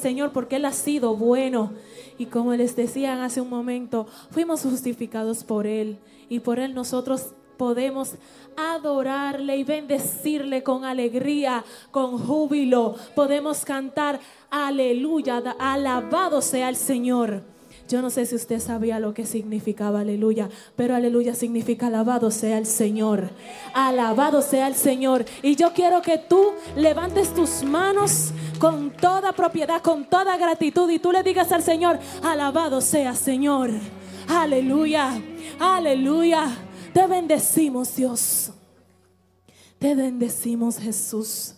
Señor porque Él ha sido bueno. Y como les decían hace un momento, fuimos justificados por Él. Y por Él nosotros podemos adorarle y bendecirle con alegría, con júbilo. Podemos cantar, aleluya, alabado sea el Señor. Yo no sé si usted sabía lo que significaba aleluya, pero aleluya significa alabado sea el Señor. Alabado sea el Señor. Y yo quiero que tú levantes tus manos con toda propiedad, con toda gratitud y tú le digas al Señor, alabado sea Señor. Aleluya, aleluya. Te bendecimos Dios. Te bendecimos Jesús.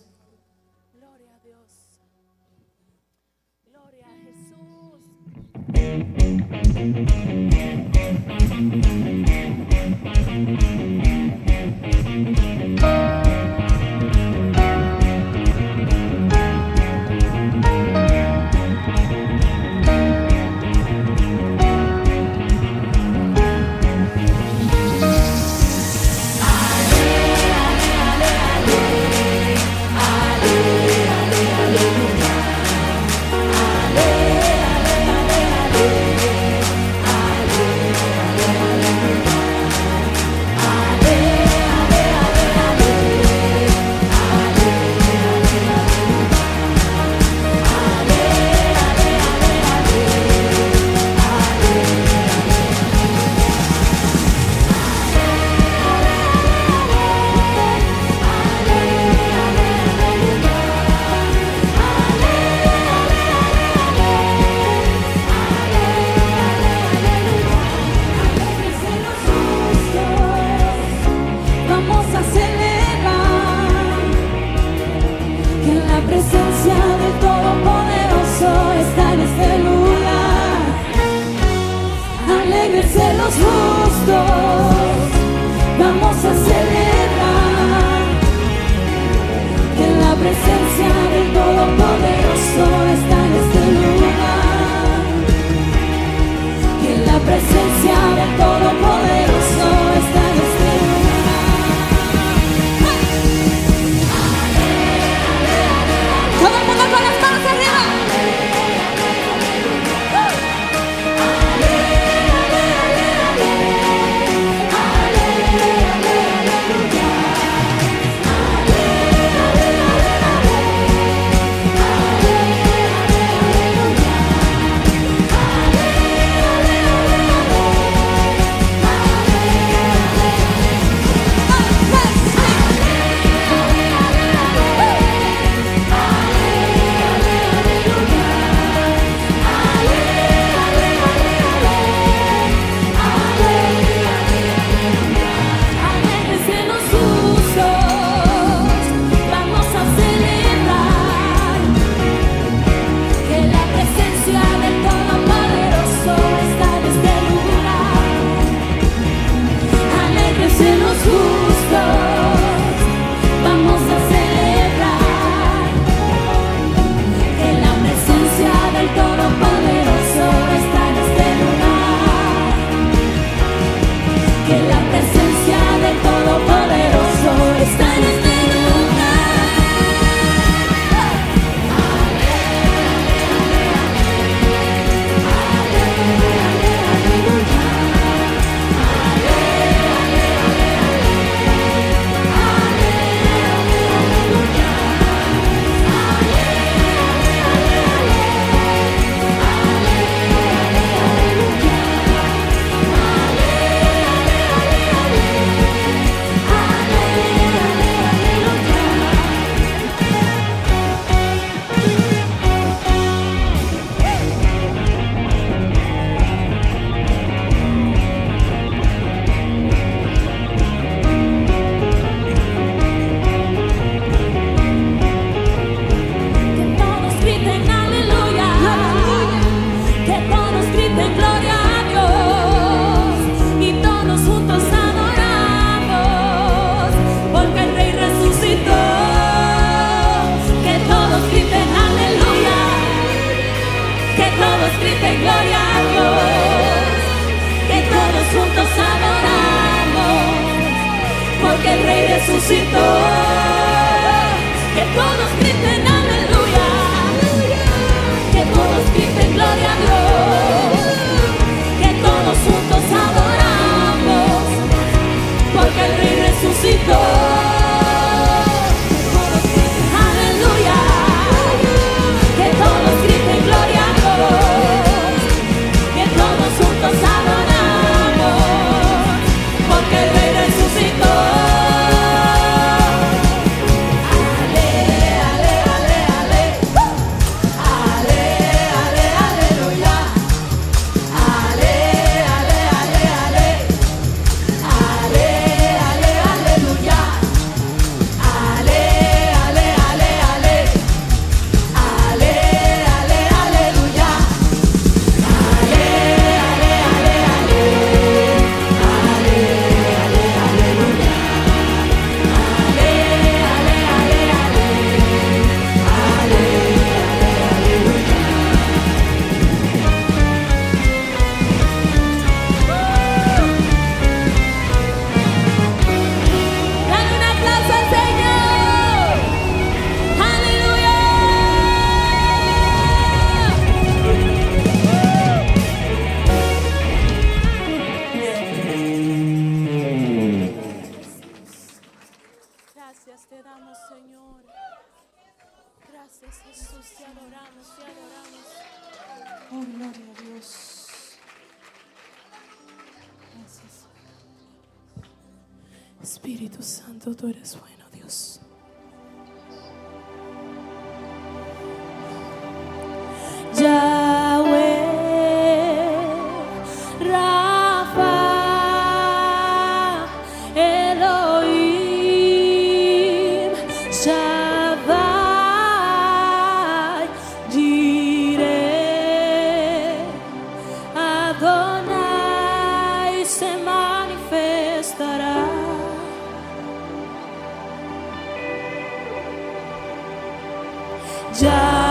家。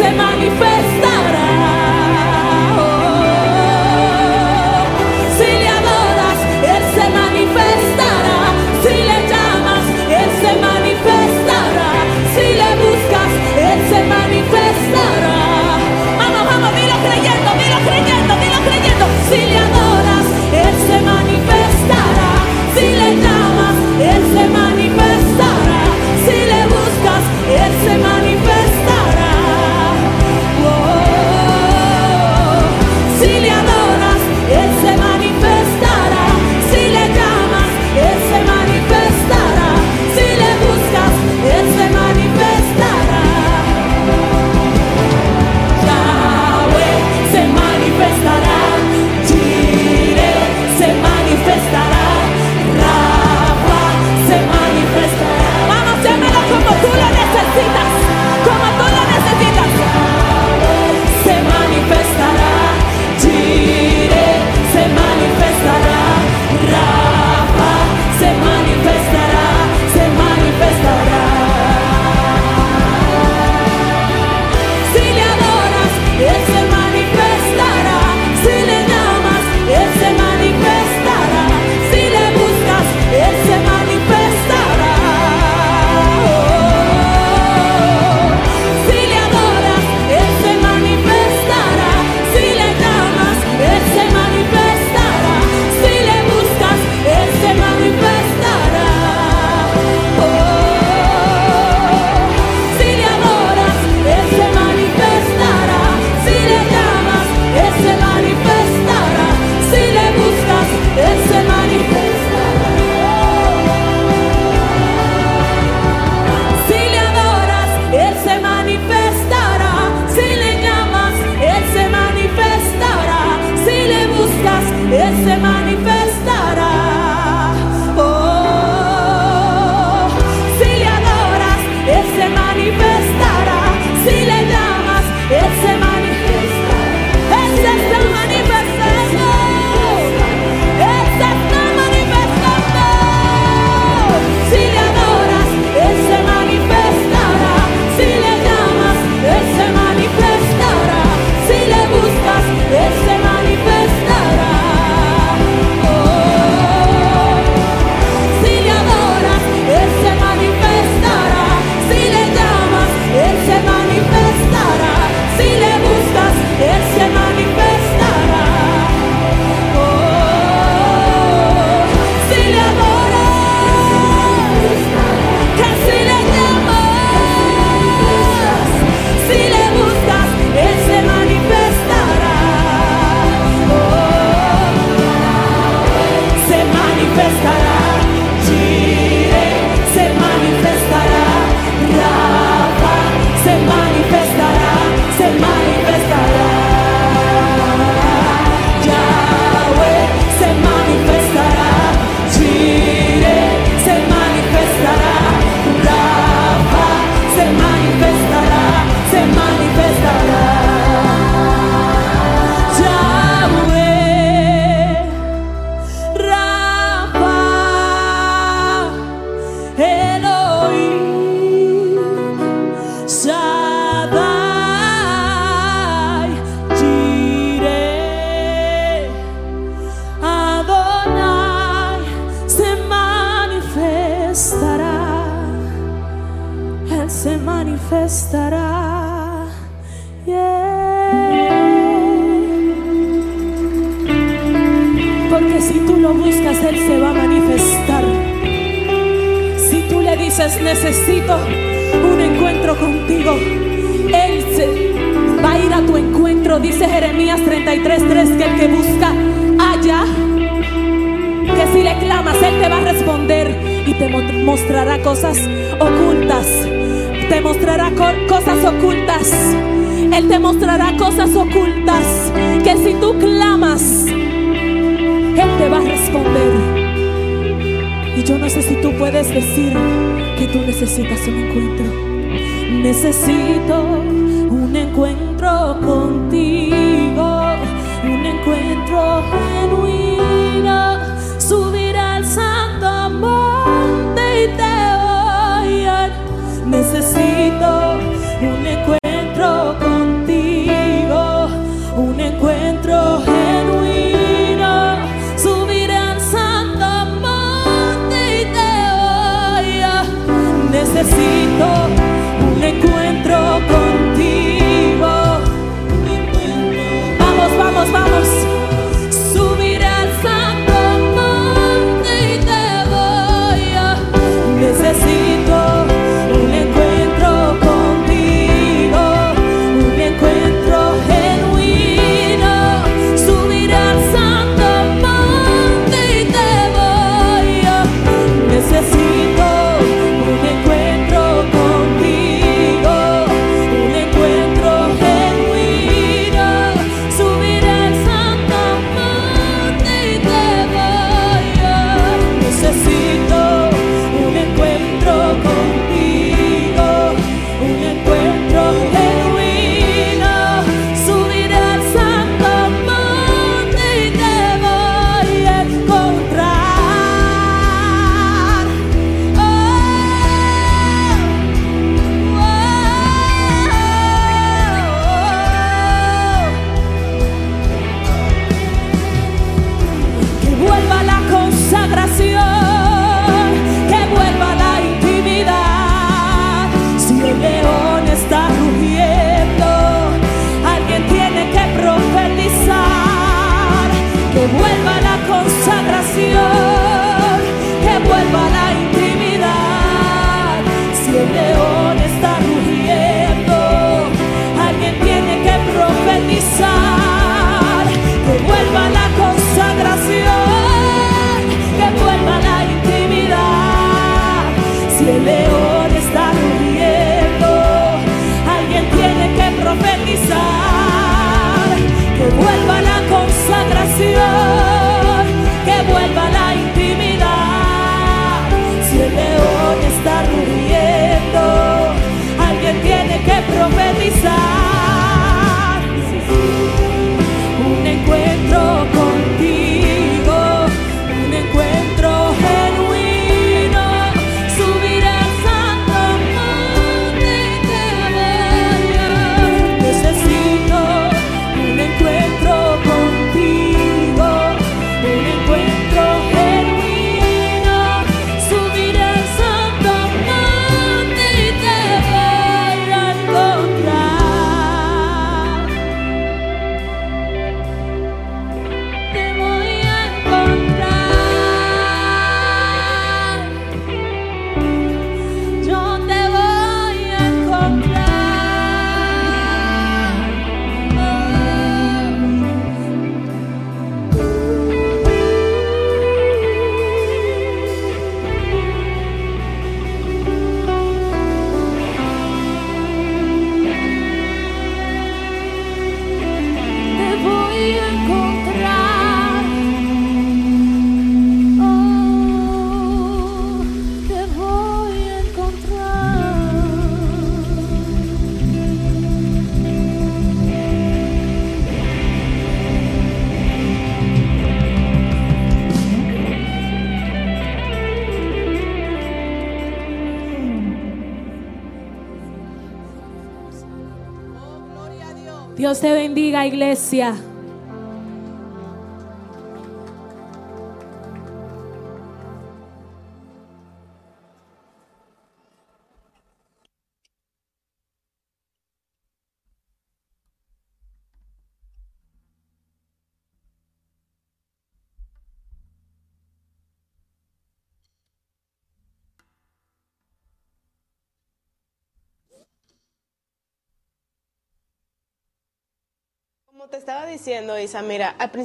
Manifestará si le adoras, él se manifestará. Si le llamas, él se manifestará. Si le buscas, él se manifestará. Vamos, vamos, mira creyendo, mira creyendo, mira creyendo. Si le adoras. puedes decir que tú necesitas un encuentro. Necesito un encuentro contigo, un encuentro genuino. Subir al santo monte y te voy. a Necesito apreciar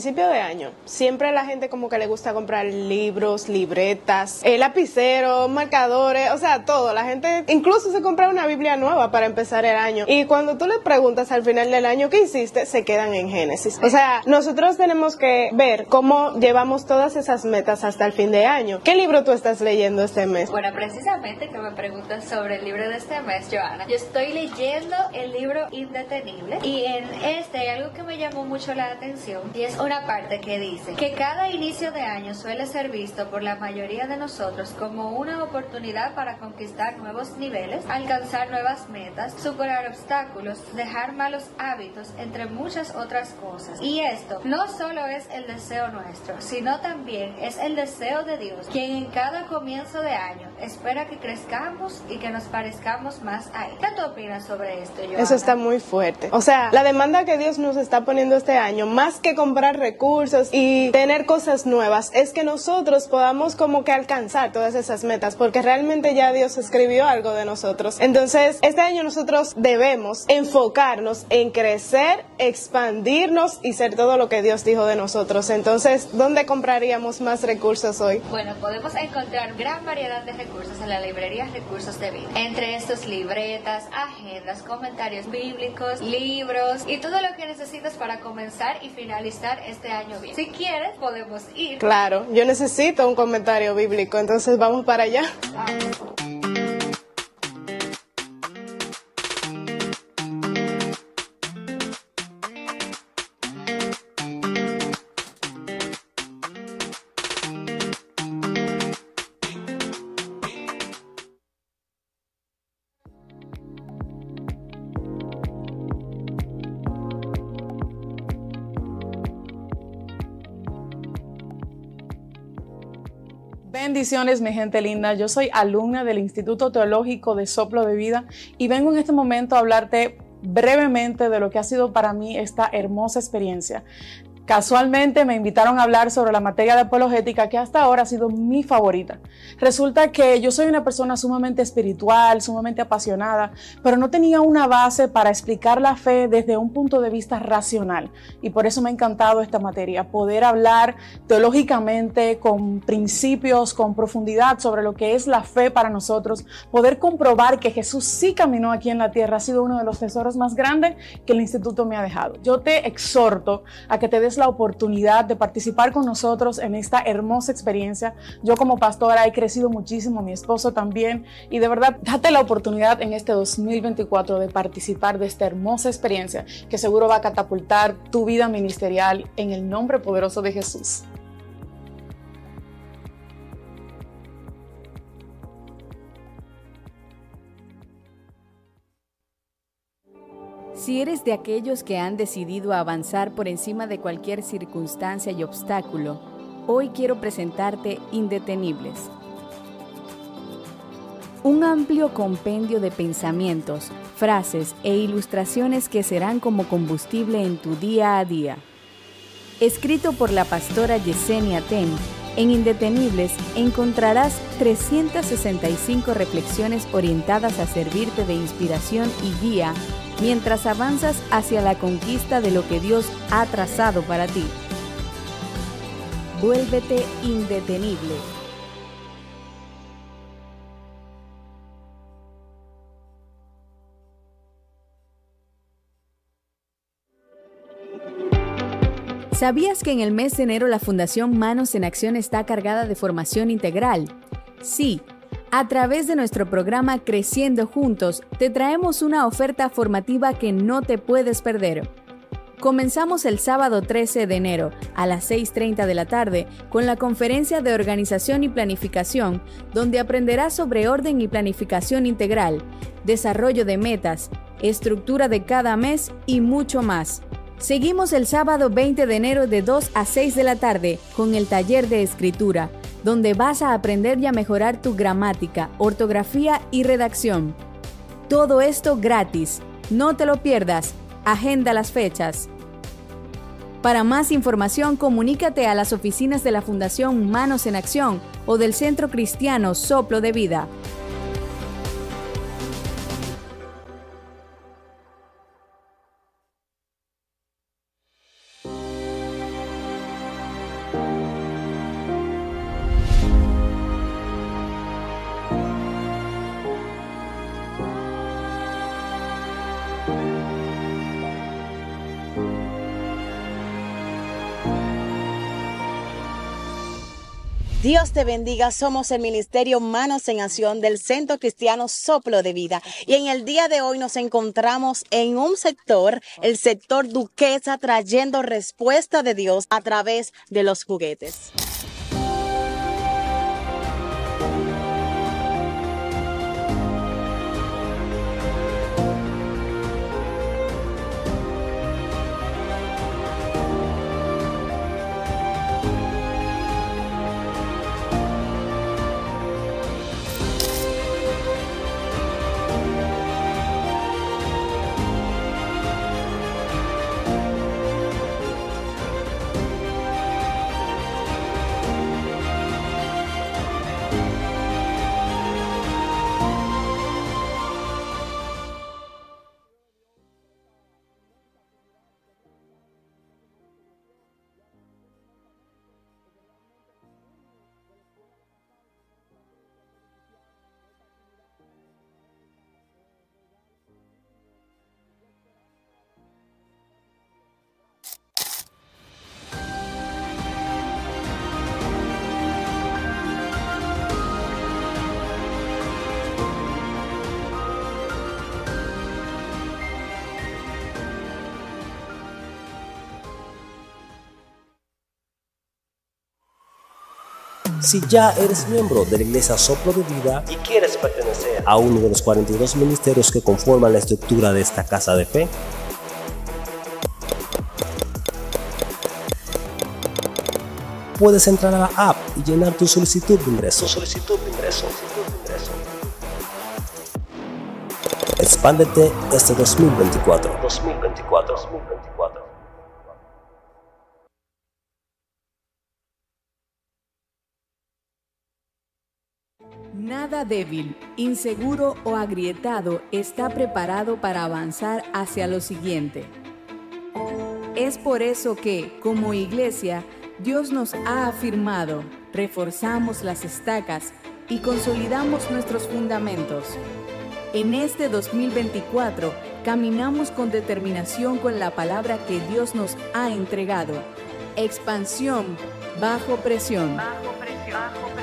principio de año, siempre a la gente como que le gusta comprar libros, libretas, eh, lapiceros, marcadores, o sea, todo. La gente incluso se compra una Biblia nueva para empezar el año. Y cuando tú le preguntas al final del año qué hiciste, se quedan en Génesis. O sea, nosotros tenemos que ver cómo llevamos todas esas metas hasta el fin de año. ¿Qué libro tú estás leyendo este mes? Bueno, precisamente que me preguntas sobre el libro de este mes, Joana. Yo estoy leyendo el libro Indetenible y en este hay algo que me llamó mucho la atención y es una parte que dice que cada inicio de año suele ser visto por la mayoría de nosotros como una oportunidad para conquistar nuevos niveles, alcanzar nuevas metas, superar obstáculos, dejar malos hábitos, entre muchas otras cosas. Y esto no solo es el deseo nuestro, sino también es el deseo de Dios, quien en cada comienzo de año espera que crezcamos y que nos parezcamos más a Él. ¿Qué tú opinas sobre esto, Eso está muy fuerte. O sea, la demanda que Dios nos está poniendo este año, más que comprar recursos y tener cosas nuevas, es que nosotros podamos como que alcanzar todas esas metas, porque realmente ya Dios escribió algo de nosotros. Entonces, este año nosotros debemos enfocarnos en crecer, expandirnos y ser todo lo que Dios dijo de nosotros. Entonces, ¿dónde compraríamos más recursos hoy? Bueno, podemos encontrar gran variedad de recursos en la librería Recursos de Vida. Entre estos, libretas, agendas, comentarios bíblicos, libros y todo lo que necesitas para comenzar y finalizar este año bien. Si quieres, podemos ir. Claro, yo necesito un comentario bíblico, entonces vamos para allá. Bendiciones, mi gente linda. Yo soy alumna del Instituto Teológico de Soplo de Vida y vengo en este momento a hablarte brevemente de lo que ha sido para mí esta hermosa experiencia. Casualmente me invitaron a hablar sobre la materia de apologética que hasta ahora ha sido mi favorita. Resulta que yo soy una persona sumamente espiritual, sumamente apasionada, pero no tenía una base para explicar la fe desde un punto de vista racional. Y por eso me ha encantado esta materia, poder hablar teológicamente con principios, con profundidad sobre lo que es la fe para nosotros, poder comprobar que Jesús sí caminó aquí en la tierra ha sido uno de los tesoros más grandes que el instituto me ha dejado. Yo te exhorto a que te des la oportunidad de participar con nosotros en esta hermosa experiencia. Yo como pastora he crecido muchísimo, mi esposo también, y de verdad date la oportunidad en este 2024 de participar de esta hermosa experiencia que seguro va a catapultar tu vida ministerial en el nombre poderoso de Jesús. Si eres de aquellos que han decidido avanzar por encima de cualquier circunstancia y obstáculo, hoy quiero presentarte Indetenibles. Un amplio compendio de pensamientos, frases e ilustraciones que serán como combustible en tu día a día. Escrito por la pastora Yesenia Ten, en Indetenibles encontrarás 365 reflexiones orientadas a servirte de inspiración y guía mientras avanzas hacia la conquista de lo que Dios ha trazado para ti. Vuélvete indetenible. ¿Sabías que en el mes de enero la Fundación Manos en Acción está cargada de formación integral? Sí, a través de nuestro programa Creciendo Juntos, te traemos una oferta formativa que no te puedes perder. Comenzamos el sábado 13 de enero a las 6.30 de la tarde con la conferencia de organización y planificación, donde aprenderás sobre orden y planificación integral, desarrollo de metas, estructura de cada mes y mucho más. Seguimos el sábado 20 de enero de 2 a 6 de la tarde con el taller de escritura, donde vas a aprender y a mejorar tu gramática, ortografía y redacción. Todo esto gratis. No te lo pierdas. Agenda las fechas. Para más información, comunícate a las oficinas de la Fundación Manos en Acción o del Centro Cristiano Soplo de Vida. Dios te bendiga. Somos el Ministerio Manos en Acción del Centro Cristiano Soplo de Vida. Y en el día de hoy nos encontramos en un sector, el sector Duquesa, trayendo respuesta de Dios a través de los juguetes. Si ya eres miembro de la Iglesia Soplo de Vida y quieres pertenecer a uno de los 42 ministerios que conforman la estructura de esta casa de fe, puedes entrar a la app y llenar tu solicitud de ingreso. solicitud de ingreso. Expándete este 2024. 2024. 2024. Débil, inseguro o agrietado está preparado para avanzar hacia lo siguiente. Es por eso que, como iglesia, Dios nos ha afirmado, reforzamos las estacas y consolidamos nuestros fundamentos. En este 2024 caminamos con determinación con la palabra que Dios nos ha entregado. Expansión. Bajo presión. Bajo presión.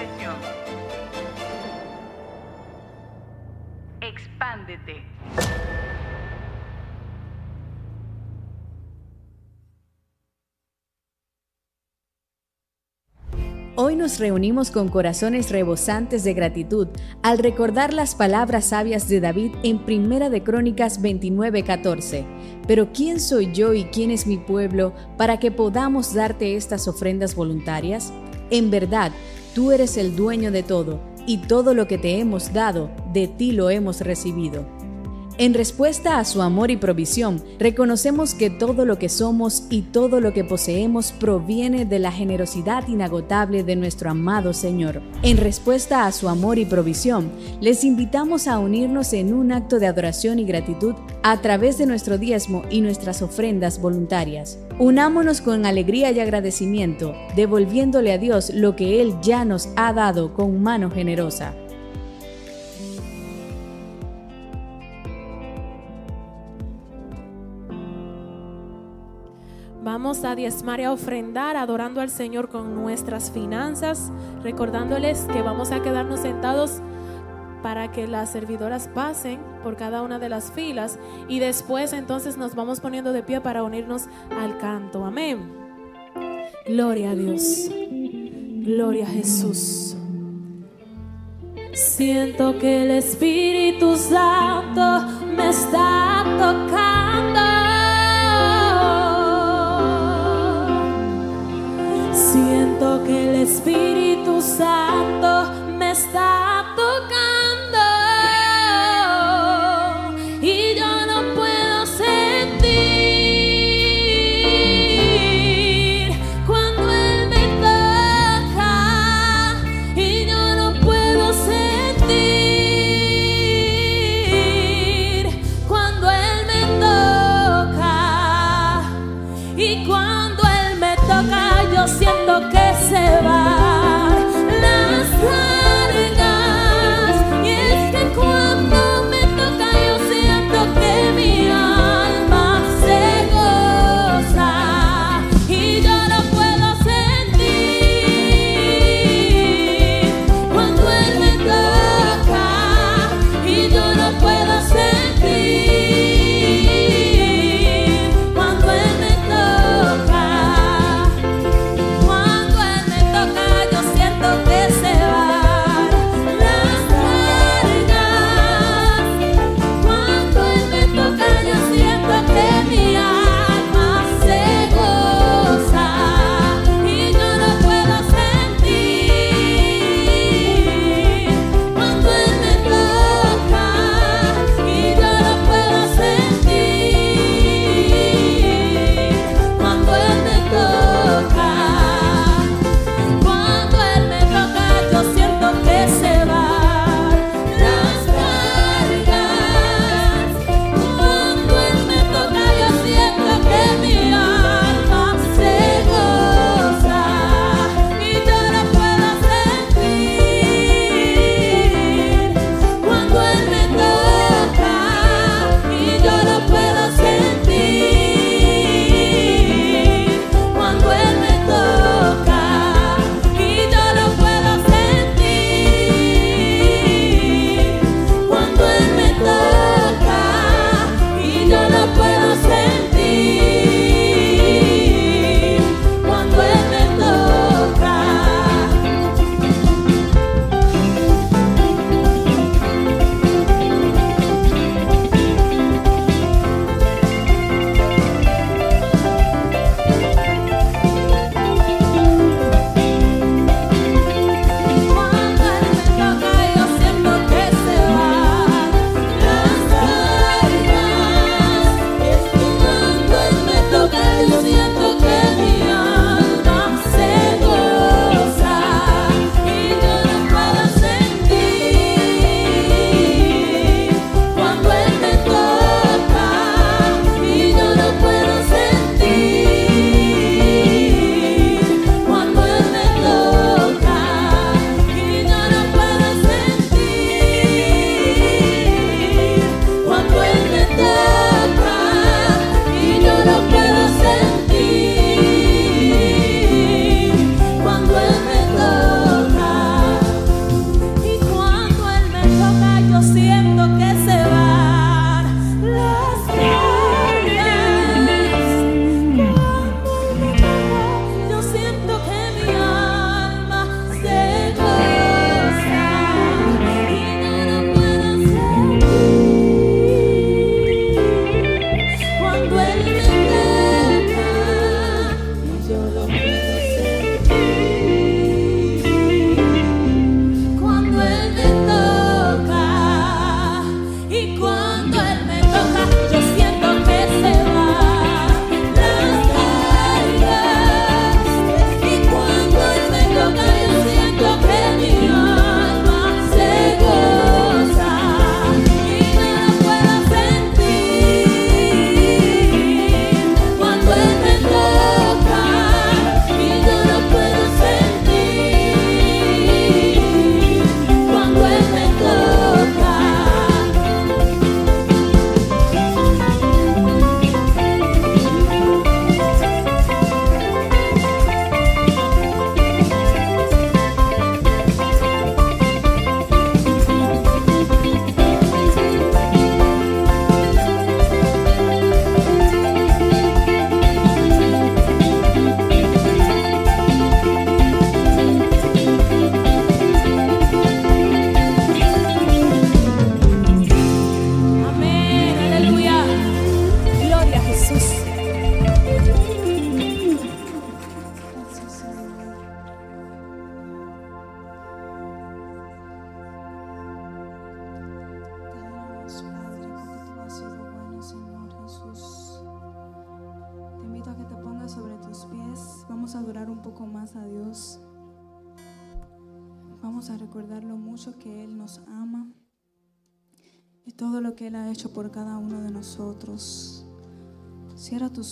Hoy nos reunimos con corazones rebosantes de gratitud al recordar las palabras sabias de David en Primera de Crónicas 29:14. Pero ¿quién soy yo y quién es mi pueblo para que podamos darte estas ofrendas voluntarias? En verdad, tú eres el dueño de todo, y todo lo que te hemos dado, de ti lo hemos recibido. En respuesta a su amor y provisión, reconocemos que todo lo que somos y todo lo que poseemos proviene de la generosidad inagotable de nuestro amado Señor. En respuesta a su amor y provisión, les invitamos a unirnos en un acto de adoración y gratitud a través de nuestro diezmo y nuestras ofrendas voluntarias. Unámonos con alegría y agradecimiento, devolviéndole a Dios lo que Él ya nos ha dado con mano generosa. Vamos a diezmar y a ofrendar adorando al Señor con nuestras finanzas, recordándoles que vamos a quedarnos sentados para que las servidoras pasen por cada una de las filas y después entonces nos vamos poniendo de pie para unirnos al canto. Amén. Gloria a Dios. Gloria a Jesús. Siento que el Espíritu Santo me está tocando. Siento que el Espíritu Santo me está tocando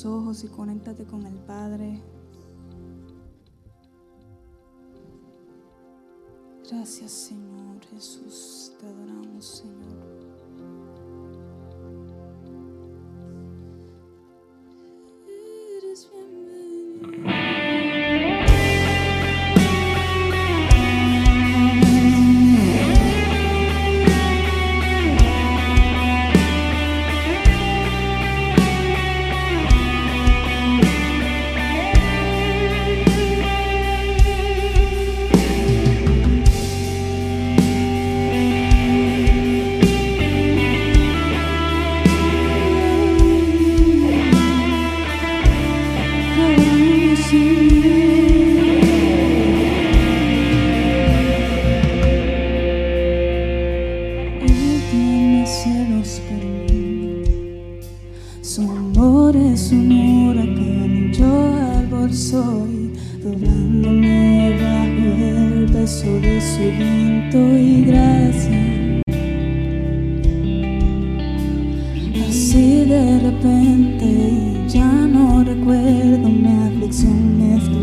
ojos y conéctate con el Padre. Gracias, Señor. Así de repente ya no recuerdo mi aflicción.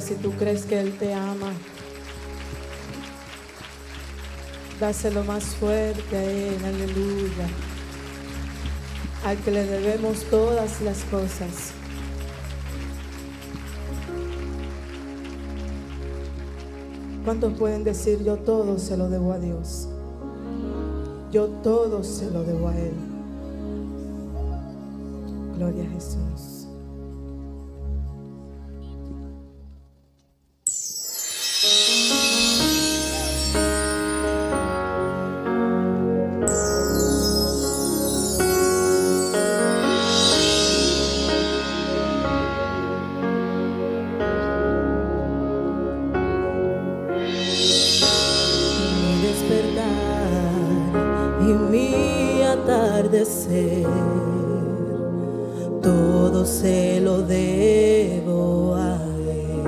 Si tú crees que Él te ama. Dáselo más fuerte a Él, aleluya. Al que le debemos todas las cosas. ¿Cuántos pueden decir yo todo se lo debo a Dios? Yo todo se lo debo a Él. atardecer. Todo se lo debo a él.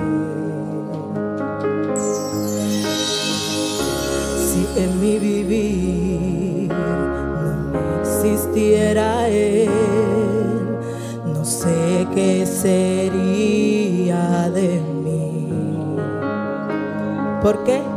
Si en mi vivir no existiera él, no sé qué sería de mí. ¿Por qué?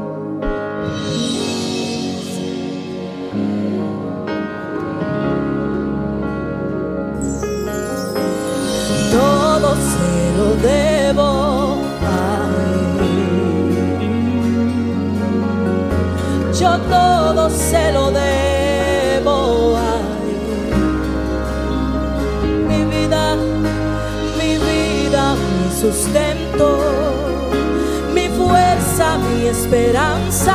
esperanza.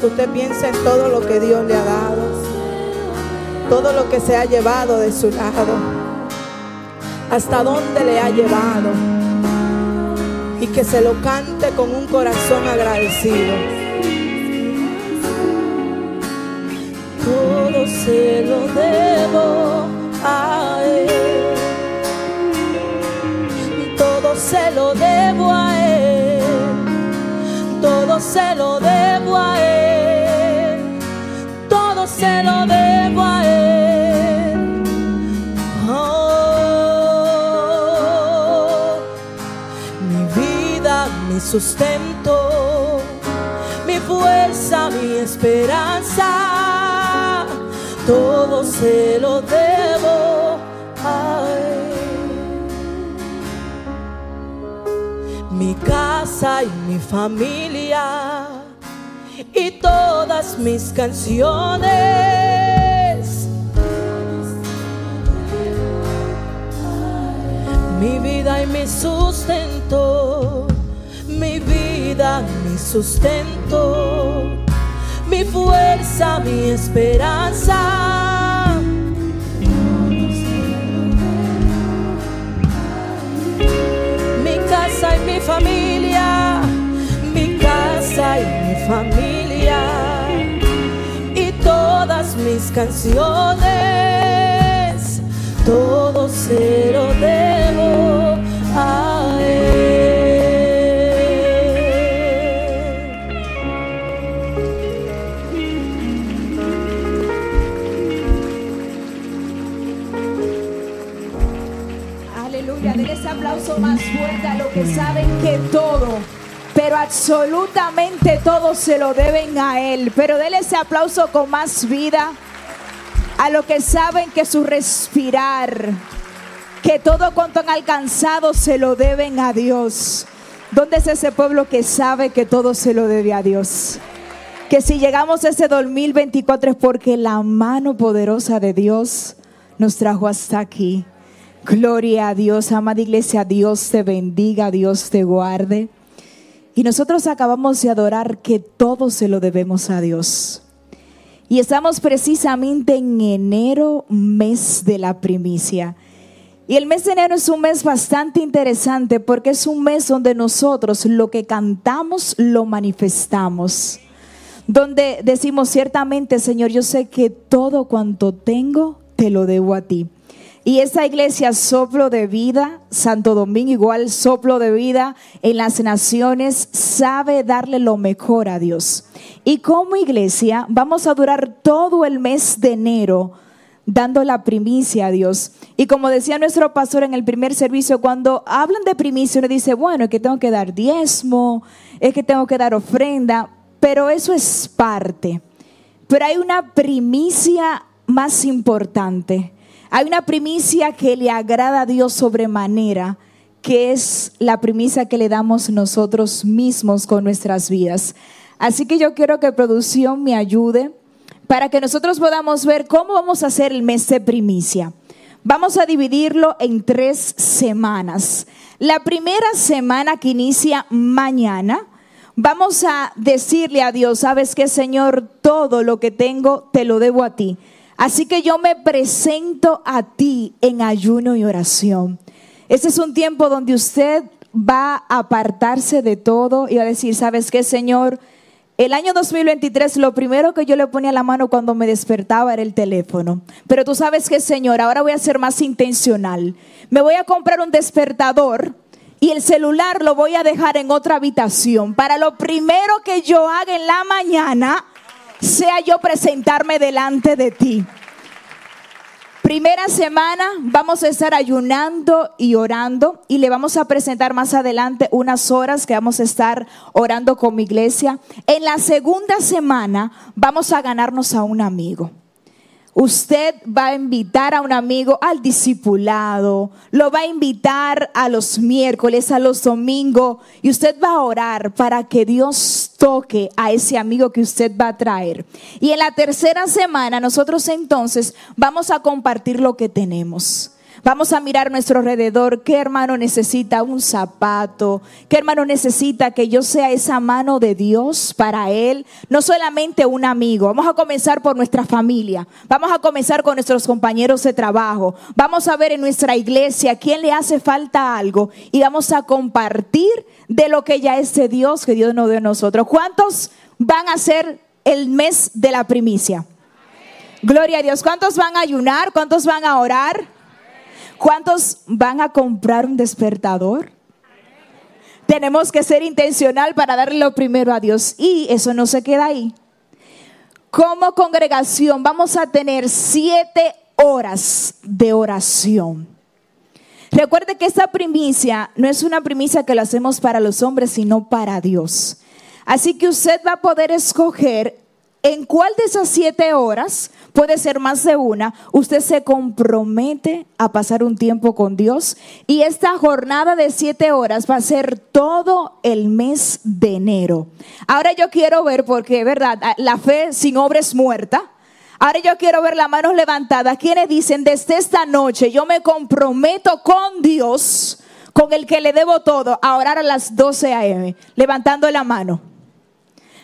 Que usted piense en todo lo que Dios le ha dado. Todo lo que se ha llevado de su lado. Hasta dónde le ha llevado. Y que se lo cante con un corazón agradecido. Todo se lo debo a Él. Todo se lo debo a Él. Todo se lo debo a Él. Se lo debo a Él. Oh, mi vida, mi sustento, mi fuerza, mi esperanza. Todo se lo debo a Él. mi casa y mi familia y todas mis canciones. Mi vida y mi sustento, mi vida, mi sustento, mi fuerza, mi esperanza. mi casa y mi familia, mi casa y mi familia mis canciones, todo se lo debo a él. Aleluya, denle ese aplauso más fuerte a los que saben que todo, pero absolutamente todo se lo deben a Él. Pero denle ese aplauso con más vida a los que saben que su respirar, que todo cuanto han alcanzado se lo deben a Dios. ¿Dónde es ese pueblo que sabe que todo se lo debe a Dios? Que si llegamos a ese 2024 es porque la mano poderosa de Dios nos trajo hasta aquí. Gloria a Dios, amada iglesia, Dios te bendiga, Dios te guarde. Y nosotros acabamos de adorar que todo se lo debemos a Dios. Y estamos precisamente en enero, mes de la primicia. Y el mes de enero es un mes bastante interesante porque es un mes donde nosotros lo que cantamos lo manifestamos. Donde decimos ciertamente, Señor, yo sé que todo cuanto tengo te lo debo a ti. Y esa iglesia soplo de vida, Santo Domingo igual soplo de vida en las naciones, sabe darle lo mejor a Dios. Y como iglesia vamos a durar todo el mes de enero dando la primicia a Dios. Y como decía nuestro pastor en el primer servicio, cuando hablan de primicia, uno dice, bueno, es que tengo que dar diezmo, es que tengo que dar ofrenda, pero eso es parte. Pero hay una primicia más importante. Hay una primicia que le agrada a Dios sobremanera, que es la primicia que le damos nosotros mismos con nuestras vidas. Así que yo quiero que producción me ayude para que nosotros podamos ver cómo vamos a hacer el mes de primicia. Vamos a dividirlo en tres semanas. La primera semana que inicia mañana, vamos a decirle a Dios, sabes que Señor, todo lo que tengo te lo debo a ti. Así que yo me presento a ti en ayuno y oración. Este es un tiempo donde usted va a apartarse de todo y va a decir, ¿sabes qué, Señor? El año 2023 lo primero que yo le ponía la mano cuando me despertaba era el teléfono. Pero tú sabes qué, Señor, ahora voy a ser más intencional. Me voy a comprar un despertador y el celular lo voy a dejar en otra habitación. Para lo primero que yo haga en la mañana sea yo presentarme delante de ti. Primera semana vamos a estar ayunando y orando y le vamos a presentar más adelante unas horas que vamos a estar orando con mi iglesia. En la segunda semana vamos a ganarnos a un amigo. Usted va a invitar a un amigo al discipulado, lo va a invitar a los miércoles, a los domingos, y usted va a orar para que Dios toque a ese amigo que usted va a traer. Y en la tercera semana nosotros entonces vamos a compartir lo que tenemos. Vamos a mirar nuestro alrededor. ¿Qué hermano necesita un zapato? ¿Qué hermano necesita que yo sea esa mano de Dios para él? No solamente un amigo. Vamos a comenzar por nuestra familia. Vamos a comenzar con nuestros compañeros de trabajo. Vamos a ver en nuestra iglesia quién le hace falta algo y vamos a compartir de lo que ya es de Dios que Dios nos dio a nosotros. ¿Cuántos van a ser el mes de la primicia? Gloria a Dios. ¿Cuántos van a ayunar? ¿Cuántos van a orar? ¿Cuántos van a comprar un despertador? Tenemos que ser intencional para darle lo primero a Dios. Y eso no se queda ahí. Como congregación vamos a tener siete horas de oración. Recuerde que esta primicia no es una primicia que lo hacemos para los hombres, sino para Dios. Así que usted va a poder escoger en cuál de esas siete horas puede ser más de una, usted se compromete a pasar un tiempo con Dios y esta jornada de siete horas va a ser todo el mes de enero. Ahora yo quiero ver, porque verdad, la fe sin obra es muerta. Ahora yo quiero ver las manos levantadas. Quienes dicen, desde esta noche yo me comprometo con Dios, con el que le debo todo, a orar a las 12 a.m., levantando la mano.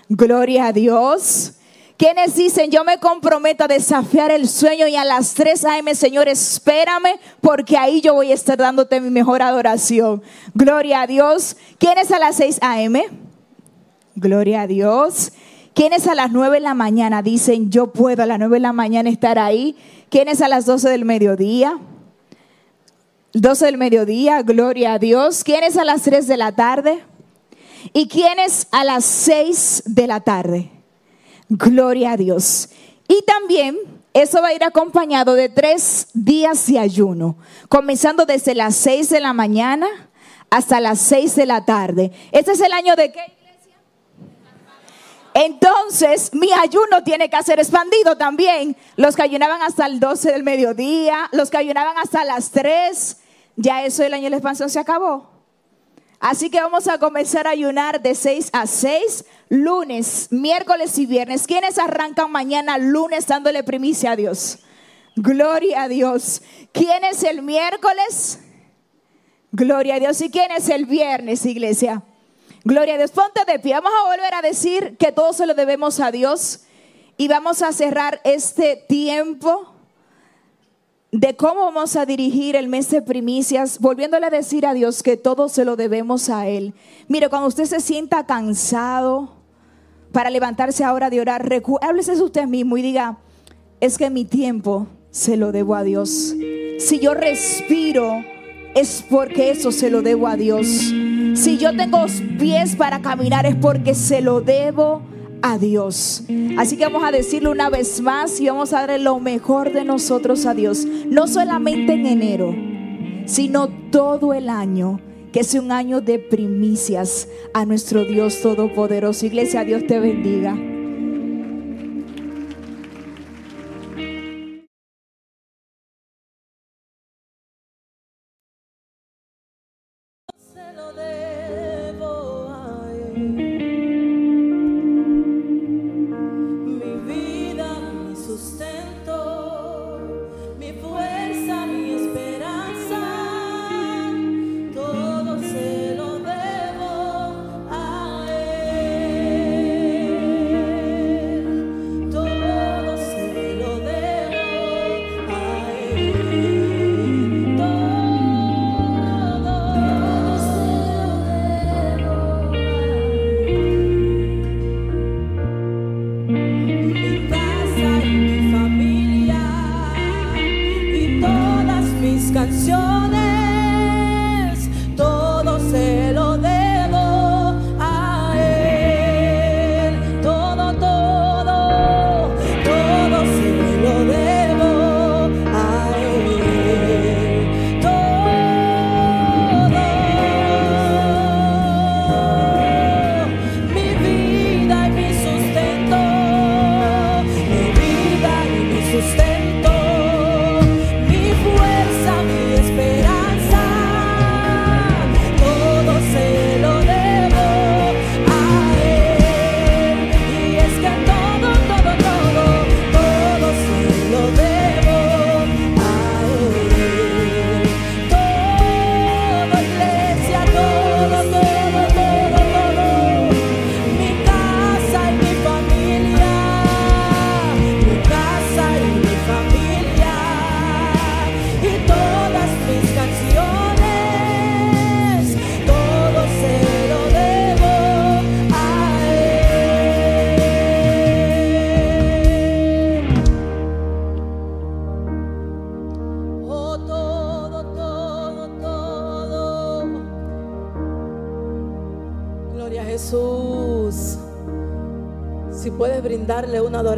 Gloria a Dios. Quienes dicen, yo me comprometo a desafiar el sueño y a las 3 a.m., Señor, espérame porque ahí yo voy a estar dándote mi mejor adoración. Gloria a Dios. ¿Quiénes a las 6 a.m.? Gloria a Dios. ¿Quiénes a las 9 de la mañana dicen, yo puedo a las 9 de la mañana estar ahí? ¿Quiénes a las 12 del mediodía? 12 del mediodía, gloria a Dios. ¿Quiénes a las 3 de la tarde? ¿Y quiénes a las 6 de la tarde? Gloria a Dios. Y también eso va a ir acompañado de tres días de ayuno, comenzando desde las seis de la mañana hasta las seis de la tarde. Este es el año de qué iglesia? Entonces, mi ayuno tiene que ser expandido también. Los que ayunaban hasta el 12 del mediodía, los que ayunaban hasta las 3, ya eso el año de la expansión se acabó. Así que vamos a comenzar a ayunar de 6 a 6, lunes, miércoles y viernes. ¿Quiénes arrancan mañana lunes dándole primicia a Dios? Gloria a Dios. ¿Quién es el miércoles? Gloria a Dios. ¿Y quién es el viernes, iglesia? Gloria a Dios. Ponte de pie. Vamos a volver a decir que todo se lo debemos a Dios. Y vamos a cerrar este tiempo de cómo vamos a dirigir el mes de primicias, volviéndole a decir a Dios que todo se lo debemos a Él. Mire, cuando usted se sienta cansado para levantarse ahora de orar, háblese usted mismo y diga, es que mi tiempo se lo debo a Dios. Si yo respiro, es porque eso se lo debo a Dios. Si yo tengo pies para caminar, es porque se lo debo a a Dios. Así que vamos a decirlo una vez más y vamos a darle lo mejor de nosotros a Dios. No solamente en enero, sino todo el año. Que sea un año de primicias a nuestro Dios Todopoderoso. Iglesia, Dios te bendiga.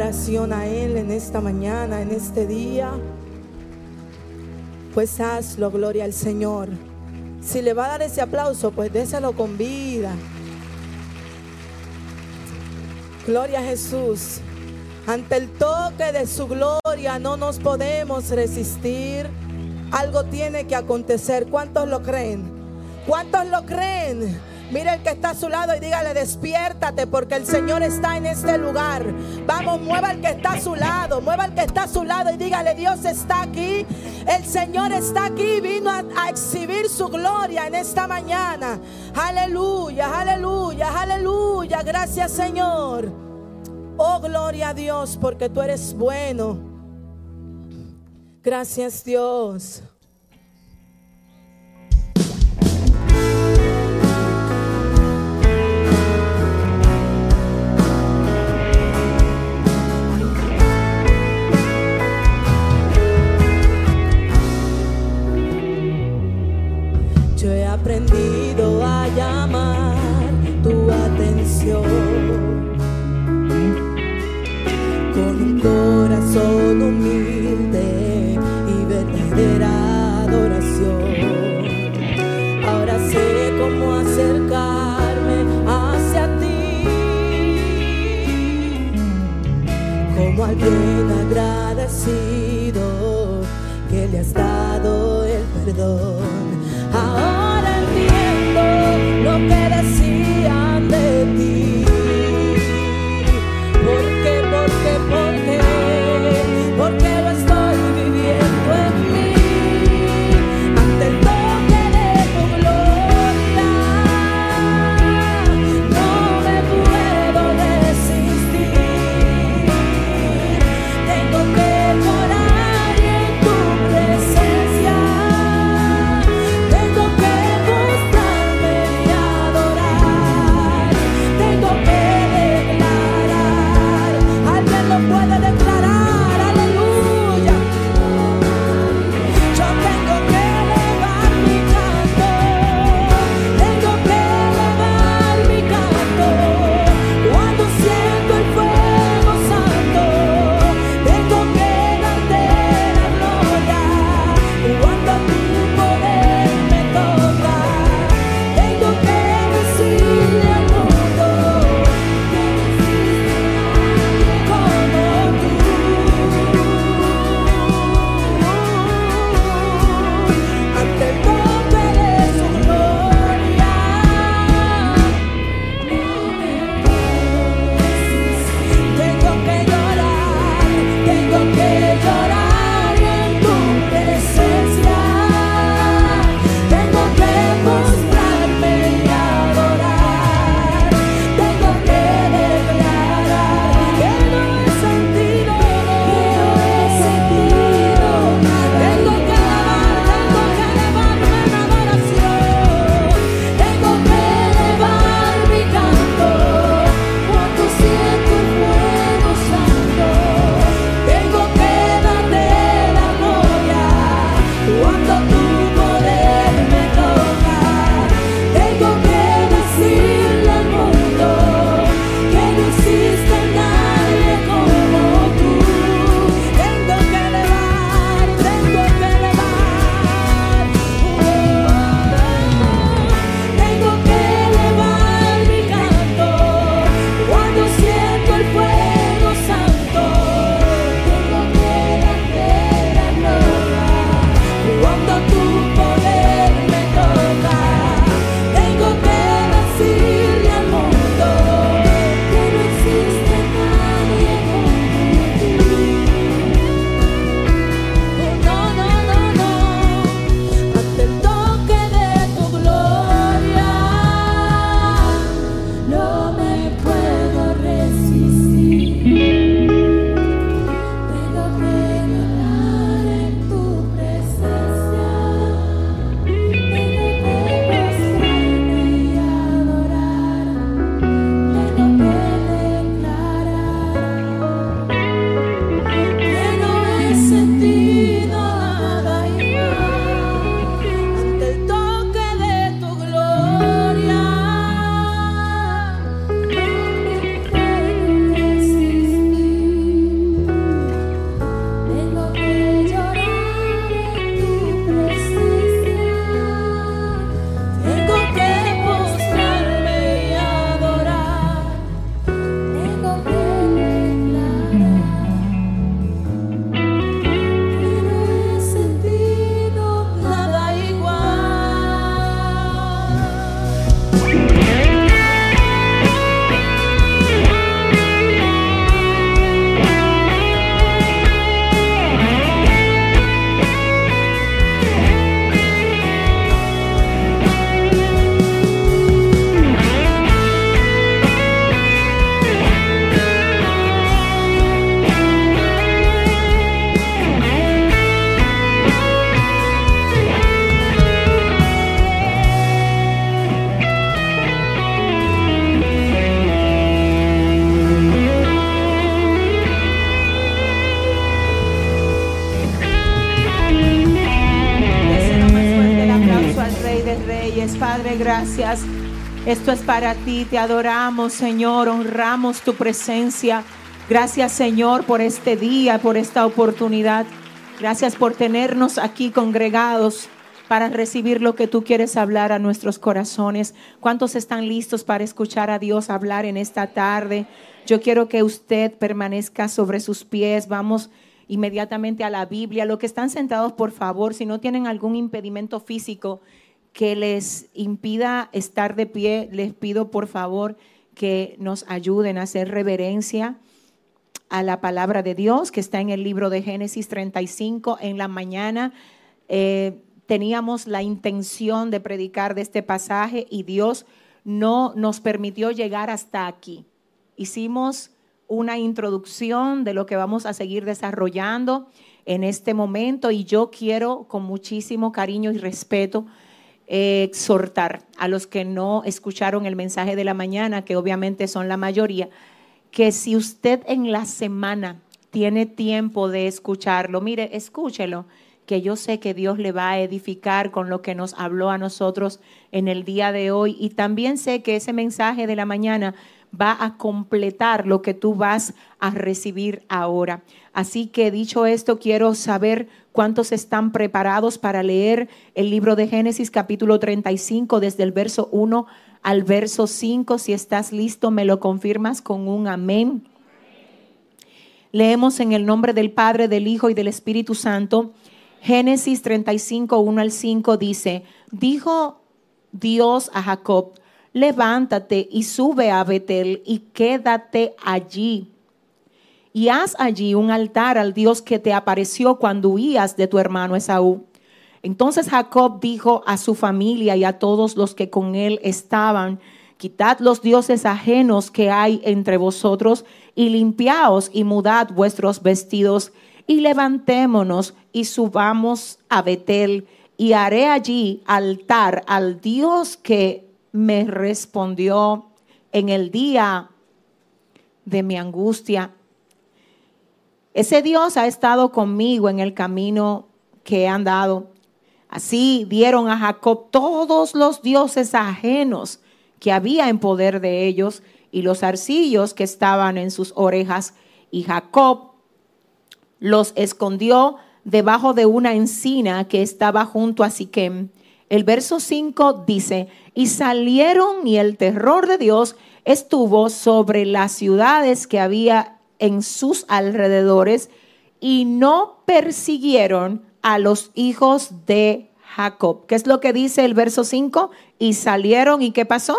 A Él en esta mañana, en este día, pues hazlo, gloria al Señor. Si le va a dar ese aplauso, pues déselo con vida. Gloria a Jesús. Ante el toque de su gloria no nos podemos resistir. Algo tiene que acontecer. ¿Cuántos lo creen? ¿Cuántos lo creen? Mira el que está a su lado y dígale, despiértate porque el Señor está en este lugar. Vamos, mueva el que está a su lado, mueva el que está a su lado y dígale, Dios está aquí. El Señor está aquí, vino a, a exhibir su gloria en esta mañana. Aleluya, aleluya, aleluya. Gracias Señor. Oh, gloria a Dios porque tú eres bueno. Gracias Dios. Como alguien agradecido que le has dado el perdón. Para ti. Te adoramos, Señor. Honramos tu presencia. Gracias, Señor, por este día, por esta oportunidad. Gracias por tenernos aquí congregados para recibir lo que tú quieres hablar a nuestros corazones. ¿Cuántos están listos para escuchar a Dios hablar en esta tarde? Yo quiero que usted permanezca sobre sus pies. Vamos inmediatamente a la Biblia. Los que están sentados, por favor, si no tienen algún impedimento físico que les impida estar de pie, les pido por favor que nos ayuden a hacer reverencia a la palabra de Dios que está en el libro de Génesis 35 en la mañana. Eh, teníamos la intención de predicar de este pasaje y Dios no nos permitió llegar hasta aquí. Hicimos una introducción de lo que vamos a seguir desarrollando en este momento y yo quiero con muchísimo cariño y respeto eh, exhortar a los que no escucharon el mensaje de la mañana, que obviamente son la mayoría, que si usted en la semana tiene tiempo de escucharlo, mire, escúchelo, que yo sé que Dios le va a edificar con lo que nos habló a nosotros en el día de hoy y también sé que ese mensaje de la mañana va a completar lo que tú vas a recibir ahora. Así que dicho esto, quiero saber cuántos están preparados para leer el libro de Génesis capítulo 35 desde el verso 1 al verso 5. Si estás listo, me lo confirmas con un amén. Leemos en el nombre del Padre, del Hijo y del Espíritu Santo. Génesis 35, 1 al 5 dice, dijo Dios a Jacob, levántate y sube a Betel y quédate allí. Y haz allí un altar al Dios que te apareció cuando huías de tu hermano Esaú. Entonces Jacob dijo a su familia y a todos los que con él estaban, quitad los dioses ajenos que hay entre vosotros y limpiaos y mudad vuestros vestidos y levantémonos y subamos a Betel y haré allí altar al Dios que me respondió en el día de mi angustia. Ese Dios ha estado conmigo en el camino que he andado. Así dieron a Jacob todos los dioses ajenos que había en poder de ellos y los arcillos que estaban en sus orejas. Y Jacob los escondió debajo de una encina que estaba junto a Siquem. El verso 5 dice, y salieron y el terror de Dios estuvo sobre las ciudades que había en sus alrededores y no persiguieron a los hijos de Jacob. ¿Qué es lo que dice el verso 5? Y salieron y ¿qué pasó?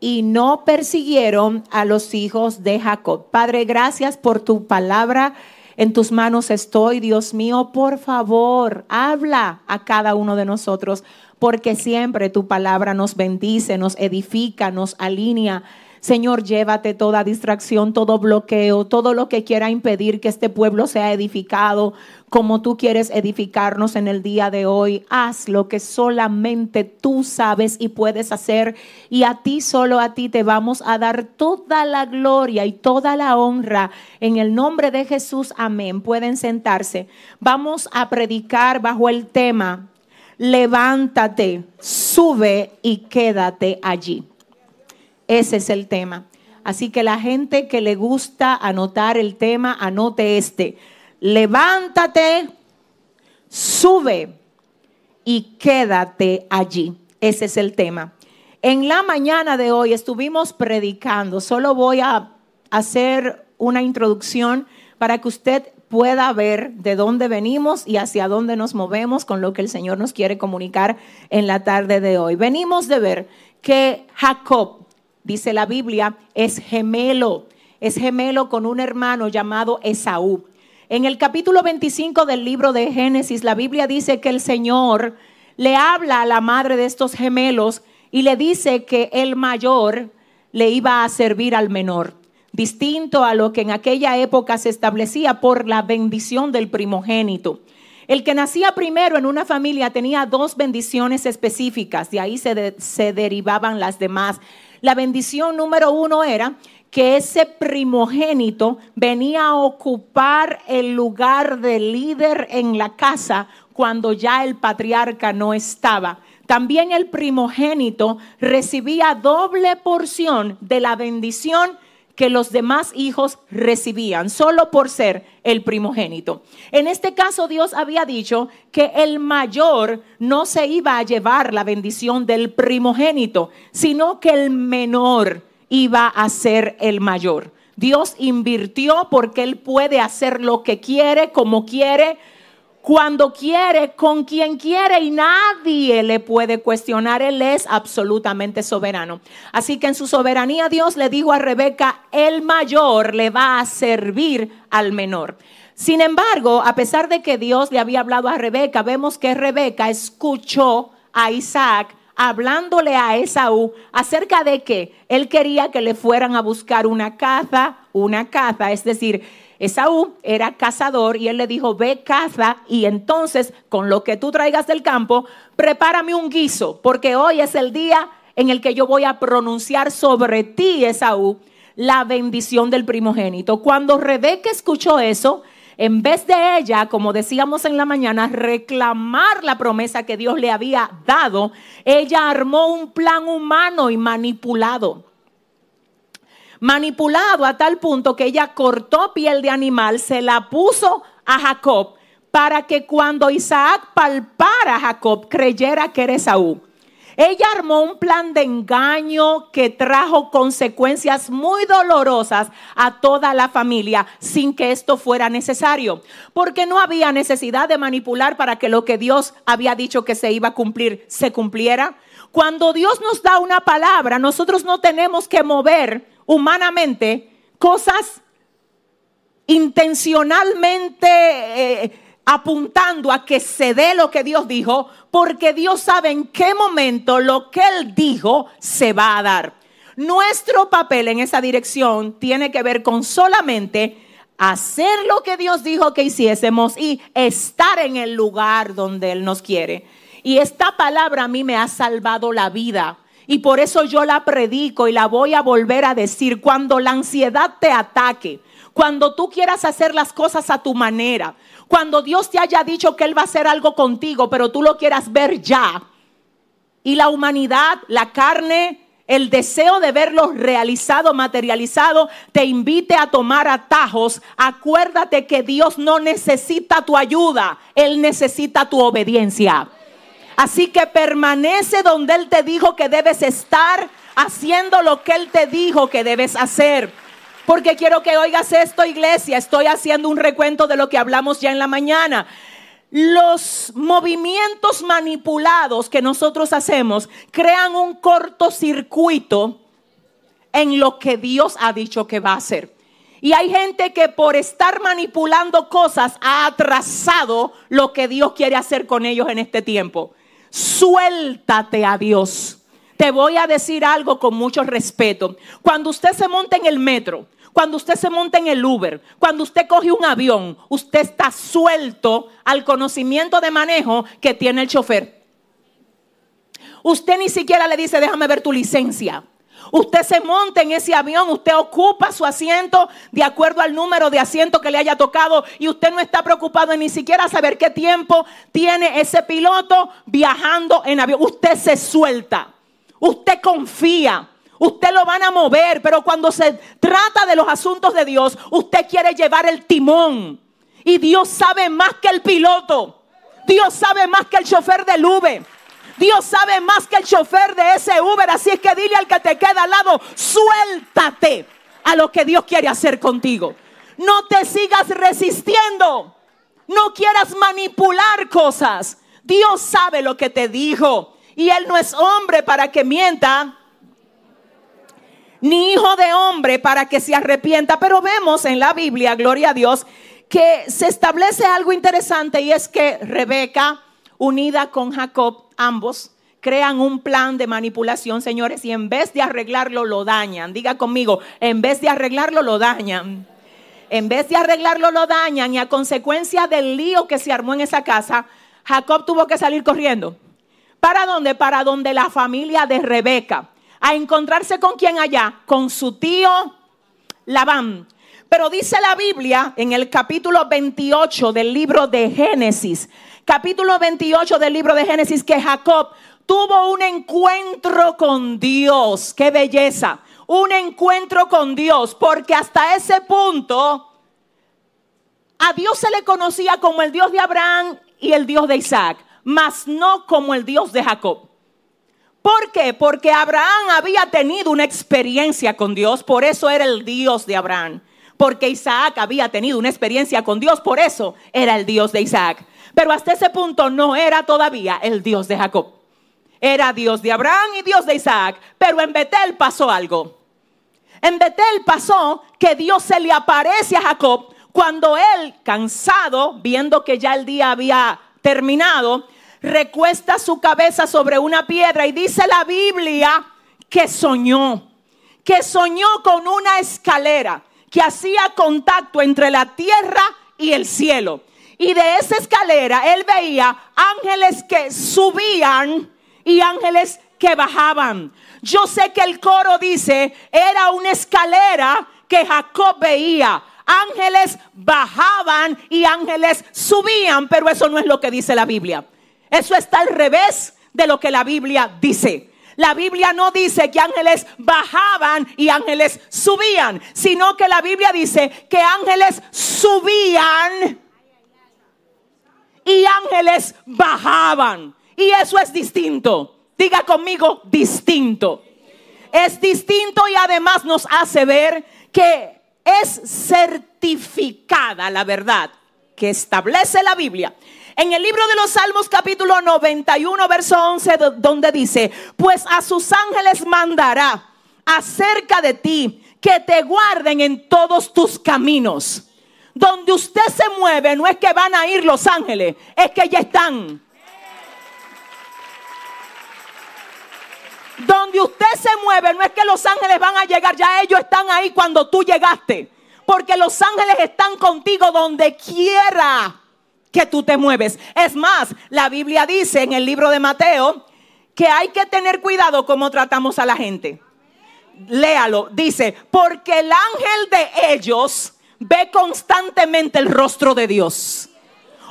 y no persiguieron a los hijos de Jacob. Padre, gracias por tu palabra en tus manos estoy, Dios mío, por favor, habla a cada uno de nosotros, porque siempre tu palabra nos bendice, nos edifica, nos alinea. Señor, llévate toda distracción, todo bloqueo, todo lo que quiera impedir que este pueblo sea edificado como tú quieres edificarnos en el día de hoy. Haz lo que solamente tú sabes y puedes hacer. Y a ti, solo a ti, te vamos a dar toda la gloria y toda la honra. En el nombre de Jesús, amén. Pueden sentarse. Vamos a predicar bajo el tema, levántate, sube y quédate allí. Ese es el tema. Así que la gente que le gusta anotar el tema, anote este levántate, sube y quédate allí. Ese es el tema. En la mañana de hoy estuvimos predicando. Solo voy a hacer una introducción para que usted pueda ver de dónde venimos y hacia dónde nos movemos con lo que el Señor nos quiere comunicar en la tarde de hoy. Venimos de ver que Jacob, dice la Biblia, es gemelo, es gemelo con un hermano llamado Esaú. En el capítulo 25 del libro de Génesis, la Biblia dice que el Señor le habla a la madre de estos gemelos y le dice que el mayor le iba a servir al menor, distinto a lo que en aquella época se establecía por la bendición del primogénito. El que nacía primero en una familia tenía dos bendiciones específicas, de ahí se, se derivaban las demás. La bendición número uno era que ese primogénito venía a ocupar el lugar de líder en la casa cuando ya el patriarca no estaba. También el primogénito recibía doble porción de la bendición que los demás hijos recibían, solo por ser el primogénito. En este caso Dios había dicho que el mayor no se iba a llevar la bendición del primogénito, sino que el menor iba a ser el mayor. Dios invirtió porque Él puede hacer lo que quiere, como quiere, cuando quiere, con quien quiere y nadie le puede cuestionar. Él es absolutamente soberano. Así que en su soberanía Dios le dijo a Rebeca, el mayor le va a servir al menor. Sin embargo, a pesar de que Dios le había hablado a Rebeca, vemos que Rebeca escuchó a Isaac hablándole a Esaú acerca de que él quería que le fueran a buscar una caza, una caza, es decir, Esaú era cazador y él le dijo, ve caza y entonces con lo que tú traigas del campo, prepárame un guiso, porque hoy es el día en el que yo voy a pronunciar sobre ti, Esaú, la bendición del primogénito. Cuando Rebeca escuchó eso, en vez de ella, como decíamos en la mañana, reclamar la promesa que Dios le había dado, ella armó un plan humano y manipulado. Manipulado a tal punto que ella cortó piel de animal, se la puso a Jacob para que cuando Isaac palpara a Jacob creyera que era Esaú. Ella armó un plan de engaño que trajo consecuencias muy dolorosas a toda la familia sin que esto fuera necesario, porque no había necesidad de manipular para que lo que Dios había dicho que se iba a cumplir se cumpliera. Cuando Dios nos da una palabra, nosotros no tenemos que mover humanamente cosas intencionalmente... Eh, apuntando a que se dé lo que Dios dijo, porque Dios sabe en qué momento lo que Él dijo se va a dar. Nuestro papel en esa dirección tiene que ver con solamente hacer lo que Dios dijo que hiciésemos y estar en el lugar donde Él nos quiere. Y esta palabra a mí me ha salvado la vida. Y por eso yo la predico y la voy a volver a decir. Cuando la ansiedad te ataque, cuando tú quieras hacer las cosas a tu manera, cuando Dios te haya dicho que Él va a hacer algo contigo, pero tú lo quieras ver ya. Y la humanidad, la carne, el deseo de verlo realizado, materializado, te invite a tomar atajos. Acuérdate que Dios no necesita tu ayuda, Él necesita tu obediencia. Así que permanece donde Él te dijo que debes estar, haciendo lo que Él te dijo que debes hacer. Porque quiero que oigas esto, iglesia. Estoy haciendo un recuento de lo que hablamos ya en la mañana. Los movimientos manipulados que nosotros hacemos crean un cortocircuito en lo que Dios ha dicho que va a hacer. Y hay gente que por estar manipulando cosas ha atrasado lo que Dios quiere hacer con ellos en este tiempo. Suéltate a Dios. Te voy a decir algo con mucho respeto. Cuando usted se monta en el metro, cuando usted se monta en el Uber, cuando usted coge un avión, usted está suelto al conocimiento de manejo que tiene el chofer. Usted ni siquiera le dice, déjame ver tu licencia. Usted se monta en ese avión, usted ocupa su asiento de acuerdo al número de asiento que le haya tocado y usted no está preocupado en ni siquiera saber qué tiempo tiene ese piloto viajando en avión. Usted se suelta, usted confía, Usted lo van a mover, pero cuando se trata de los asuntos de Dios, usted quiere llevar el timón. Y Dios sabe más que el piloto. Dios sabe más que el chofer del Uber. Dios sabe más que el chofer de ese Uber. Así es que dile al que te queda al lado, suéltate a lo que Dios quiere hacer contigo. No te sigas resistiendo. No quieras manipular cosas. Dios sabe lo que te dijo. Y Él no es hombre para que mienta, ni hijo de hombre para que se arrepienta. Pero vemos en la Biblia, gloria a Dios, que se establece algo interesante y es que Rebeca, unida con Jacob, ambos crean un plan de manipulación, señores, y en vez de arreglarlo, lo dañan. Diga conmigo, en vez de arreglarlo, lo dañan. En vez de arreglarlo, lo dañan y a consecuencia del lío que se armó en esa casa, Jacob tuvo que salir corriendo. ¿Para dónde? Para donde la familia de Rebeca a encontrarse con quién allá, con su tío Labán. Pero dice la Biblia en el capítulo 28 del libro de Génesis, capítulo 28 del libro de Génesis, que Jacob tuvo un encuentro con Dios. ¡Qué belleza! Un encuentro con Dios, porque hasta ese punto a Dios se le conocía como el Dios de Abraham y el Dios de Isaac, mas no como el Dios de Jacob. ¿Por qué? Porque Abraham había tenido una experiencia con Dios, por eso era el Dios de Abraham. Porque Isaac había tenido una experiencia con Dios, por eso era el Dios de Isaac. Pero hasta ese punto no era todavía el Dios de Jacob. Era Dios de Abraham y Dios de Isaac. Pero en Betel pasó algo. En Betel pasó que Dios se le aparece a Jacob cuando él, cansado, viendo que ya el día había terminado, recuesta su cabeza sobre una piedra y dice la Biblia que soñó, que soñó con una escalera que hacía contacto entre la tierra y el cielo. Y de esa escalera él veía ángeles que subían y ángeles que bajaban. Yo sé que el coro dice, era una escalera que Jacob veía. Ángeles bajaban y ángeles subían, pero eso no es lo que dice la Biblia. Eso está al revés de lo que la Biblia dice. La Biblia no dice que ángeles bajaban y ángeles subían, sino que la Biblia dice que ángeles subían y ángeles bajaban. Y eso es distinto. Diga conmigo, distinto. Es distinto y además nos hace ver que es certificada la verdad que establece la Biblia. En el libro de los Salmos capítulo 91, verso 11, donde dice, pues a sus ángeles mandará acerca de ti que te guarden en todos tus caminos. Donde usted se mueve no es que van a ir los ángeles, es que ya están. Donde usted se mueve no es que los ángeles van a llegar, ya ellos están ahí cuando tú llegaste. Porque los ángeles están contigo donde quiera que tú te mueves. Es más, la Biblia dice en el libro de Mateo que hay que tener cuidado cómo tratamos a la gente. Léalo, dice, porque el ángel de ellos ve constantemente el rostro de Dios.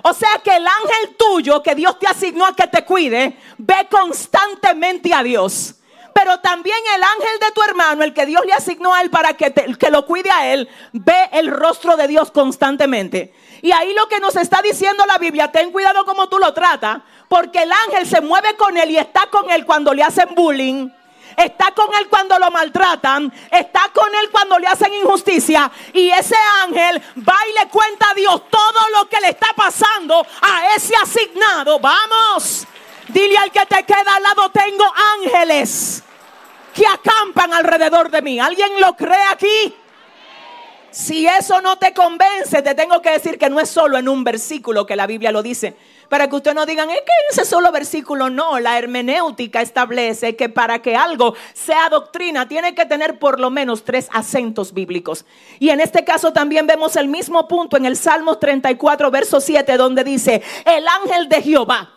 O sea que el ángel tuyo que Dios te asignó a que te cuide, ve constantemente a Dios. Pero también el ángel de tu hermano, el que Dios le asignó a él para que, que lo cuide a él, ve el rostro de Dios constantemente. Y ahí lo que nos está diciendo la Biblia, ten cuidado como tú lo tratas, porque el ángel se mueve con él y está con él cuando le hacen bullying. Está con él cuando lo maltratan. Está con él cuando le hacen injusticia. Y ese ángel va y le cuenta a Dios todo lo que le está pasando a ese asignado. Vamos. Dile al que te queda al lado, tengo ángeles que acampan alrededor de mí. ¿Alguien lo cree aquí? Si eso no te convence, te tengo que decir que no es solo en un versículo que la Biblia lo dice. Para que ustedes no digan, es que en ese solo versículo no, la hermenéutica establece que para que algo sea doctrina tiene que tener por lo menos tres acentos bíblicos. Y en este caso también vemos el mismo punto en el Salmo 34, verso 7, donde dice, el ángel de Jehová.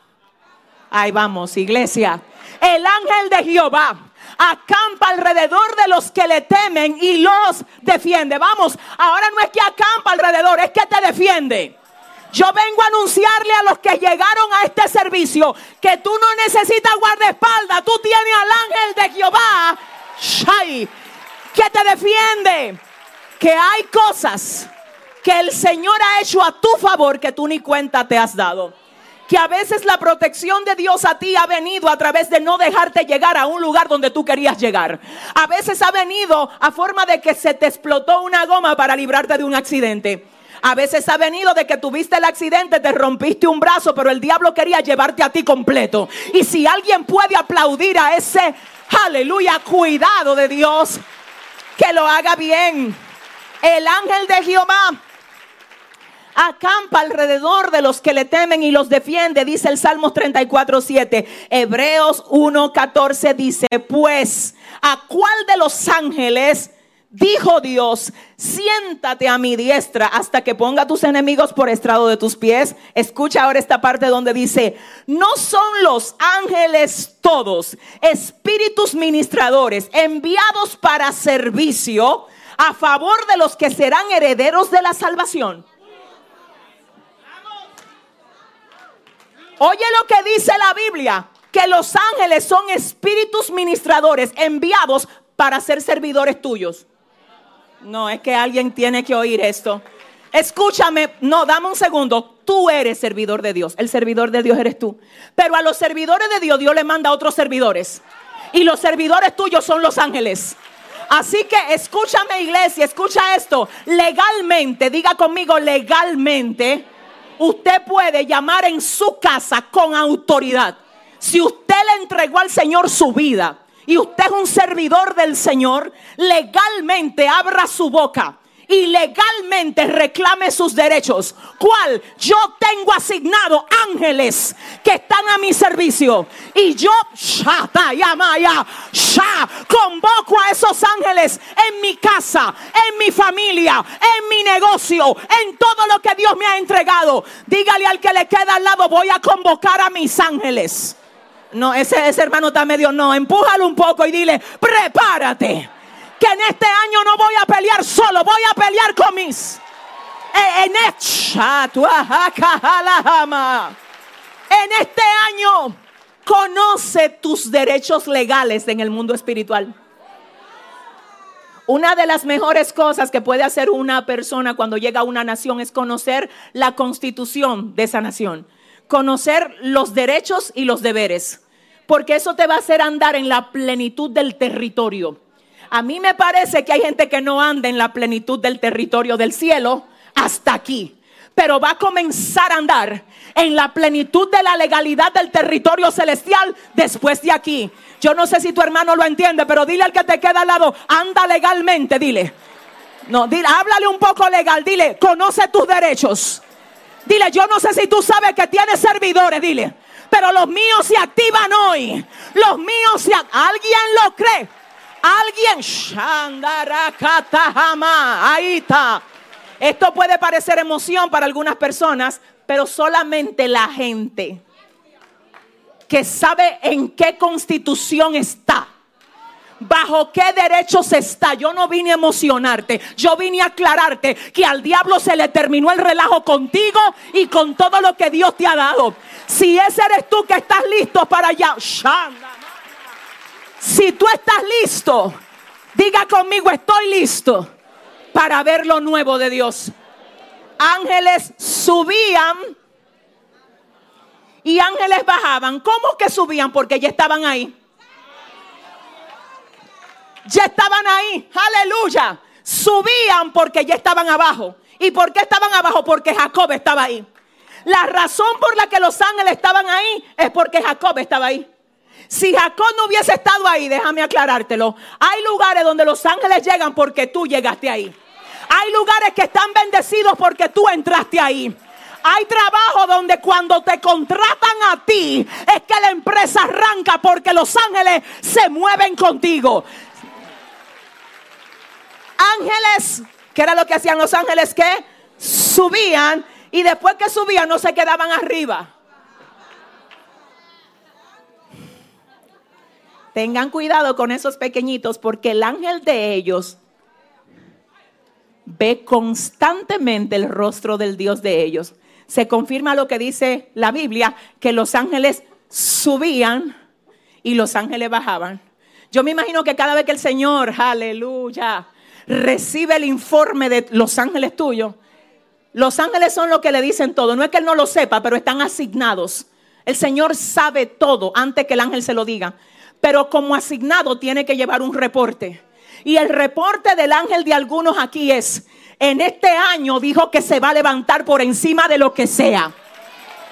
Ahí vamos, iglesia. El ángel de Jehová acampa alrededor de los que le temen y los defiende. Vamos, ahora no es que acampa alrededor, es que te defiende. Yo vengo a anunciarle a los que llegaron a este servicio que tú no necesitas guardaespaldas, tú tienes al ángel de Jehová Shai, que te defiende. Que hay cosas que el Señor ha hecho a tu favor que tú ni cuenta te has dado que a veces la protección de Dios a ti ha venido a través de no dejarte llegar a un lugar donde tú querías llegar. A veces ha venido a forma de que se te explotó una goma para librarte de un accidente. A veces ha venido de que tuviste el accidente, te rompiste un brazo, pero el diablo quería llevarte a ti completo. Y si alguien puede aplaudir a ese, aleluya, cuidado de Dios, que lo haga bien. El ángel de Jehová acampa alrededor de los que le temen y los defiende, dice el Salmos 34, 7. Hebreos 1, 14 dice, pues, ¿a cuál de los ángeles dijo Dios, siéntate a mi diestra hasta que ponga tus enemigos por estrado de tus pies? Escucha ahora esta parte donde dice, no son los ángeles todos espíritus ministradores enviados para servicio a favor de los que serán herederos de la salvación. Oye lo que dice la Biblia, que los ángeles son espíritus ministradores enviados para ser servidores tuyos. No, es que alguien tiene que oír esto. Escúchame, no, dame un segundo. Tú eres servidor de Dios. El servidor de Dios eres tú. Pero a los servidores de Dios, Dios le manda a otros servidores. Y los servidores tuyos son los ángeles. Así que escúchame iglesia, escucha esto. Legalmente, diga conmigo legalmente, usted puede llamar en su casa con autoridad. Si usted le entregó al Señor su vida y usted es un servidor del Señor, legalmente abra su boca y legalmente reclame sus derechos. ¿Cuál? Yo tengo asignado ángeles que están a mi servicio. Y yo, convoco a esos ángeles en mi casa, en mi familia, en mi negocio, en todo lo que Dios me ha entregado. Dígale al que le queda al lado, voy a convocar a mis ángeles. No, ese, ese hermano está medio no. Empújalo un poco y dile, prepárate que en este año no voy a pelear solo, voy a pelear con mis. En este año conoce tus derechos legales en el mundo espiritual. Una de las mejores cosas que puede hacer una persona cuando llega a una nación es conocer la constitución de esa nación, conocer los derechos y los deberes, porque eso te va a hacer andar en la plenitud del territorio. A mí me parece que hay gente que no anda en la plenitud del territorio del cielo hasta aquí. Pero va a comenzar a andar en la plenitud de la legalidad del territorio celestial después de aquí. Yo no sé si tu hermano lo entiende, pero dile al que te queda al lado, anda legalmente, dile. No, dile, háblale un poco legal, dile, conoce tus derechos. Dile, yo no sé si tú sabes que tienes servidores, dile. Pero los míos se activan hoy. Los míos se... ¿Alguien lo cree? Alguien, ahí está. Esto puede parecer emoción para algunas personas, pero solamente la gente que sabe en qué constitución está. ¿Bajo qué derechos está? Yo no vine a emocionarte, yo vine a aclararte que al diablo se le terminó el relajo contigo y con todo lo que Dios te ha dado. Si ese eres tú que estás listo para allá, si tú estás listo, diga conmigo, estoy listo para ver lo nuevo de Dios. Ángeles subían y ángeles bajaban. ¿Cómo que subían? Porque ya estaban ahí. Ya estaban ahí. Aleluya. Subían porque ya estaban abajo. ¿Y por qué estaban abajo? Porque Jacob estaba ahí. La razón por la que los ángeles estaban ahí es porque Jacob estaba ahí. Si Jacob no hubiese estado ahí, déjame aclarártelo. Hay lugares donde los ángeles llegan porque tú llegaste ahí. Hay lugares que están bendecidos porque tú entraste ahí. Hay trabajo donde cuando te contratan a ti es que la empresa arranca porque los ángeles se mueven contigo. Ángeles, ¿qué era lo que hacían los ángeles? Que subían y después que subían no se quedaban arriba. Tengan cuidado con esos pequeñitos porque el ángel de ellos ve constantemente el rostro del Dios de ellos. Se confirma lo que dice la Biblia, que los ángeles subían y los ángeles bajaban. Yo me imagino que cada vez que el Señor, aleluya, recibe el informe de los ángeles tuyos, los ángeles son los que le dicen todo. No es que él no lo sepa, pero están asignados. El Señor sabe todo antes que el ángel se lo diga pero como asignado tiene que llevar un reporte. Y el reporte del ángel de algunos aquí es, en este año dijo que se va a levantar por encima de lo que sea.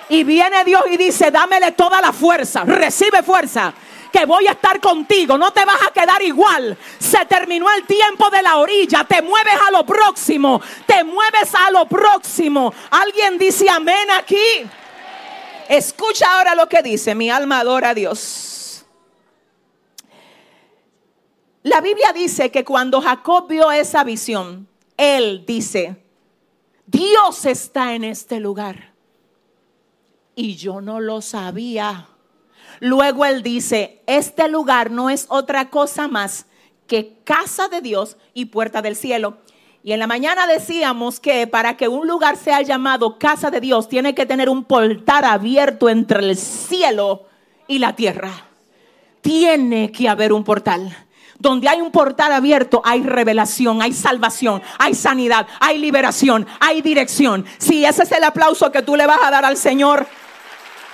Y viene Dios y dice, dámele toda la fuerza, recibe fuerza, que voy a estar contigo, no te vas a quedar igual. Se terminó el tiempo de la orilla, te mueves a lo próximo, te mueves a lo próximo. Alguien dice amén aquí. Escucha ahora lo que dice, mi alma adora a Dios. La Biblia dice que cuando Jacob vio esa visión, él dice, Dios está en este lugar. Y yo no lo sabía. Luego él dice, este lugar no es otra cosa más que casa de Dios y puerta del cielo. Y en la mañana decíamos que para que un lugar sea llamado casa de Dios, tiene que tener un portal abierto entre el cielo y la tierra. Tiene que haber un portal. Donde hay un portal abierto, hay revelación, hay salvación, hay sanidad, hay liberación, hay dirección. Si ese es el aplauso que tú le vas a dar al Señor,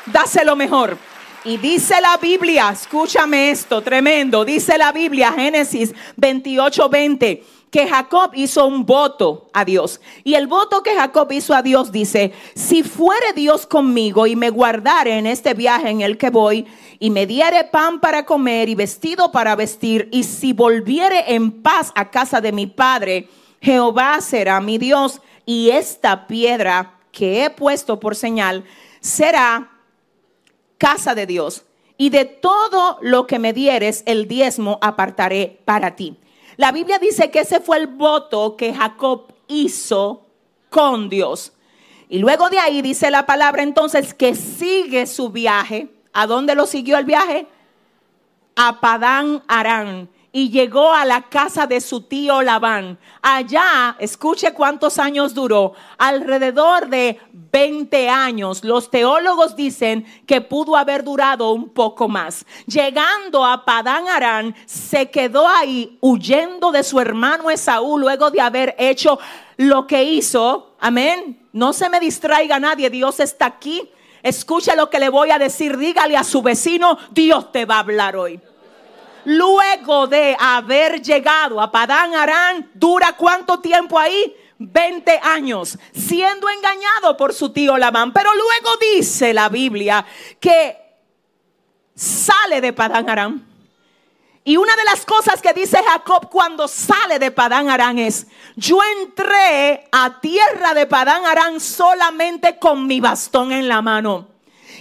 dáselo mejor. Y dice la Biblia, escúchame esto, tremendo, dice la Biblia, Génesis 28, 20 que Jacob hizo un voto a Dios. Y el voto que Jacob hizo a Dios dice, si fuere Dios conmigo y me guardare en este viaje en el que voy, y me diere pan para comer y vestido para vestir, y si volviere en paz a casa de mi padre, Jehová será mi Dios, y esta piedra que he puesto por señal será casa de Dios. Y de todo lo que me dieres, el diezmo apartaré para ti. La Biblia dice que ese fue el voto que Jacob hizo con Dios. Y luego de ahí dice la palabra entonces que sigue su viaje. ¿A dónde lo siguió el viaje? A Padán Arán y llegó a la casa de su tío Labán. Allá, escuche cuántos años duró, alrededor de 20 años. Los teólogos dicen que pudo haber durado un poco más. Llegando a Padán Arán, se quedó ahí huyendo de su hermano Esaú luego de haber hecho lo que hizo. Amén. No se me distraiga nadie, Dios está aquí. Escuche lo que le voy a decir, dígale a su vecino, Dios te va a hablar hoy luego de haber llegado a Padán Arán, dura cuánto tiempo ahí? 20 años, siendo engañado por su tío Labán. Pero luego dice la Biblia que sale de Padán Arán. Y una de las cosas que dice Jacob cuando sale de Padán Arán es, yo entré a tierra de Padán Arán solamente con mi bastón en la mano.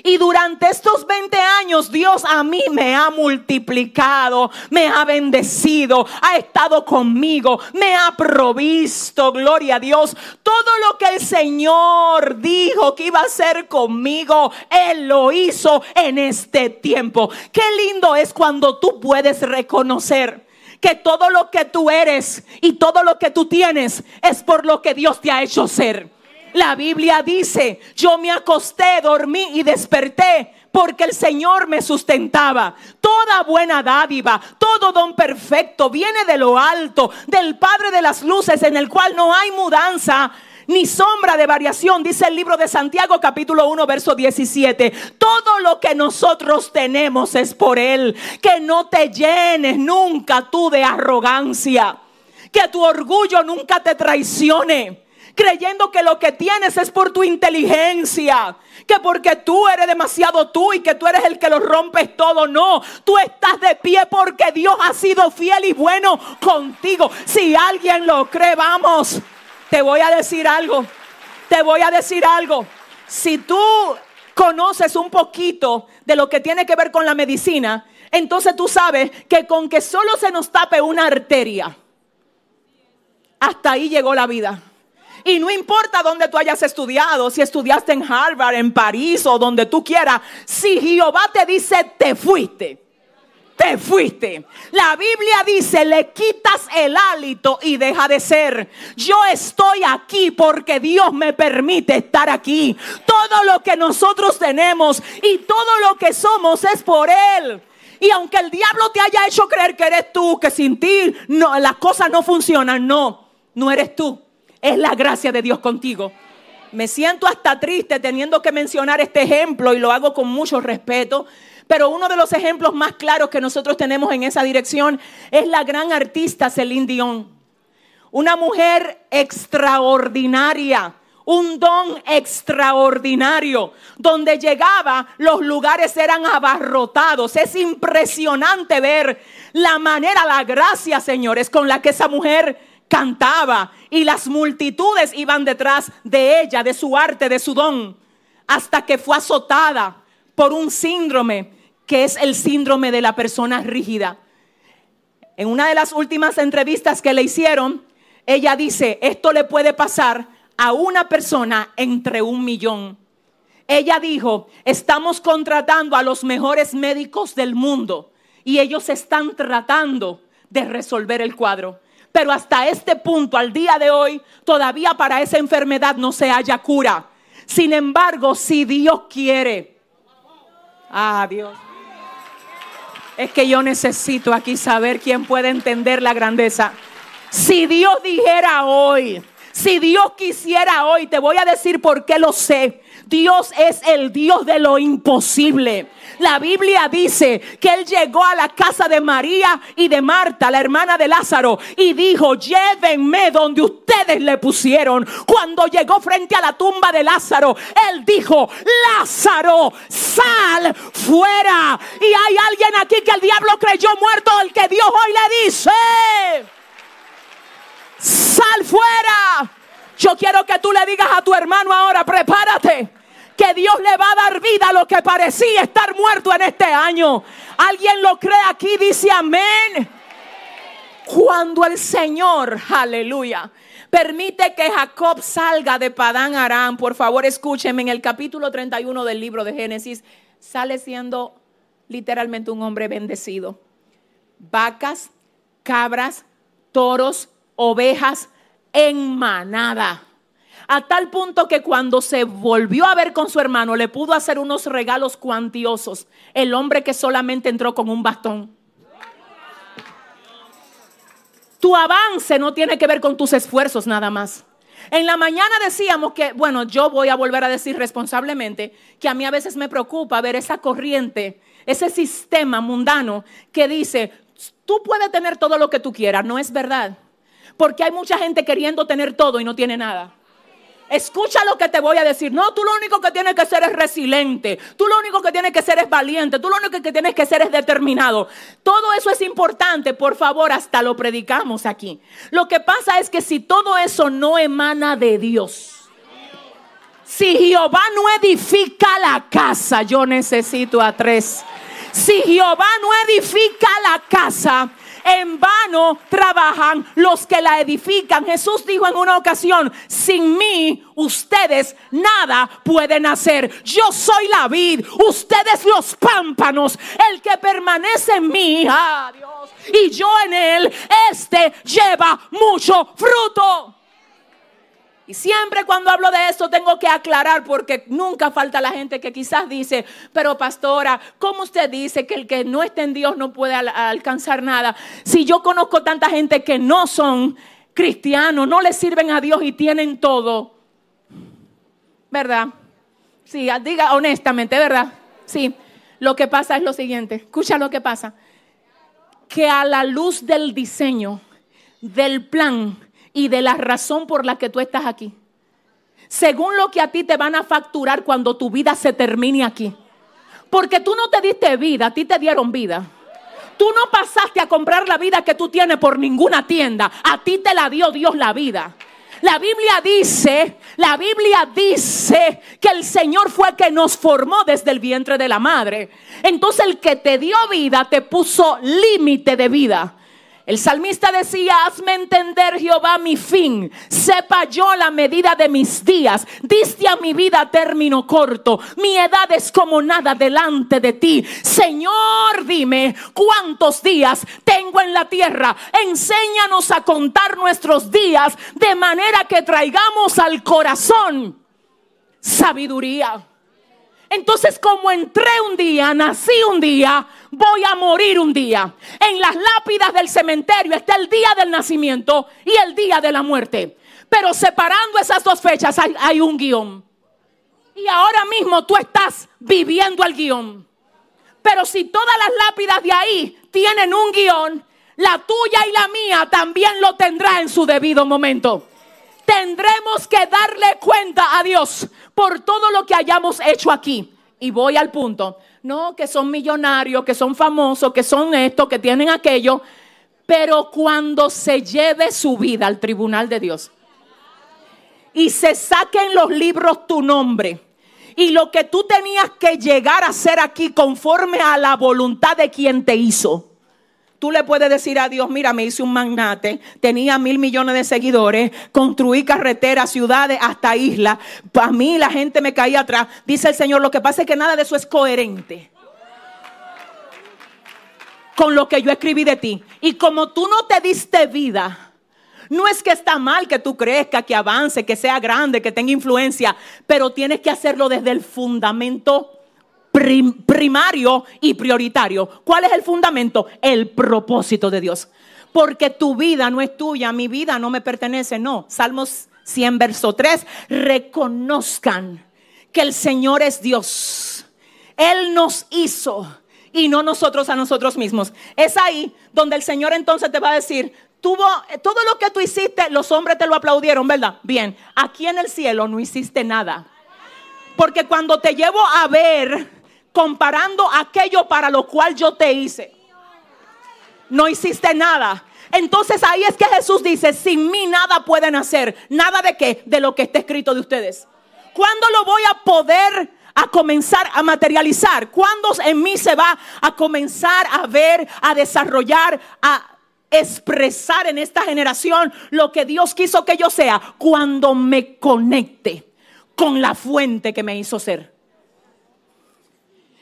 Y durante estos 20 años Dios a mí me ha multiplicado, me ha bendecido, ha estado conmigo, me ha provisto, gloria a Dios. Todo lo que el Señor dijo que iba a hacer conmigo, Él lo hizo en este tiempo. Qué lindo es cuando tú puedes reconocer que todo lo que tú eres y todo lo que tú tienes es por lo que Dios te ha hecho ser. La Biblia dice, yo me acosté, dormí y desperté porque el Señor me sustentaba. Toda buena dádiva, todo don perfecto viene de lo alto, del Padre de las Luces, en el cual no hay mudanza ni sombra de variación, dice el libro de Santiago capítulo 1 verso 17. Todo lo que nosotros tenemos es por Él. Que no te llenes nunca tú de arrogancia. Que tu orgullo nunca te traicione creyendo que lo que tienes es por tu inteligencia, que porque tú eres demasiado tú y que tú eres el que lo rompes todo. No, tú estás de pie porque Dios ha sido fiel y bueno contigo. Si alguien lo cree, vamos, te voy a decir algo, te voy a decir algo. Si tú conoces un poquito de lo que tiene que ver con la medicina, entonces tú sabes que con que solo se nos tape una arteria, hasta ahí llegó la vida. Y no importa dónde tú hayas estudiado, si estudiaste en Harvard, en París o donde tú quieras, si Jehová te dice, te fuiste te fuiste. La Biblia dice, le quitas el hálito y deja de ser. Yo estoy aquí porque Dios me permite estar aquí. Todo lo que nosotros tenemos y todo lo que somos es por Él. Y aunque el diablo te haya hecho creer que eres tú, que sin ti no, las cosas no funcionan, no, no eres tú. Es la gracia de Dios contigo. Me siento hasta triste teniendo que mencionar este ejemplo y lo hago con mucho respeto. Pero uno de los ejemplos más claros que nosotros tenemos en esa dirección es la gran artista Celine Dion. Una mujer extraordinaria, un don extraordinario. Donde llegaba, los lugares eran abarrotados. Es impresionante ver la manera, la gracia, señores, con la que esa mujer cantaba y las multitudes iban detrás de ella, de su arte, de su don, hasta que fue azotada por un síndrome que es el síndrome de la persona rígida. En una de las últimas entrevistas que le hicieron, ella dice, esto le puede pasar a una persona entre un millón. Ella dijo, estamos contratando a los mejores médicos del mundo y ellos están tratando de resolver el cuadro. Pero hasta este punto, al día de hoy, todavía para esa enfermedad no se haya cura. Sin embargo, si Dios quiere, ah, Dios. Es que yo necesito aquí saber quién puede entender la grandeza. Si Dios dijera hoy, si Dios quisiera hoy, te voy a decir por qué lo sé. Dios es el Dios de lo imposible. La Biblia dice que Él llegó a la casa de María y de Marta, la hermana de Lázaro, y dijo, llévenme donde ustedes le pusieron. Cuando llegó frente a la tumba de Lázaro, Él dijo, Lázaro, sal fuera. Y hay alguien aquí que el diablo creyó muerto, el que Dios hoy le dice, sal fuera. Yo quiero que tú le digas a tu hermano ahora, prepárate que Dios le va a dar vida a lo que parecía estar muerto en este año. ¿Alguien lo cree aquí? Dice amén. Cuando el Señor, aleluya, permite que Jacob salga de Padán Aram, por favor escúcheme, en el capítulo 31 del libro de Génesis, sale siendo literalmente un hombre bendecido. Vacas, cabras, toros, ovejas en manada. A tal punto que cuando se volvió a ver con su hermano, le pudo hacer unos regalos cuantiosos. El hombre que solamente entró con un bastón. Tu avance no tiene que ver con tus esfuerzos nada más. En la mañana decíamos que, bueno, yo voy a volver a decir responsablemente que a mí a veces me preocupa ver esa corriente, ese sistema mundano que dice, tú puedes tener todo lo que tú quieras. No es verdad. Porque hay mucha gente queriendo tener todo y no tiene nada. Escucha lo que te voy a decir. No, tú lo único que tienes que ser es resiliente. Tú lo único que tienes que ser es valiente. Tú lo único que tienes que ser es determinado. Todo eso es importante. Por favor, hasta lo predicamos aquí. Lo que pasa es que si todo eso no emana de Dios. Si Jehová no edifica la casa, yo necesito a tres. Si Jehová no edifica la casa, en vano trabajan los que la edifican. Jesús dijo en una ocasión, sin mí ustedes nada pueden hacer. Yo soy la vid, ustedes los pámpanos. El que permanece en mí, ah, Dios, y yo en él, este lleva mucho fruto. Y siempre cuando hablo de esto tengo que aclarar porque nunca falta la gente que quizás dice, pero pastora, ¿cómo usted dice que el que no esté en Dios no puede alcanzar nada? Si yo conozco tanta gente que no son cristianos, no le sirven a Dios y tienen todo. ¿Verdad? Sí, diga honestamente, ¿verdad? Sí. Lo que pasa es lo siguiente, escucha lo que pasa. Que a la luz del diseño, del plan, y de la razón por la que tú estás aquí. Según lo que a ti te van a facturar cuando tu vida se termine aquí. Porque tú no te diste vida, a ti te dieron vida. Tú no pasaste a comprar la vida que tú tienes por ninguna tienda. A ti te la dio Dios la vida. La Biblia dice, la Biblia dice que el Señor fue que nos formó desde el vientre de la madre. Entonces el que te dio vida te puso límite de vida. El salmista decía, hazme entender Jehová mi fin, sepa yo la medida de mis días, diste a mi vida término corto, mi edad es como nada delante de ti. Señor, dime cuántos días tengo en la tierra, enséñanos a contar nuestros días de manera que traigamos al corazón sabiduría. Entonces, como entré un día, nací un día, voy a morir un día. En las lápidas del cementerio está el día del nacimiento y el día de la muerte. Pero separando esas dos fechas hay, un guion. Y ahora mismo tú estás viviendo el guion. Pero si todas las lápidas de ahí tienen un guion, la tuya y la mía también lo tendrá en su debido momento. Tendremos que darle cuenta a Dios por todo lo que hayamos hecho aquí. Y voy al punto. No, que son millonarios, que son famosos, que son esto, que tienen aquello. Pero cuando se lleve su vida al tribunal de Dios y se saquen los libros tu nombre y lo que tú tenías que llegar a hacer aquí conforme a la voluntad de quien te hizo Tú le puedes decir a Dios, mira, me hice un magnate, tenía mil millones de seguidores, construí carreteras, ciudades, hasta islas. Para mí la gente me caía atrás. Dice el Señor, lo que pasa es que nada de eso es coherente. con lo que yo escribí de ti. Y como tú no te diste vida, no es que está mal que tú crezcas, que avance, que sea grande, que tenga influencia, pero tienes que hacerlo desde el fundamento primario y prioritario. ¿Cuál es el fundamento? El propósito de Dios. Porque tu vida no es tuya, mi vida no me pertenece, no. Salmos 100, verso 3, reconozcan que el Señor es Dios. Él nos hizo y no nosotros a nosotros mismos. Es ahí donde el Señor entonces te va a decir, tuvo todo lo que tú hiciste, los hombres te lo aplaudieron, ¿verdad? Bien, aquí en el cielo no hiciste nada. Porque cuando te llevo a ver comparando aquello para lo cual yo te hice, no hiciste nada. Entonces ahí es que Jesús dice, sin mí nada pueden hacer. ¿Nada de qué? De lo que está escrito de ustedes. ¿Cuándo lo voy a poder a comenzar a materializar? ¿Cuándo en mí se va a comenzar a ver, a desarrollar, a expresar en esta generación lo que Dios quiso que yo sea? Cuando me conecte con la fuente que me hizo ser.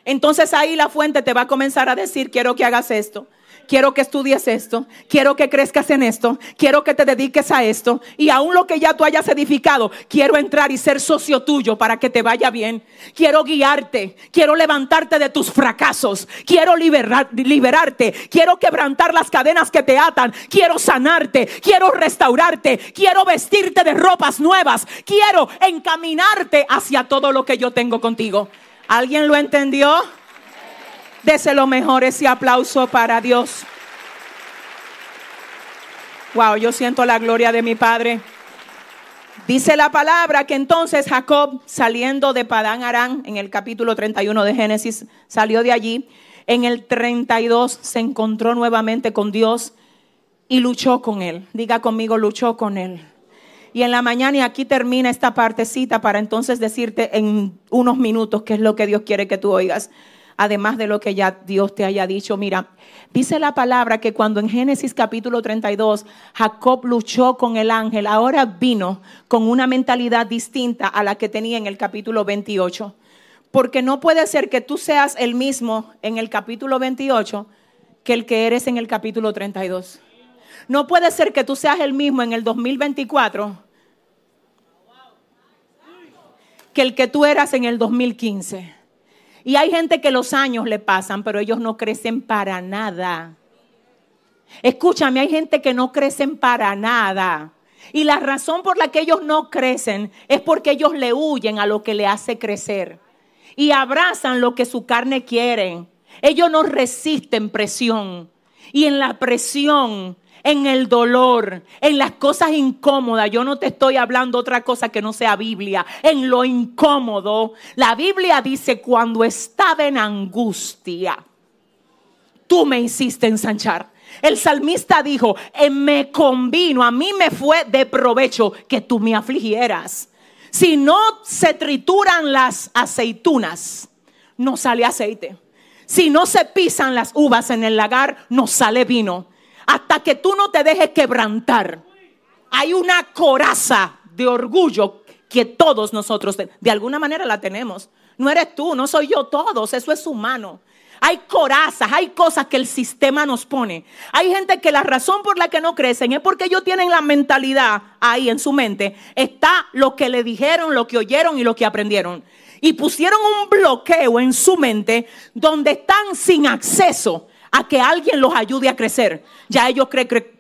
Entonces ahí la fuente te va a comenzar a decir, quiero que hagas esto quiero que estudies esto, quiero que crezcas en esto, quiero que te dediques a esto y aún lo que ya tú hayas edificado, quiero entrar y ser socio tuyo para que te vaya bien. Quiero guiarte, quiero levantarte de tus fracasos, quiero liberarte, quiero quebrantar las cadenas que te atan, quiero sanarte, quiero restaurarte, quiero vestirte de ropas nuevas, quiero encaminarte hacia todo lo que yo tengo contigo. ¿Alguien lo entendió? Dese lo mejor ese aplauso para Dios. Wow, yo siento la gloria de mi Padre. Dice la palabra que entonces Jacob, saliendo de Padán Arán, en el capítulo 31 de Génesis, salió de allí. En el 32 se encontró nuevamente con Dios y luchó con él. Diga conmigo, luchó con él. Y en la mañana, y aquí termina esta partecita para entonces decirte en unos minutos qué es lo que Dios quiere que tú oigas además de lo que ya Dios te haya dicho. Mira, dice la palabra que cuando en Génesis capítulo 32 Jacob luchó con el ángel, ahora vino con una mentalidad distinta a la que tenía en el capítulo 28. Porque no puede ser que tú seas el mismo en el capítulo 28 que el que eres en el capítulo 32. No puede ser que tú seas el mismo en el 2024 que el que tú eras en el 2015. Y hay gente que los años le pasan, pero ellos no crecen para nada. Escúchame, hay gente que no crecen para nada. Y la razón por la que ellos no crecen es porque ellos le huyen a lo que le hace crecer. Y abrazan lo que su carne quiere. Ellos no resisten presión. Y en la presión en el dolor, en las cosas incómodas. Yo no te estoy hablando otra cosa que no sea Biblia. En lo incómodo, la Biblia dice cuando estaba en angustia, tú me hiciste ensanchar. El salmista dijo, eh, me convino, a mí me fue de provecho que tú me afligieras. Si no se trituran las aceitunas, no sale aceite. Si no se pisan las uvas en el lagar, no sale vino hasta que tú no te dejes quebrantar. Hay una coraza de orgullo que todos nosotros de alguna manera la tenemos. No eres tú, no soy yo, todos, eso es humano. Hay corazas, hay cosas que el sistema nos pone. Hay gente que la razón por la que no crecen es porque ellos tienen la mentalidad ahí en su mente. Está lo que le dijeron, lo que oyeron y lo que aprendieron. Y pusieron un bloqueo en su mente donde están sin acceso a que alguien los ayude a crecer. Ya ellos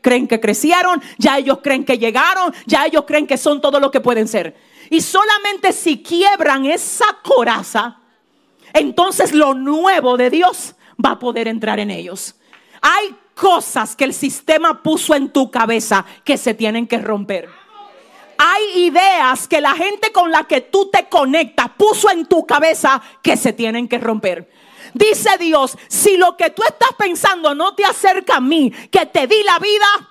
creen que crecieron, ya ellos creen que llegaron, ya ellos creen que son todo lo que pueden ser. Y solamente si quiebran esa coraza, entonces lo nuevo de Dios va a poder entrar en ellos. Hay cosas que el sistema puso en tu cabeza que se tienen que romper. Hay ideas que la gente con la que tú te conectas puso en tu cabeza que se tienen que romper. Dice Dios, si lo que tú estás pensando no te acerca a mí, que te di la vida,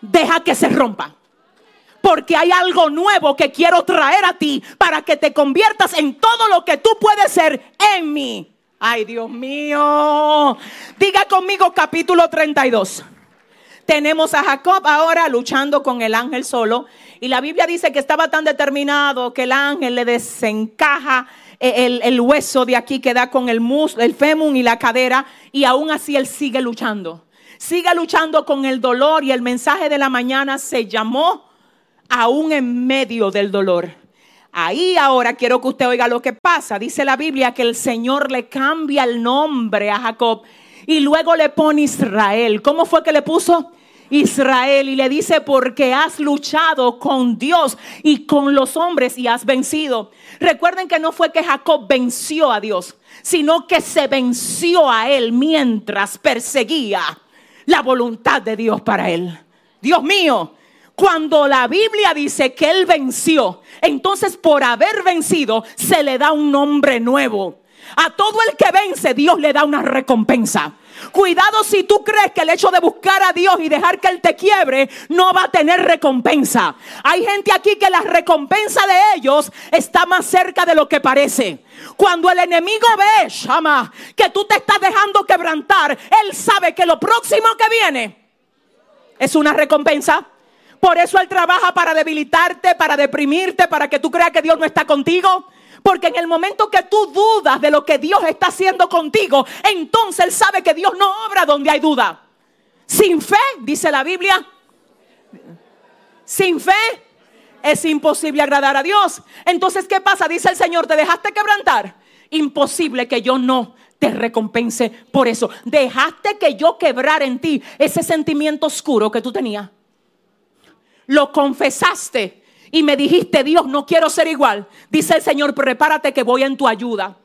deja que se rompa. Porque hay algo nuevo que quiero traer a ti para que te conviertas en todo lo que tú puedes ser en mí. Ay, Dios mío. Diga conmigo capítulo 32. Tenemos a Jacob ahora luchando con el ángel solo. Y la Biblia dice que estaba tan determinado que el ángel le desencaja el, el hueso de aquí que da con el muslo, el fémur y la cadera, y aún así él sigue luchando. Sigue luchando con el dolor y el mensaje de la mañana se llamó aún en medio del dolor. Ahí ahora quiero que usted oiga lo que pasa. Dice la Biblia que el Señor le cambia el nombre a Jacob y luego le pone Israel. ¿Cómo fue que le puso? Israel y le dice porque has luchado con Dios y con los hombres y has vencido. Recuerden que no fue que Jacob venció a Dios, sino que se venció a él mientras perseguía la voluntad de Dios para él. Dios mío, cuando la Biblia dice que él venció, entonces por haber vencido se le da un nombre nuevo. A todo el que vence, Dios le da una recompensa. Cuidado si tú crees que el hecho de buscar a Dios y dejar que Él te quiebre no va a tener recompensa. Hay gente aquí que la recompensa de ellos está más cerca de lo que parece. Cuando el enemigo ve, llama, que tú te estás dejando quebrantar, Él sabe que lo próximo que viene es una recompensa. Por eso Él trabaja para debilitarte, para deprimirte, para que tú creas que Dios no está contigo. Porque en el momento que tú dudas de lo que Dios está haciendo contigo, entonces Él sabe que Dios no obra donde hay duda. Sin fe, dice la Biblia, sin fe es imposible agradar a Dios. Entonces, ¿qué pasa? Dice el Señor, ¿te dejaste quebrantar? Imposible que yo no te recompense por eso. Dejaste que yo quebrara en ti ese sentimiento oscuro que tú tenías. Lo confesaste y me dijiste, Dios, no quiero ser igual. Dice el Señor, prepárate que voy en tu ayuda.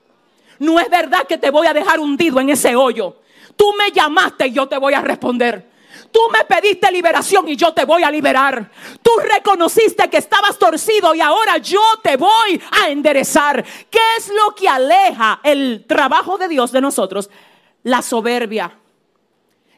No es verdad que te voy a dejar hundido en ese hoyo. Tú me llamaste y yo te voy a responder. Tú me pediste liberación y yo te voy a liberar. Tú reconociste que estabas torcido y ahora yo te voy a enderezar. ¿Qué es lo que aleja el trabajo de Dios de nosotros? La soberbia.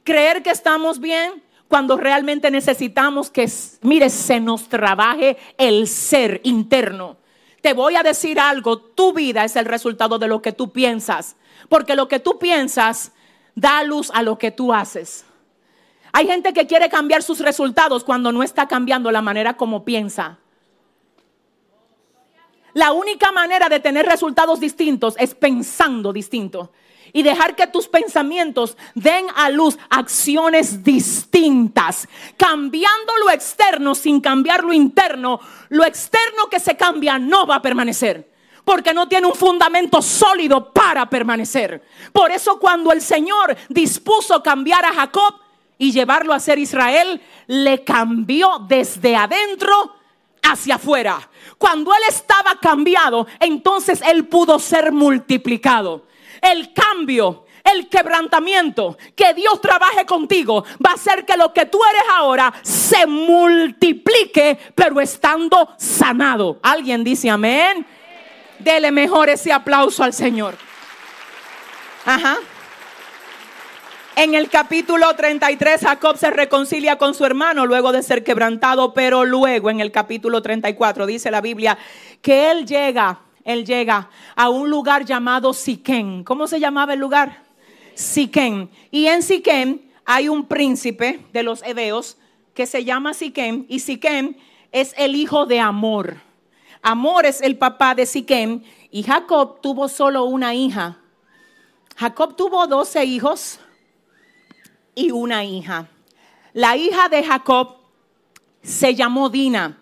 Creer que estamos bien cuando realmente necesitamos que, mire, se nos trabaje el ser interno. Te voy a decir algo, tu vida es el resultado de lo que tú piensas, porque lo que tú piensas da luz a lo que tú haces. Hay gente que quiere cambiar sus resultados cuando no está cambiando la manera como piensa. La única manera de tener resultados distintos es pensando distinto y dejar que tus pensamientos den a luz acciones distintas, cambiando lo externo sin cambiar lo interno. Lo externo que se cambia no va a permanecer porque no tiene un fundamento sólido para permanecer. Por eso cuando el Señor dispuso cambiar a Jacob y llevarlo a ser Israel, le cambió desde adentro hacia afuera. Cuando él estaba cambiado, entonces él pudo ser multiplicado el cambio, el quebrantamiento, que Dios trabaje contigo, va a hacer que lo que tú eres ahora se multiplique, pero estando sanado. ¿Alguien dice amén? Dele mejor ese aplauso al Señor. Ajá. En el capítulo 33, Jacob se reconcilia con su hermano luego de ser quebrantado, pero luego en el capítulo 34 dice la Biblia que él llega él llega a un lugar llamado Siquén. ¿Cómo se llamaba el lugar? Siquén. Y en Siquén hay un príncipe de los hebeos que se llama Siquén y Siquén es el hijo de Amor. Amor es el papá de Siquén y Jacob tuvo solo una hija. Jacob tuvo doce hijos y una hija. La hija de Jacob se llamó Dina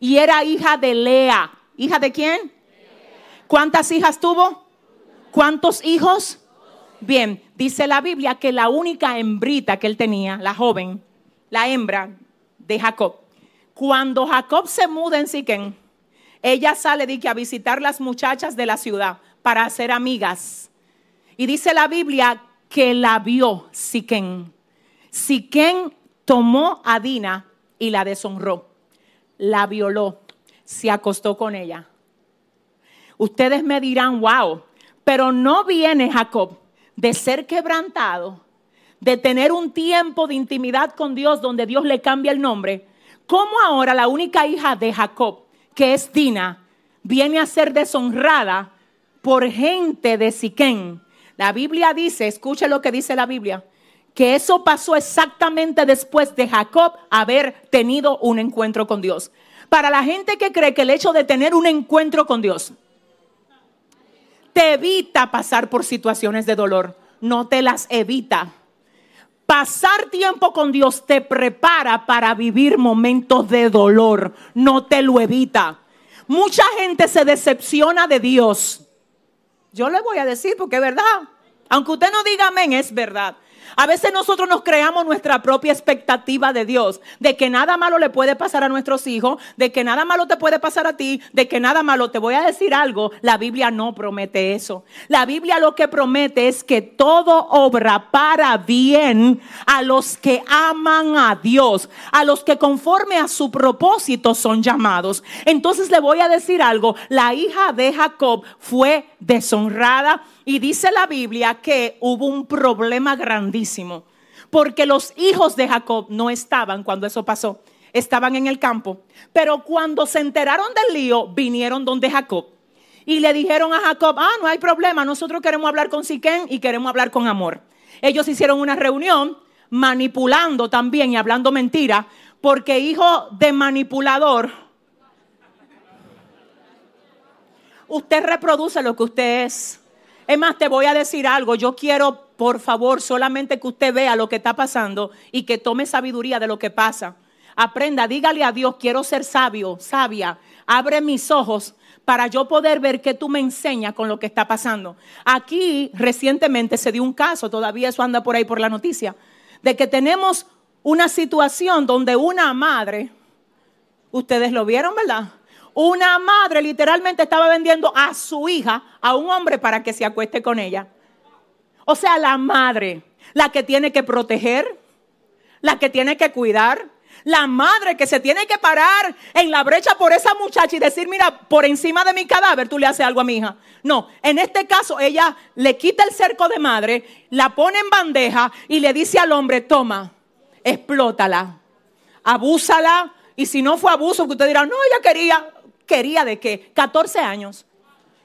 y era hija de Lea. ¿Hija de quién? ¿Cuántas hijas tuvo? ¿Cuántos hijos? Bien, dice la Biblia que la única hembrita que él tenía, la joven, la hembra de Jacob, cuando Jacob se muda en Siquén, ella sale de que a visitar las muchachas de la ciudad para hacer amigas. Y dice la Biblia que la vio Siquén. Siquén tomó a Dina y la deshonró, la violó, se acostó con ella. Ustedes me dirán, wow, pero no viene Jacob de ser quebrantado, de tener un tiempo de intimidad con Dios donde Dios le cambia el nombre. ¿Cómo ahora la única hija de Jacob, que es Dina, viene a ser deshonrada por gente de Siquén? La Biblia dice, escuche lo que dice la Biblia, que eso pasó exactamente después de Jacob haber tenido un encuentro con Dios. Para la gente que cree que el hecho de tener un encuentro con Dios te evita pasar por situaciones de dolor, no te las evita. Pasar tiempo con Dios te prepara para vivir momentos de dolor, no te lo evita. Mucha gente se decepciona de Dios. Yo le voy a decir porque es verdad. Aunque usted no diga amén, es verdad. A veces nosotros nos creamos nuestra propia expectativa de Dios, de que nada malo le puede pasar a nuestros hijos, de que nada malo te puede pasar a ti, de que nada malo te voy a decir algo. La Biblia no promete eso. La Biblia lo que promete es que todo obra para bien a los que aman a Dios, a los que conforme a su propósito son llamados. Entonces le voy a decir algo, la hija de Jacob fue deshonrada y dice la Biblia que hubo un problema grandísimo, porque los hijos de Jacob no estaban cuando eso pasó, estaban en el campo, pero cuando se enteraron del lío, vinieron donde Jacob. Y le dijeron a Jacob, ah, no hay problema, nosotros queremos hablar con Siquén y queremos hablar con amor. Ellos hicieron una reunión manipulando también y hablando mentira, porque hijo de manipulador, usted reproduce lo que usted es. Es más, te voy a decir algo. Yo quiero, por favor, solamente que usted vea lo que está pasando y que tome sabiduría de lo que pasa. Aprenda, dígale a Dios, quiero ser sabio, sabia. Abre mis ojos para yo poder ver qué tú me enseñas con lo que está pasando. Aquí recientemente se dio un caso, todavía eso anda por ahí por la noticia, de que tenemos una situación donde una madre, ustedes lo vieron, ¿verdad? Una madre literalmente estaba vendiendo a su hija a un hombre para que se acueste con ella. O sea, la madre, la que tiene que proteger, la que tiene que cuidar, la madre que se tiene que parar en la brecha por esa muchacha y decir, mira, por encima de mi cadáver tú le haces algo a mi hija. No, en este caso ella le quita el cerco de madre, la pone en bandeja y le dice al hombre, toma, explótala, abúsala. Y si no fue abuso, que usted dirá, no, ella quería, quería de qué? 14 años,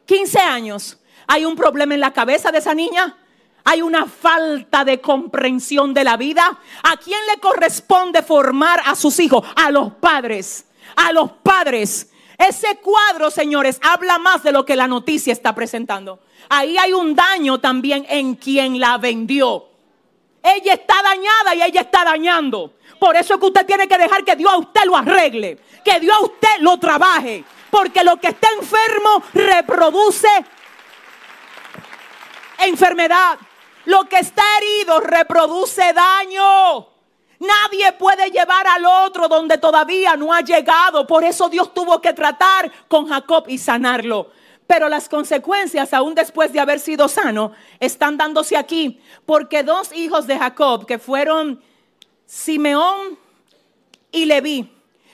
15 años. Hay un problema en la cabeza de esa niña. Hay una falta de comprensión de la vida. ¿A quién le corresponde formar a sus hijos? A los padres. A los padres. Ese cuadro, señores, habla más de lo que la noticia está presentando. Ahí hay un daño también en quien la vendió. Ella está dañada y ella está dañando. Por eso es que usted tiene que dejar que Dios a usted lo arregle, que Dios a usted lo trabaje, porque lo que está enfermo reproduce enfermedad. Lo que está herido reproduce daño. Nadie puede llevar al otro donde todavía no ha llegado. Por eso Dios tuvo que tratar con Jacob y sanarlo. Pero las consecuencias, aún después de haber sido sano, están dándose aquí. Porque dos hijos de Jacob, que fueron Simeón y Leví,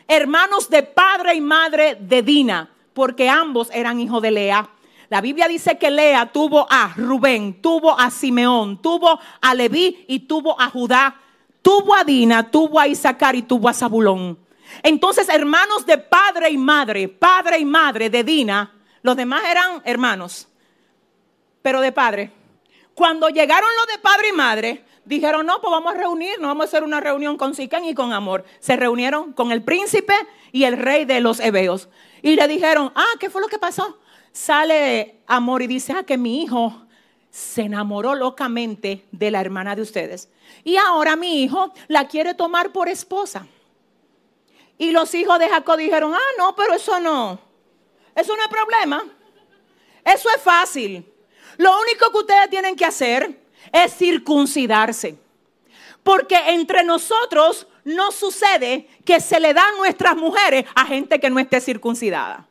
hermanos de padre y madre de Dina, porque ambos eran hijos de Lea. La Biblia dice que Lea tuvo a Rubén, tuvo a Simeón, tuvo a Leví y tuvo a Judá, tuvo a Dina, tuvo a Isaacar y tuvo a Zabulón. Entonces, hermanos de padre y madre, padre y madre de Dina, los demás eran hermanos, pero de padre. Cuando llegaron los de padre y madre, dijeron, no, pues vamos a reunirnos, vamos a hacer una reunión con Siquén y con Amor. Se reunieron con el príncipe y el rey de los hebeos. Y le dijeron, ah, ¿qué fue lo que pasó? Sale Amor y dice, ah, que mi hijo se enamoró locamente de la hermana de ustedes. Y ahora mi hijo la quiere tomar por esposa. Y los hijos de Jacob dijeron, ah, no, pero eso no. Eso no es problema. Eso es fácil. Lo único que ustedes tienen que hacer es circuncidarse. Porque entre nosotros no sucede que se le dan nuestras mujeres a gente que no esté circuncidada.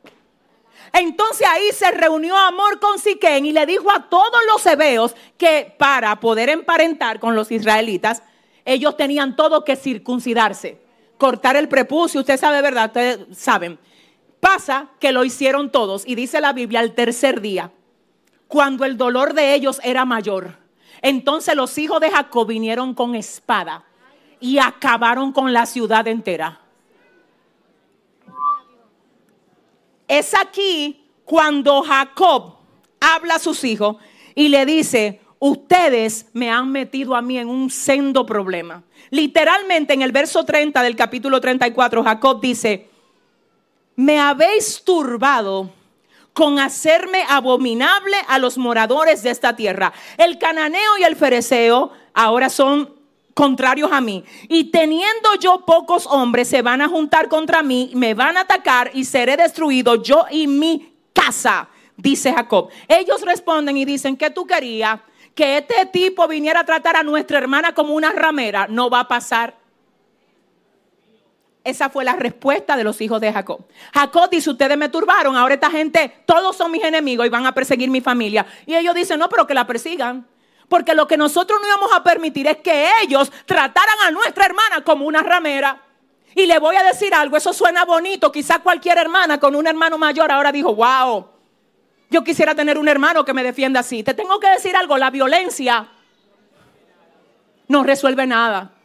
Entonces ahí se reunió Amor con Siquén y le dijo a todos los hebeos que para poder emparentar con los israelitas, ellos tenían todo que circuncidarse, cortar el prepucio, usted sabe, ¿verdad? Ustedes saben. Pasa que lo hicieron todos y dice la Biblia al tercer día, cuando el dolor de ellos era mayor entonces los hijos de Jacob vinieron con espada y acabaron con la ciudad entera. Es aquí cuando Jacob habla a sus hijos y le dice, ustedes me han metido a mí en un sendo problema. Literalmente en el verso 30 del capítulo 34, Jacob dice, me habéis turbado con hacerme abominable a los moradores de esta tierra. El cananeo y el fereceo ahora son contrarios a mí. Y teniendo yo pocos hombres, se van a juntar contra mí, me van a atacar y seré destruido yo y mi casa, dice Jacob. Ellos responden y dicen, ¿qué tú querías? Que este tipo viniera a tratar a nuestra hermana como una ramera. No va a pasar. Esa fue la respuesta de los hijos de Jacob. Jacob dice, ustedes me turbaron, ahora esta gente, todos son mis enemigos y van a perseguir mi familia. Y ellos dicen, no, pero que la persigan. Porque lo que nosotros no íbamos a permitir es que ellos trataran a nuestra hermana como una ramera. Y le voy a decir algo, eso suena bonito. Quizás cualquier hermana con un hermano mayor ahora dijo, wow, yo quisiera tener un hermano que me defienda así. Te tengo que decir algo, la violencia no resuelve nada.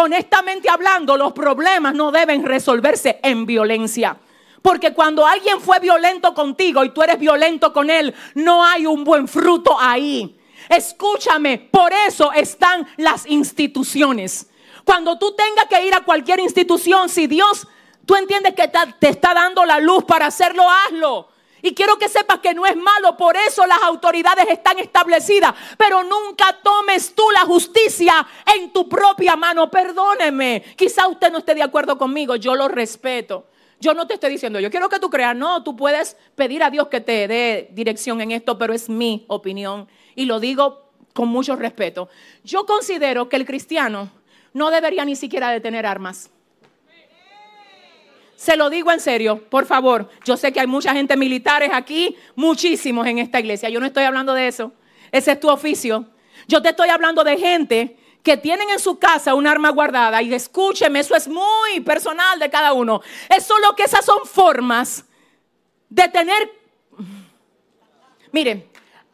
Honestamente hablando, los problemas no deben resolverse en violencia. Porque cuando alguien fue violento contigo y tú eres violento con él, no hay un buen fruto ahí. Escúchame, por eso están las instituciones. Cuando tú tengas que ir a cualquier institución, si Dios, tú entiendes que te está dando la luz para hacerlo, hazlo. Y quiero que sepas que no es malo, por eso las autoridades están establecidas. Pero nunca tomes tú la justicia en tu propia mano. Perdóneme, quizá usted no esté de acuerdo conmigo, yo lo respeto. Yo no te estoy diciendo, yo quiero que tú creas, no, tú puedes pedir a Dios que te dé dirección en esto, pero es mi opinión y lo digo con mucho respeto. Yo considero que el cristiano no debería ni siquiera tener armas. Se lo digo en serio, por favor. Yo sé que hay mucha gente militares aquí, muchísimos en esta iglesia. Yo no estoy hablando de eso. Ese es tu oficio. Yo te estoy hablando de gente que tienen en su casa un arma guardada. Y escúcheme, eso es muy personal de cada uno. Es solo que esas son formas de tener... Miren,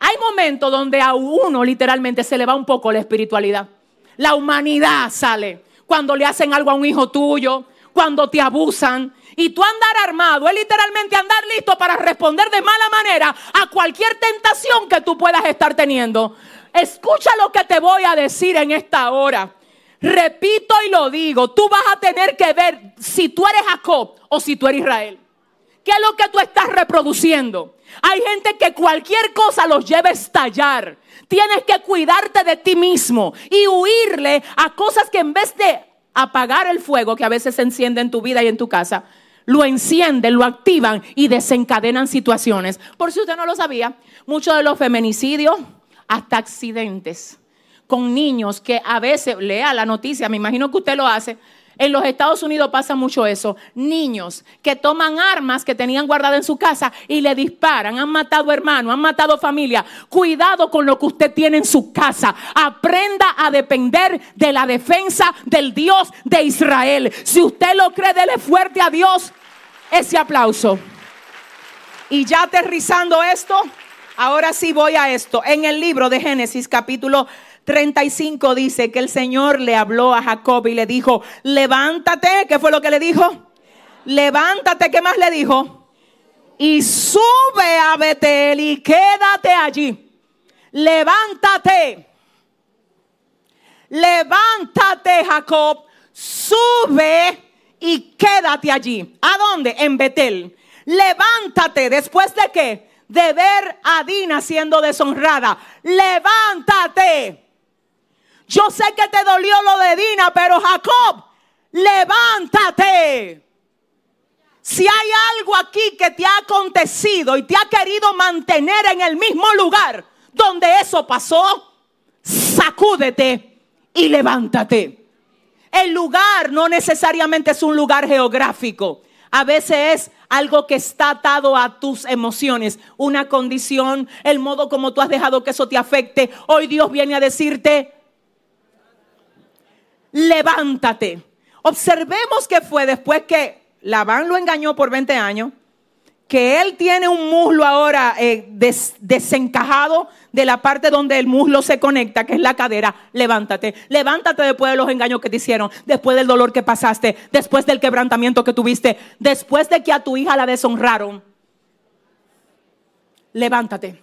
hay momentos donde a uno literalmente se le va un poco la espiritualidad. La humanidad sale cuando le hacen algo a un hijo tuyo, cuando te abusan. Y tú andar armado es literalmente andar listo para responder de mala manera a cualquier tentación que tú puedas estar teniendo. Escucha lo que te voy a decir en esta hora. Repito y lo digo, tú vas a tener que ver si tú eres Jacob o si tú eres Israel. ¿Qué es lo que tú estás reproduciendo? Hay gente que cualquier cosa los lleva a estallar. Tienes que cuidarte de ti mismo y huirle a cosas que en vez de apagar el fuego que a veces se enciende en tu vida y en tu casa, lo encienden, lo activan y desencadenan situaciones. Por si usted no lo sabía, muchos de los feminicidios, hasta accidentes con niños que a veces, lea la noticia, me imagino que usted lo hace, en los Estados Unidos pasa mucho eso. Niños que toman armas que tenían guardadas en su casa y le disparan. Han matado hermanos, han matado familia. Cuidado con lo que usted tiene en su casa. Aprenda a depender de la defensa del Dios de Israel. Si usted lo cree, dele fuerte a Dios ese aplauso. Y ya aterrizando esto, ahora sí voy a esto. En el libro de Génesis capítulo 35 dice que el Señor le habló a Jacob y le dijo, levántate, ¿qué fue lo que le dijo? Levántate, ¿qué más le dijo? Y sube a Betel y quédate allí. Levántate. Levántate, Jacob. Sube y quédate allí. ¿A dónde? En Betel. Levántate. ¿Después de qué? De ver a Dina siendo deshonrada. Levántate. Yo sé que te dolió lo de Dina, pero Jacob, levántate. Si hay algo aquí que te ha acontecido y te ha querido mantener en el mismo lugar donde eso pasó, sacúdete y levántate. El lugar no necesariamente es un lugar geográfico. A veces es algo que está atado a tus emociones, una condición, el modo como tú has dejado que eso te afecte. Hoy Dios viene a decirte, levántate. Observemos que fue después que Labán lo engañó por 20 años, que él tiene un muslo ahora eh, desencajado de la parte donde el muslo se conecta, que es la cadera. Levántate, levántate después de los engaños que te hicieron, después del dolor que pasaste, después del quebrantamiento que tuviste, después de que a tu hija la deshonraron. Levántate.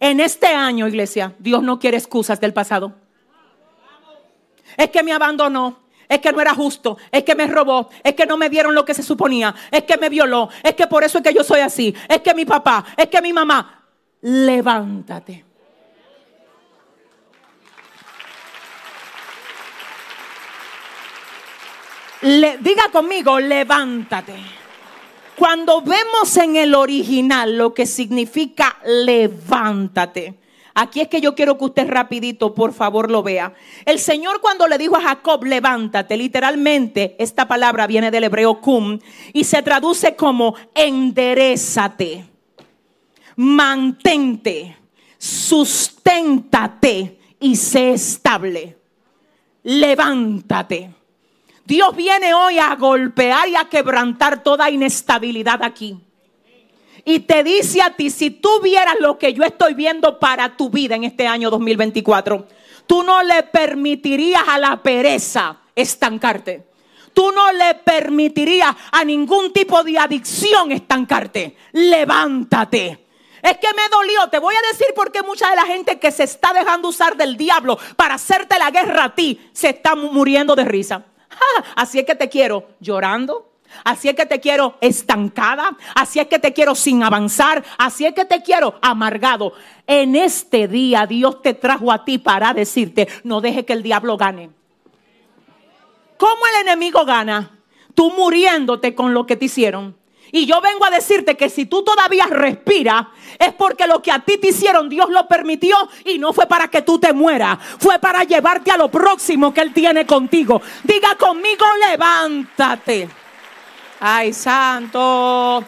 En este año, iglesia, Dios no quiere excusas del pasado. Es que me abandonó. Es que no era justo, es que me robó, es que no me dieron lo que se suponía, es que me violó, es que por eso es que yo soy así, es que mi papá, es que mi mamá. Levántate. Le- diga conmigo, levántate. Cuando vemos en el original lo que significa levántate, aquí es que yo quiero que usted rapidito, por favor, lo vea. El Señor cuando le dijo a Jacob, levántate, literalmente esta palabra viene del hebreo kum y se traduce como enderezate, mantente, susténtate y sé estable. Levántate. Dios viene hoy a golpear y a quebrantar toda inestabilidad aquí. Y te dice a ti, si tú vieras lo que yo estoy viendo para tu vida en este año 2024, tú no le permitirías a la pereza estancarte. Tú no le permitirías a ningún tipo de adicción estancarte. Levántate. Es que me dolió. Te voy a decir por qué mucha de la gente que se está dejando usar del diablo para hacerte la guerra a ti se está mu- muriendo de risa. Así es que te quiero llorando. Así es que te quiero estancada. Así es que te quiero sin avanzar. Así es que te quiero amargado. En este día Dios te trajo a ti para decirte, no deje que el diablo gane. ¿Cómo el enemigo gana? Tú muriéndote con lo que te hicieron. Y yo vengo a decirte que si tú todavía respiras, es porque lo que a ti te hicieron Dios lo permitió y no fue para que tú te mueras, fue para llevarte a lo próximo que Él tiene contigo. Diga conmigo, levántate. Ay, santo.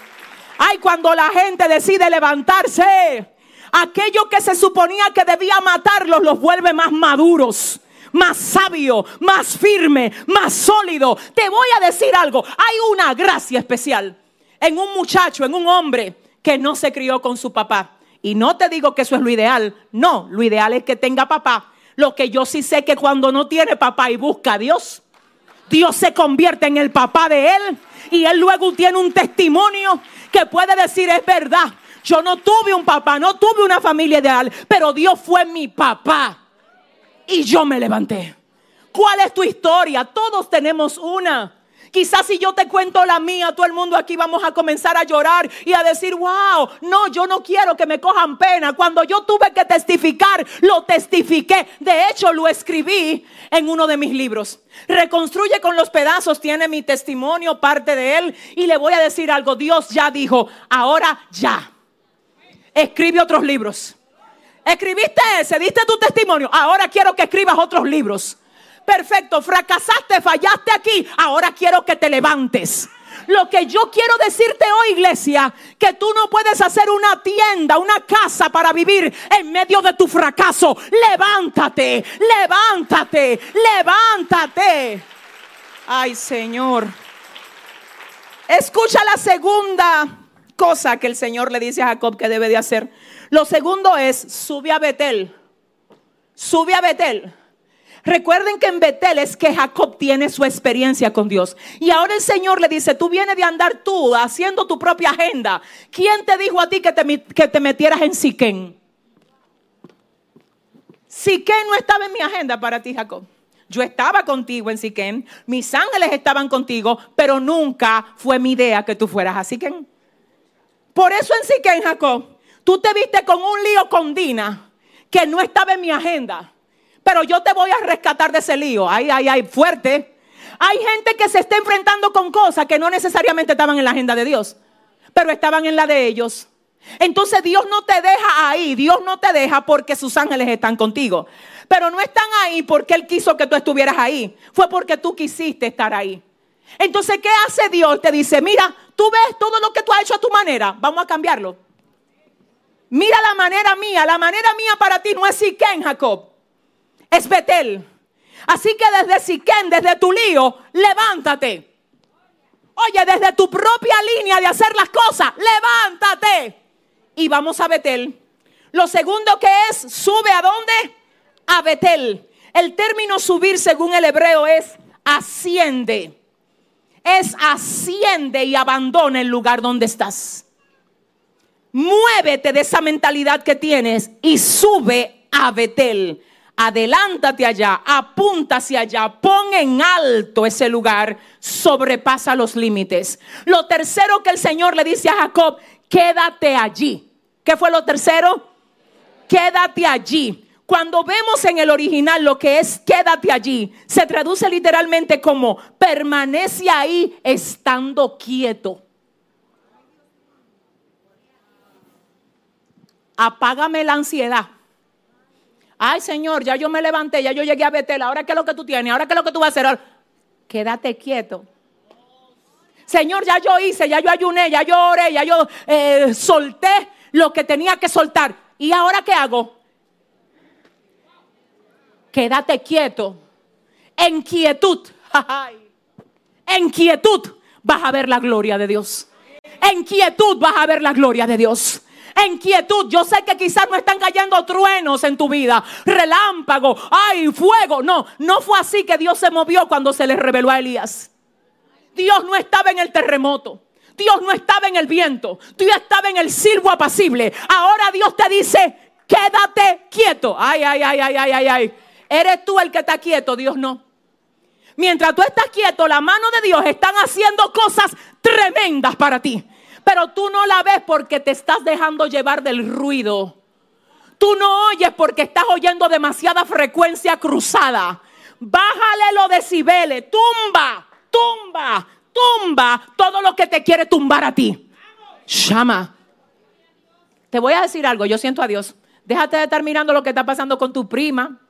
Ay, cuando la gente decide levantarse, aquello que se suponía que debía matarlos los vuelve más maduros más sabio, más firme, más sólido. Te voy a decir algo, hay una gracia especial en un muchacho, en un hombre que no se crió con su papá. Y no te digo que eso es lo ideal, no, lo ideal es que tenga papá. Lo que yo sí sé que cuando no tiene papá y busca a Dios, Dios se convierte en el papá de él y él luego tiene un testimonio que puede decir es verdad. Yo no tuve un papá, no tuve una familia ideal, pero Dios fue mi papá y yo me levanté. ¿Cuál es tu historia? Todos tenemos una. Quizás si yo te cuento la mía, todo el mundo aquí vamos a comenzar a llorar y a decir, wow, no, yo no quiero que me cojan pena. Cuando yo tuve que testificar, lo testifiqué. De hecho, lo escribí en uno de mis libros. Reconstruye con los pedazos, tiene mi testimonio, parte de él. Y le voy a decir algo, Dios ya dijo, ahora ya. Escribe otros libros. Escribiste ese, diste tu testimonio. Ahora quiero que escribas otros libros. Perfecto, fracasaste, fallaste aquí. Ahora quiero que te levantes. Lo que yo quiero decirte hoy, iglesia, que tú no puedes hacer una tienda, una casa para vivir en medio de tu fracaso. Levántate, levántate, levántate. Ay, Señor. Escucha la segunda cosa que el Señor le dice a Jacob que debe de hacer. Lo segundo es, sube a Betel. Sube a Betel. Recuerden que en Betel es que Jacob tiene su experiencia con Dios. Y ahora el Señor le dice, tú vienes de andar tú haciendo tu propia agenda. ¿Quién te dijo a ti que te, que te metieras en Siquén? Siquén no estaba en mi agenda para ti, Jacob. Yo estaba contigo en Siquén, mis ángeles estaban contigo, pero nunca fue mi idea que tú fueras a Siquén. Por eso en Siquén, Jacob, tú te viste con un lío con Dina que no estaba en mi agenda. Pero yo te voy a rescatar de ese lío. Ay, ay, ay, fuerte. Hay gente que se está enfrentando con cosas que no necesariamente estaban en la agenda de Dios, pero estaban en la de ellos. Entonces Dios no te deja ahí, Dios no te deja porque sus ángeles están contigo. Pero no están ahí porque Él quiso que tú estuvieras ahí. Fue porque tú quisiste estar ahí. Entonces, ¿qué hace Dios? Te dice, mira, tú ves todo lo que tú has hecho a tu manera. Vamos a cambiarlo. Mira la manera mía. La manera mía para ti no es Siquén, Jacob. Es Betel. Así que desde Siquén, desde tu lío, levántate. Oye, desde tu propia línea de hacer las cosas, levántate. Y vamos a Betel. Lo segundo que es, sube a dónde? A Betel. El término subir según el hebreo es asciende. Es asciende y abandona el lugar donde estás. Muévete de esa mentalidad que tienes y sube a Betel. Adelántate allá, apunta hacia allá, pon en alto ese lugar, sobrepasa los límites. Lo tercero que el Señor le dice a Jacob, quédate allí. ¿Qué fue lo tercero? Quédate allí. Cuando vemos en el original lo que es quédate allí, se traduce literalmente como permanece ahí estando quieto. Apágame la ansiedad. Ay, Señor, ya yo me levanté, ya yo llegué a Betel. Ahora, ¿qué es lo que tú tienes? Ahora, ¿qué es lo que tú vas a hacer? Quédate quieto. Señor, ya yo hice, ya yo ayuné, ya yo oré, ya yo eh, solté lo que tenía que soltar. ¿Y ahora qué hago? Quédate quieto. En quietud. En quietud vas a ver la gloria de Dios. En quietud vas a ver la gloria de Dios en quietud. Yo sé que quizás no están cayendo truenos en tu vida, relámpago, ay, fuego. No, no fue así que Dios se movió cuando se le reveló a Elías. Dios no estaba en el terremoto. Dios no estaba en el viento. Dios estaba en el silbo apacible. Ahora Dios te dice, quédate quieto. Ay, ay, ay, ay, ay, ay, ay. Eres tú el que está quieto, Dios no. Mientras tú estás quieto, la mano de Dios están haciendo cosas tremendas para ti pero tú no la ves porque te estás dejando llevar del ruido. Tú no oyes porque estás oyendo demasiada frecuencia cruzada. Bájale los decibeles, tumba, tumba, tumba todo lo que te quiere tumbar a ti. Llama. Te voy a decir algo, yo siento a Dios. Déjate de estar mirando lo que está pasando con tu prima,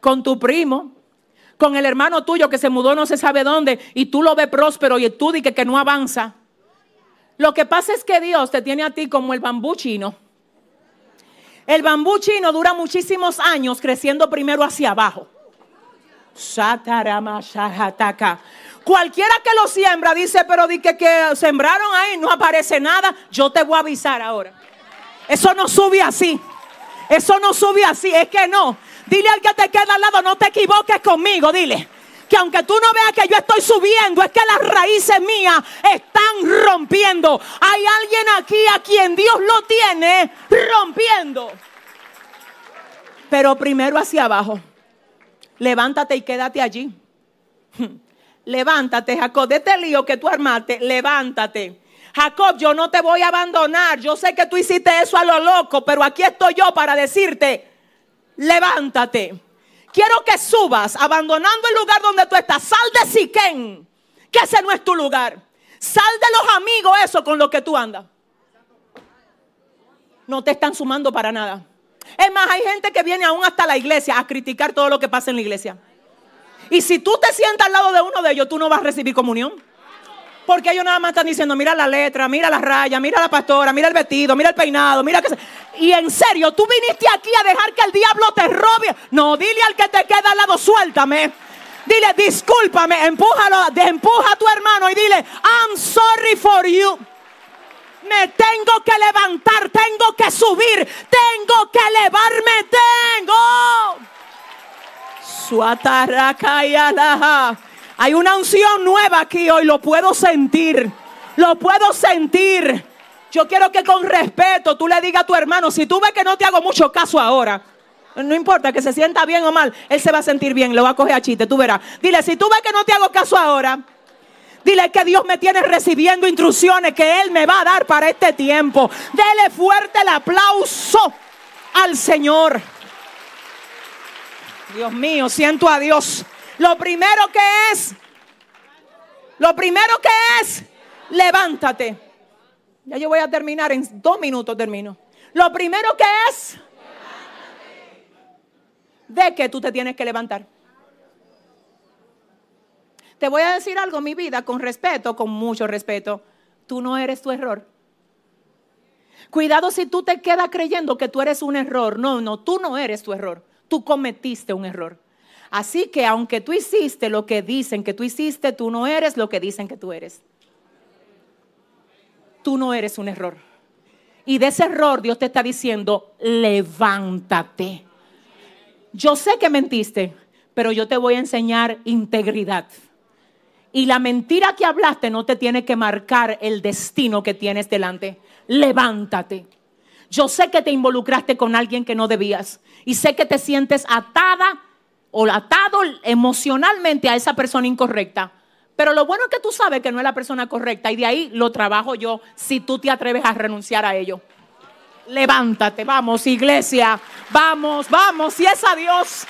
con tu primo, con el hermano tuyo que se mudó no se sabe dónde y tú lo ves próspero y tú dices que no avanza. Lo que pasa es que Dios te tiene a ti como el bambú chino. El bambú chino dura muchísimos años creciendo primero hacia abajo. Cualquiera que lo siembra dice, pero di que, que sembraron ahí, no aparece nada. Yo te voy a avisar ahora. Eso no sube así. Eso no sube así. Es que no. Dile al que te queda al lado, no te equivoques conmigo. Dile que aunque tú no veas que yo estoy subiendo, es que las raíces mías están rompiendo. Hay alguien aquí a quien Dios lo tiene rompiendo. Pero primero hacia abajo. Levántate y quédate allí. Levántate, Jacob, de este lío que tú armaste, levántate. Jacob, yo no te voy a abandonar. Yo sé que tú hiciste eso a lo loco, pero aquí estoy yo para decirte, levántate quiero que subas abandonando el lugar donde tú estás. Sal de Siquén, que ese no es tu lugar. Sal de los amigos, eso con lo que tú andas. No te están sumando para nada. Es más, hay gente que viene aún hasta la iglesia a criticar todo lo que pasa en la iglesia. Y si tú te sientas al lado de uno de ellos, tú no vas a recibir comunión. Porque ellos nada más están diciendo, mira la letra, mira la raya, mira la pastora, mira el vestido, mira el peinado, mira que... Y en serio, tú viniste aquí a dejar que el diablo te robe. No, dile al que te queda al lado, suéltame. Dile, discúlpame, empújalo, empuja a tu hermano y dile, I'm sorry for you. Me tengo que levantar, tengo que subir, tengo que elevarme, tengo. Suatarakayalaha. Hay una unción nueva aquí hoy, lo puedo sentir. Lo puedo sentir. Yo quiero que con respeto tú le digas a tu hermano, si tú ves que no te hago mucho caso ahora, no importa que se sienta bien o mal, él se va a sentir bien, lo va a coger a chiste, tú verás. Dile, si tú ves que no te hago caso ahora, dile que Dios me tiene recibiendo instrucciones que Él me va a dar para este tiempo. Dele fuerte el aplauso al Señor. Dios mío, siento a Dios. Lo primero que es, lo primero que es, levántate. Ya yo voy a terminar, en dos minutos termino. Lo primero que es, de que tú te tienes que levantar. Te voy a decir algo, mi vida, con respeto, con mucho respeto. Tú no eres tu error. Cuidado si tú te quedas creyendo que tú eres un error. No, no, tú no eres tu error. Tú cometiste un error. Así que aunque tú hiciste lo que dicen que tú hiciste, tú no eres lo que dicen que tú eres. Tú no eres un error. Y de ese error Dios te está diciendo, levántate. Yo sé que mentiste, pero yo te voy a enseñar integridad. Y la mentira que hablaste no te tiene que marcar el destino que tienes delante. Levántate. Yo sé que te involucraste con alguien que no debías. Y sé que te sientes atada o atado emocionalmente a esa persona incorrecta. Pero lo bueno es que tú sabes que no es la persona correcta y de ahí lo trabajo yo si tú te atreves a renunciar a ello. Levántate, vamos, iglesia, vamos, vamos, si es a Dios,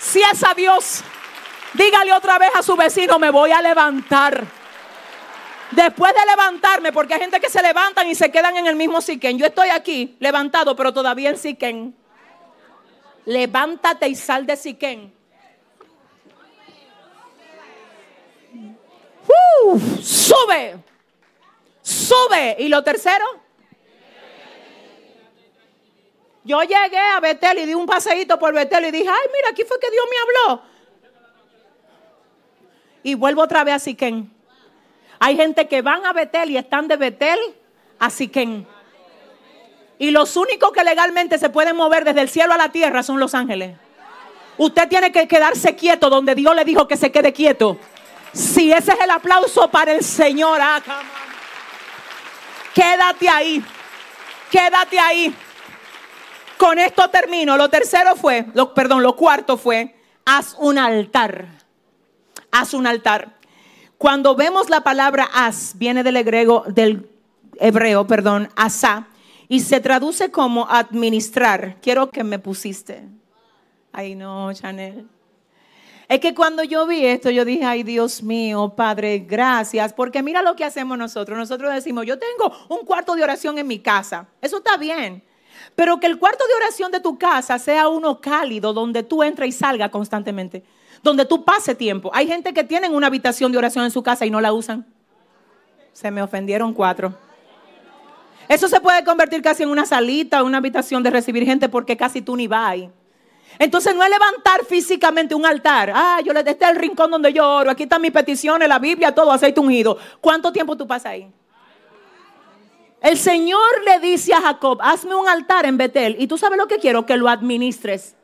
si es a Dios, dígale otra vez a su vecino, me voy a levantar. Después de levantarme, porque hay gente que se levantan y se quedan en el mismo Siquén. Yo estoy aquí levantado, pero todavía en Siquén. Levántate y sal de Siquén. Sube, sube. Y lo tercero, yo llegué a Betel y di un paseíto por Betel y dije, ay, mira, aquí fue que Dios me habló. Y vuelvo otra vez a Siquén. Hay gente que van a Betel y están de Betel a Siquén. Y los únicos que legalmente se pueden mover desde el cielo a la tierra son los ángeles. Usted tiene que quedarse quieto donde Dios le dijo que se quede quieto. Si ese es el aplauso para el Señor, ah, quédate ahí, quédate ahí. Con esto termino. Lo tercero fue, lo, perdón, lo cuarto fue, haz un altar. Haz un altar. Cuando vemos la palabra haz, viene del hebreo, del hebreo, perdón, asá, y se traduce como administrar. Quiero que me pusiste. Ay, no, Chanel. Es que cuando yo vi esto, yo dije, ay Dios mío, Padre, gracias, porque mira lo que hacemos nosotros. Nosotros decimos, yo tengo un cuarto de oración en mi casa. Eso está bien. Pero que el cuarto de oración de tu casa sea uno cálido, donde tú entres y salgas constantemente, donde tú pases tiempo. Hay gente que tienen una habitación de oración en su casa y no la usan. Se me ofendieron cuatro. Eso se puede convertir casi en una salita, una habitación de recibir gente porque casi tú ni vas ahí. Entonces no es levantar físicamente un altar. Ah, yo le este el rincón donde yo oro. Aquí están mis peticiones, la Biblia, todo, aceite ungido. ¿Cuánto tiempo tú pasas ahí? El Señor le dice a Jacob, hazme un altar en Betel. Y tú sabes lo que quiero, que lo administres.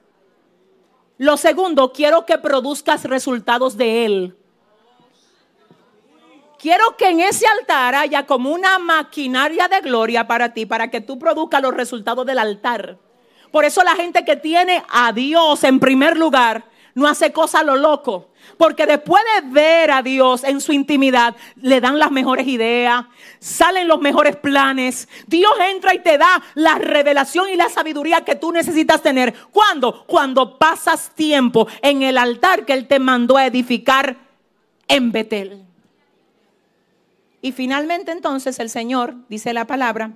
Lo segundo, quiero que produzcas resultados de él. Quiero que en ese altar haya como una maquinaria de gloria para ti, para que tú produzcas los resultados del altar. Por eso la gente que tiene a Dios en primer lugar no hace cosas a lo loco. Porque después de ver a Dios en su intimidad, le dan las mejores ideas, salen los mejores planes. Dios entra y te da la revelación y la sabiduría que tú necesitas tener. ¿Cuándo? Cuando pasas tiempo en el altar que Él te mandó a edificar en Betel. Y finalmente entonces el Señor, dice la palabra,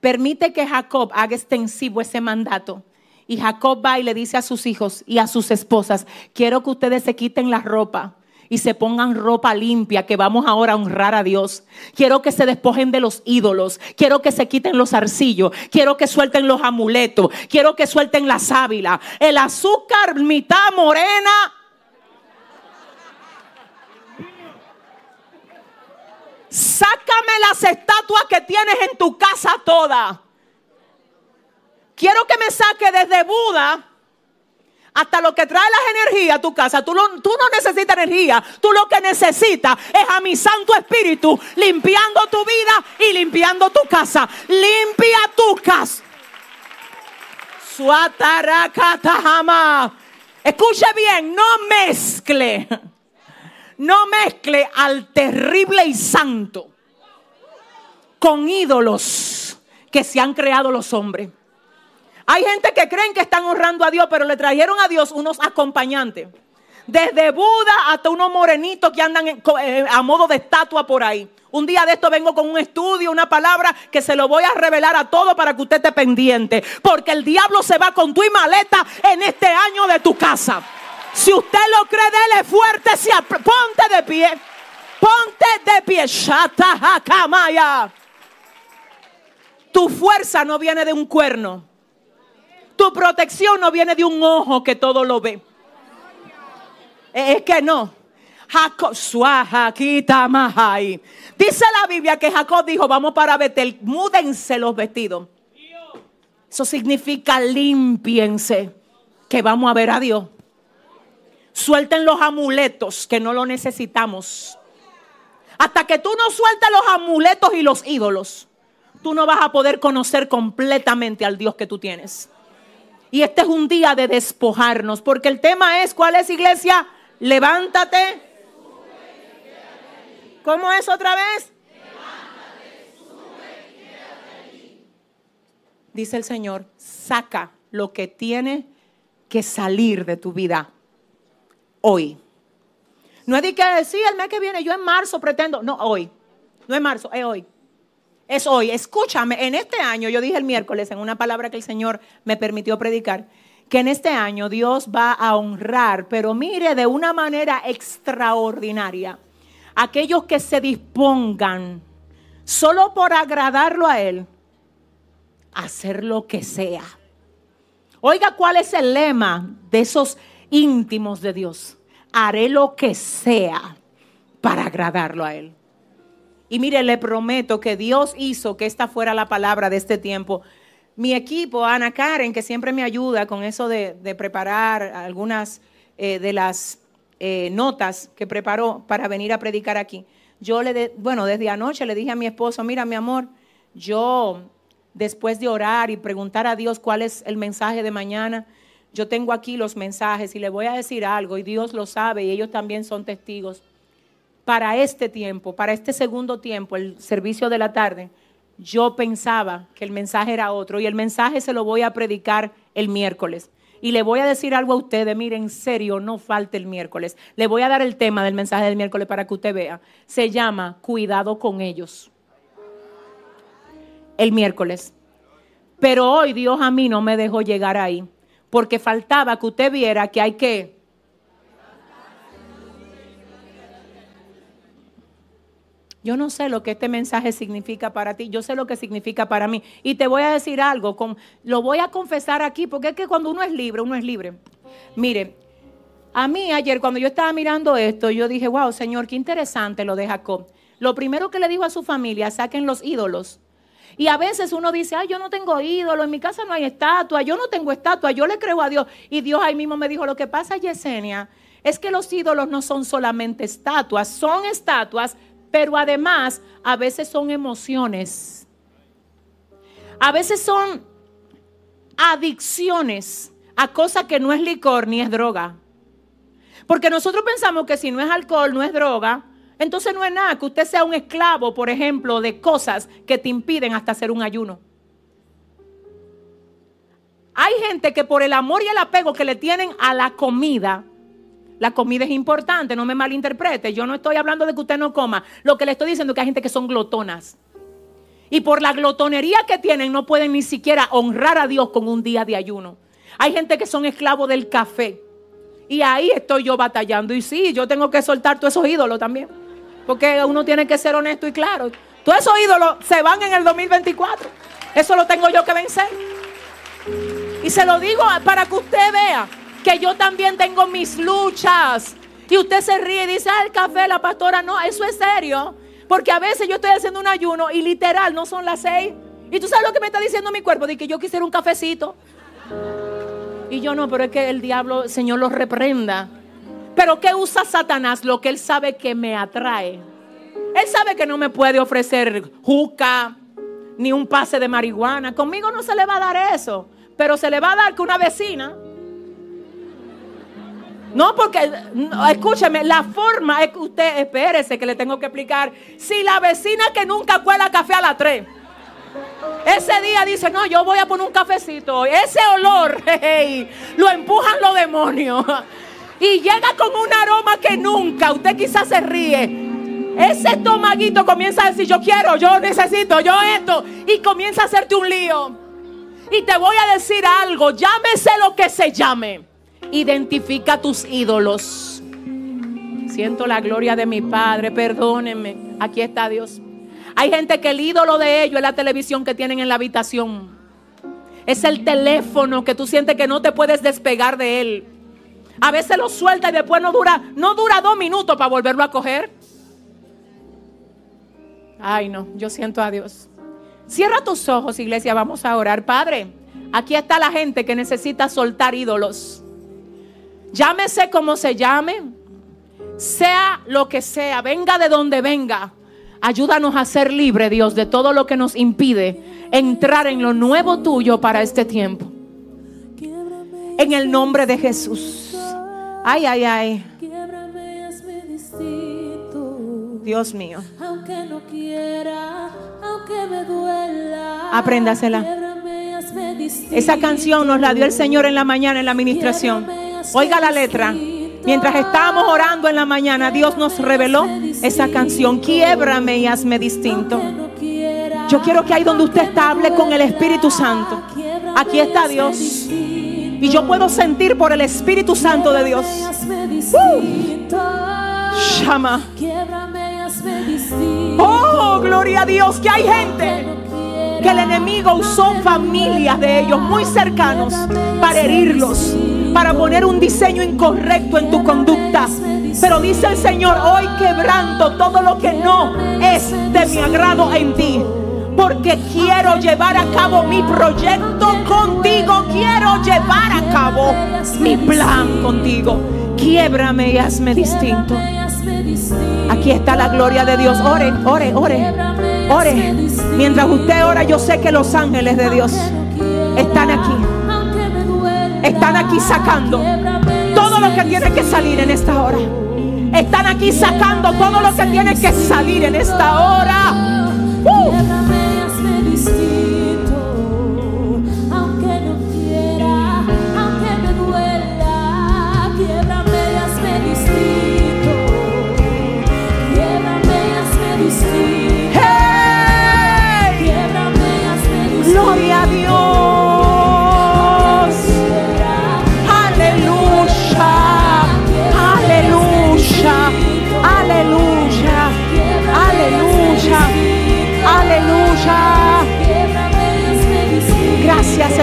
permite que Jacob haga extensivo ese mandato. Y Jacob va y le dice a sus hijos y a sus esposas, quiero que ustedes se quiten la ropa y se pongan ropa limpia, que vamos ahora a honrar a Dios. Quiero que se despojen de los ídolos, quiero que se quiten los arcillos, quiero que suelten los amuletos, quiero que suelten la sábila, el azúcar mitad morena Sácame las estatuas que tienes en tu casa toda. Quiero que me saque desde Buda hasta lo que trae las energías a tu casa. Tú, tú no necesitas energía. Tú lo que necesitas es a mi Santo Espíritu limpiando tu vida y limpiando tu casa. Limpia tu casa. Escuche bien, no mezcle no mezcle al terrible y santo con ídolos que se han creado los hombres. Hay gente que creen que están honrando a Dios, pero le trajeron a Dios unos acompañantes. Desde Buda hasta unos morenitos que andan eh, a modo de estatua por ahí. Un día de esto vengo con un estudio, una palabra que se lo voy a revelar a todos para que usted esté pendiente. Porque el diablo se va con tu maleta en este año de tu casa. Si usted lo cree, dele fuerte. ponte de pie. Ponte de pie. Shata Tu fuerza no viene de un cuerno. Tu protección no viene de un ojo que todo lo ve. Es que no. Jacob, Dice la Biblia que Jacob dijo, vamos para Betel, múdense los vestidos. Eso significa limpiense, que vamos a ver a Dios. Suelten los amuletos que no lo necesitamos. Hasta que tú no sueltes los amuletos y los ídolos. tú no vas a poder conocer completamente al Dios que tú tienes. Y este es un día de despojarnos, porque el tema es, ¿cuál es iglesia? Levántate. ¿Cómo es otra vez? Dice el Señor, saca lo que tiene que salir de tu vida hoy. No es de que decir el mes que viene, yo en marzo pretendo. No, hoy. No es marzo, es hoy. Es hoy. Escúchame, en este año, yo dije el miércoles en una palabra que el Señor me permitió predicar, que en este año Dios va a honrar, pero mire, de una manera extraordinaria, aquellos que se dispongan solo por agradarlo a Él, hacer lo que sea. Oiga, ¿cuál es el lema de esos íntimos de Dios? Haré lo que sea para agradarlo a Él. Y mire, le prometo que Dios hizo que esta fuera la palabra de este tiempo. Mi equipo, Ana Karen, que siempre me ayuda con eso de, preparar algunas eh, de las eh, notas que preparó para venir a predicar aquí. Yo le, bueno, desde anoche le dije a mi esposo, mira, mi amor, yo después de orar y preguntar a Dios cuál es el mensaje de mañana, yo tengo aquí los mensajes y le voy a decir algo y Dios lo sabe y ellos también son testigos para este tiempo, para este segundo tiempo, el servicio de la tarde, yo pensaba que el mensaje era otro y el mensaje se lo voy a predicar el miércoles. Y le voy a decir algo a ustedes, miren, en serio, no falte el miércoles. Le voy a dar el tema del mensaje del miércoles para que usted vea. Se llama Cuidado con ellos. El miércoles. Pero hoy Dios a mí no me dejó llegar ahí, porque faltaba que usted viera que hay que Yo no sé lo que este mensaje significa para ti, yo sé lo que significa para mí. Y te voy a decir algo, lo voy a confesar aquí, porque es que cuando uno es libre, uno es libre. Mire, a mí ayer cuando yo estaba mirando esto, yo dije, wow, Señor, qué interesante lo de Jacob. Lo primero que le dijo a su familia, saquen los ídolos. Y a veces uno dice, ay, yo no tengo ídolo, en mi casa no hay estatua, yo no tengo estatua, yo le creo a Dios. Y Dios ahí mismo me dijo, lo que pasa, Yesenia, es que los ídolos no son solamente estatuas, son estatuas, pero además a veces son emociones. A veces son adicciones a cosas que no es licor ni es droga. Porque nosotros pensamos que si no es alcohol, no es droga, entonces no es nada que usted sea un esclavo, por ejemplo, de cosas que te impiden hasta hacer un ayuno. Hay gente que por el amor y el apego que le tienen a la comida, la comida es importante, no me malinterprete. Yo no estoy hablando de que usted no coma. Lo que le estoy diciendo es que hay gente que son glotonas. Y por la glotonería que tienen no pueden ni siquiera honrar a Dios con un día de ayuno. Hay gente que son esclavos del café. Y ahí estoy yo batallando. Y sí, yo tengo que soltar todos esos ídolos también. Porque uno tiene que ser honesto y claro. Todos esos ídolos se van en el 2024. Eso lo tengo yo que vencer. Y se lo digo para que usted vea que yo también tengo mis luchas. Y usted se ríe y dice, ah, el café, la pastora, no, eso es serio. Porque a veces yo estoy haciendo un ayuno y literal no son las seis. Y tú sabes lo que me está diciendo mi cuerpo, de que yo quisiera un cafecito. Y yo no, pero es que el diablo, Señor lo reprenda. Pero ¿qué usa Satanás? Lo que él sabe que me atrae. Él sabe que no me puede ofrecer juca ni un pase de marihuana. Conmigo no se le va a dar eso. Pero se le va a dar que una vecina no, porque, escúcheme, la forma es que usted, espérese que le tengo que explicar. Si la vecina que nunca cuela café a las 3, ese día dice, no, yo voy a poner un cafecito. Ese olor, lo empujan los demonios. Y llega con un aroma que nunca, usted quizás se ríe. Ese estomaguito comienza a decir, yo quiero, yo necesito, yo esto. Y comienza a hacerte un lío. Y te voy a decir algo, llámese lo que se llame. Identifica tus ídolos. Siento la gloria de mi Padre, perdónenme. Aquí está Dios. Hay gente que el ídolo de ellos es la televisión que tienen en la habitación. Es el teléfono que tú sientes que no te puedes despegar de él. A veces lo suelta y después no dura, no dura dos minutos para volverlo a coger. Ay, no, yo siento a Dios. Cierra tus ojos, iglesia, vamos a orar. Padre, aquí está la gente que necesita soltar ídolos. Llámese como se llame, sea lo que sea, venga de donde venga. Ayúdanos a ser libres, Dios, de todo lo que nos impide entrar en lo nuevo tuyo para este tiempo. En el nombre de Jesús. Ay, ay, ay. Dios mío. Aunque no quiera, aunque me duela. Apréndasela. Esa canción nos la dio el Señor en la mañana en la administración. Oiga la letra. Mientras estábamos orando en la mañana, Dios nos reveló esa canción. Quiebrame y hazme distinto. Yo quiero que ahí donde usted está hable con el Espíritu Santo. Aquí está Dios. Y yo puedo sentir por el Espíritu Santo de Dios. Llama. Oh, gloria a Dios, que hay gente que el enemigo usó familias de ellos muy cercanos para herirlos, para poner un diseño incorrecto en tu conducta. Pero dice el Señor, hoy quebranto todo lo que no es de mi agrado en ti. Porque quiero llevar a cabo mi proyecto contigo. Quiero llevar a cabo mi plan contigo. Quiebrame y hazme distinto. Aquí está la gloria de Dios. Ore, ore, ore. Ore. Mientras usted ora, yo sé que los ángeles de Dios están aquí. Están aquí sacando todo lo que tiene que salir en esta hora. Están aquí sacando todo lo que tiene que salir en esta hora. Uh. Aunque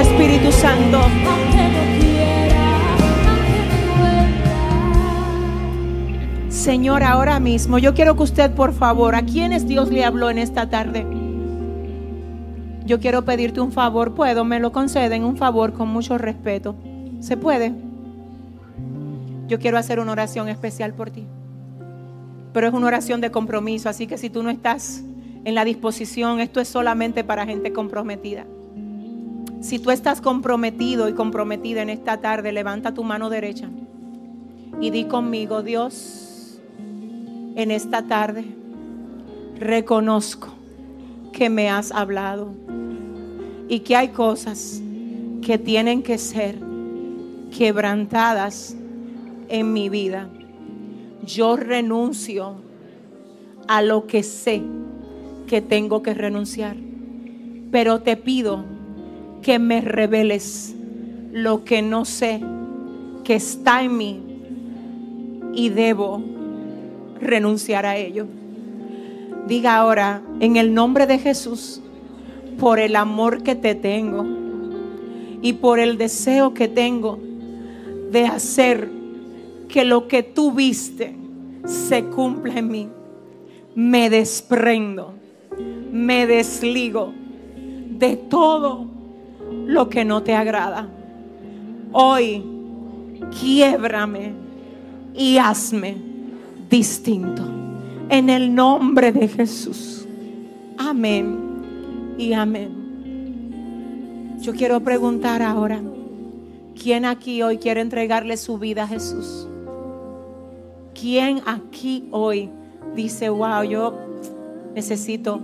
Espíritu Santo. Señor, ahora mismo yo quiero que usted, por favor, ¿a quiénes Dios le habló en esta tarde? Yo quiero pedirte un favor, ¿puedo? Me lo conceden, un favor con mucho respeto. ¿Se puede? Yo quiero hacer una oración especial por ti. Pero es una oración de compromiso, así que si tú no estás en la disposición, esto es solamente para gente comprometida. Si tú estás comprometido y comprometida en esta tarde, levanta tu mano derecha y di conmigo, Dios, en esta tarde reconozco que me has hablado y que hay cosas que tienen que ser quebrantadas en mi vida. Yo renuncio a lo que sé que tengo que renunciar, pero te pido que me reveles lo que no sé que está en mí y debo renunciar a ello. Diga ahora, en el nombre de Jesús, por el amor que te tengo y por el deseo que tengo de hacer que lo que tú viste se cumpla en mí, me desprendo, me desligo de todo lo que no te agrada. Hoy, quiebrame y hazme distinto. En el nombre de Jesús. Amén y amén. Yo quiero preguntar ahora, ¿quién aquí hoy quiere entregarle su vida a Jesús? ¿Quién aquí hoy dice, wow, yo necesito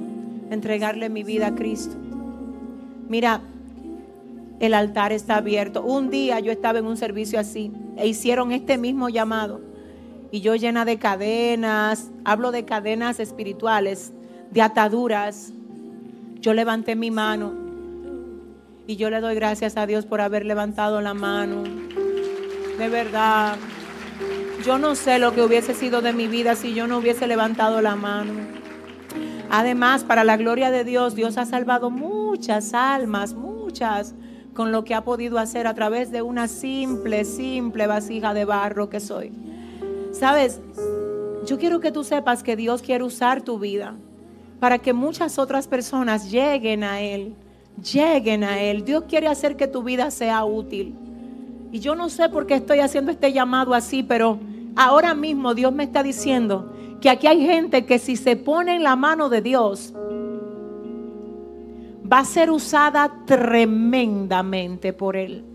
entregarle mi vida a Cristo? Mira, el altar está abierto. Un día yo estaba en un servicio así e hicieron este mismo llamado. Y yo llena de cadenas, hablo de cadenas espirituales, de ataduras. Yo levanté mi mano y yo le doy gracias a Dios por haber levantado la mano. De verdad, yo no sé lo que hubiese sido de mi vida si yo no hubiese levantado la mano. Además, para la gloria de Dios, Dios ha salvado muchas almas, muchas, con lo que ha podido hacer a través de una simple, simple vasija de barro que soy. Sabes, yo quiero que tú sepas que Dios quiere usar tu vida para que muchas otras personas lleguen a Él, lleguen a Él. Dios quiere hacer que tu vida sea útil. Y yo no sé por qué estoy haciendo este llamado así, pero ahora mismo Dios me está diciendo que aquí hay gente que si se pone en la mano de Dios, va a ser usada tremendamente por Él.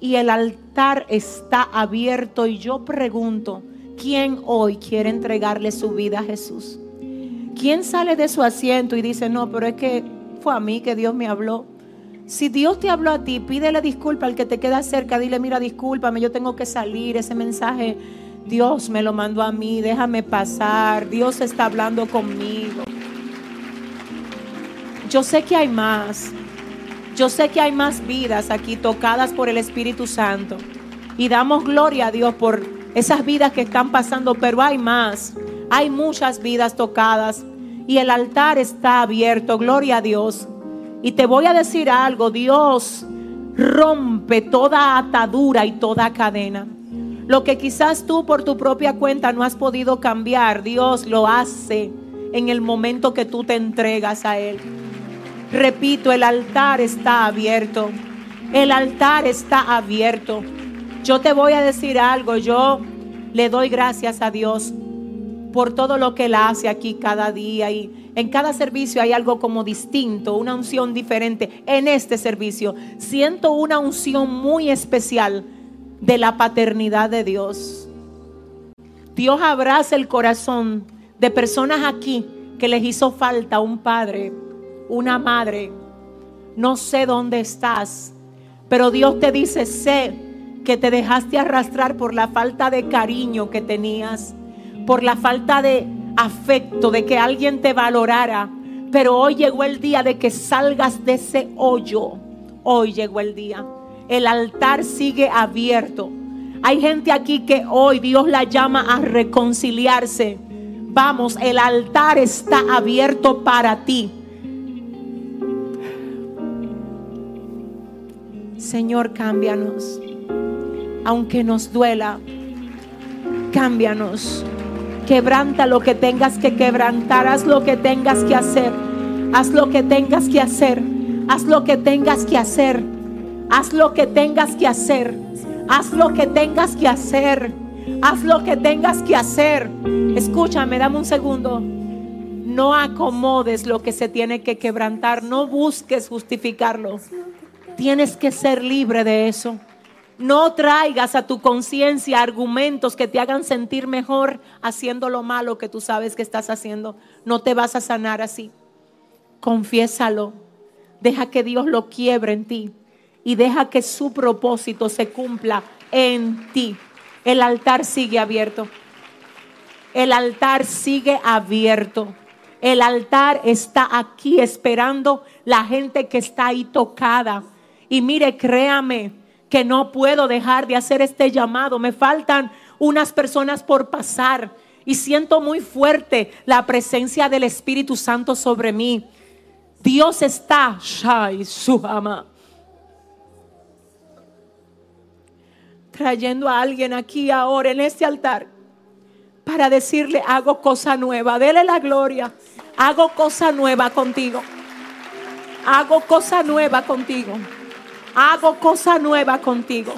Y el altar está abierto y yo pregunto, ¿quién hoy quiere entregarle su vida a Jesús? ¿Quién sale de su asiento y dice, no, pero es que fue a mí que Dios me habló? Si Dios te habló a ti, pídele disculpa al que te queda cerca, dile, mira, discúlpame, yo tengo que salir, ese mensaje Dios me lo mandó a mí, déjame pasar, Dios está hablando conmigo. Yo sé que hay más, yo sé que hay más vidas aquí tocadas por el Espíritu Santo y damos gloria a Dios por esas vidas que están pasando, pero hay más, hay muchas vidas tocadas y el altar está abierto, gloria a Dios. Y te voy a decir algo, Dios rompe toda atadura y toda cadena. Lo que quizás tú por tu propia cuenta no has podido cambiar, Dios lo hace en el momento que tú te entregas a Él. Repito, el altar está abierto. El altar está abierto. Yo te voy a decir algo, yo le doy gracias a Dios por todo lo que Él hace aquí cada día y en cada servicio hay algo como distinto, una unción diferente. En este servicio siento una unción muy especial de la paternidad de Dios. Dios abraza el corazón de personas aquí que les hizo falta un padre, una madre. No sé dónde estás, pero Dios te dice, sé que te dejaste arrastrar por la falta de cariño que tenías, por la falta de afecto, de que alguien te valorara. Pero hoy llegó el día de que salgas de ese hoyo. Hoy llegó el día el altar sigue abierto. Hay gente aquí que hoy Dios la llama a reconciliarse. Vamos, el altar está abierto para ti. Señor, cámbianos. Aunque nos duela, cámbianos. Quebranta lo que tengas que quebrantar. Haz lo que tengas que hacer. Haz lo que tengas que hacer. Haz lo que tengas que hacer. Haz lo que tengas que hacer. Haz lo que tengas que hacer. Haz lo que tengas que hacer. Escúchame, dame un segundo. No acomodes lo que se tiene que quebrantar. No busques justificarlo. Tienes que ser libre de eso. No traigas a tu conciencia argumentos que te hagan sentir mejor haciendo lo malo que tú sabes que estás haciendo. No te vas a sanar así. Confiésalo. Deja que Dios lo quiebre en ti y deja que su propósito se cumpla en ti. El altar sigue abierto. El altar sigue abierto. El altar está aquí esperando la gente que está ahí tocada. Y mire, créame que no puedo dejar de hacer este llamado. Me faltan unas personas por pasar. Y siento muy fuerte la presencia del Espíritu Santo sobre mí. Dios está, Shai Suhama. trayendo a alguien aquí ahora en este altar para decirle, hago cosa nueva, dele la gloria, hago cosa nueva contigo, hago cosa nueva contigo, hago cosa nueva contigo.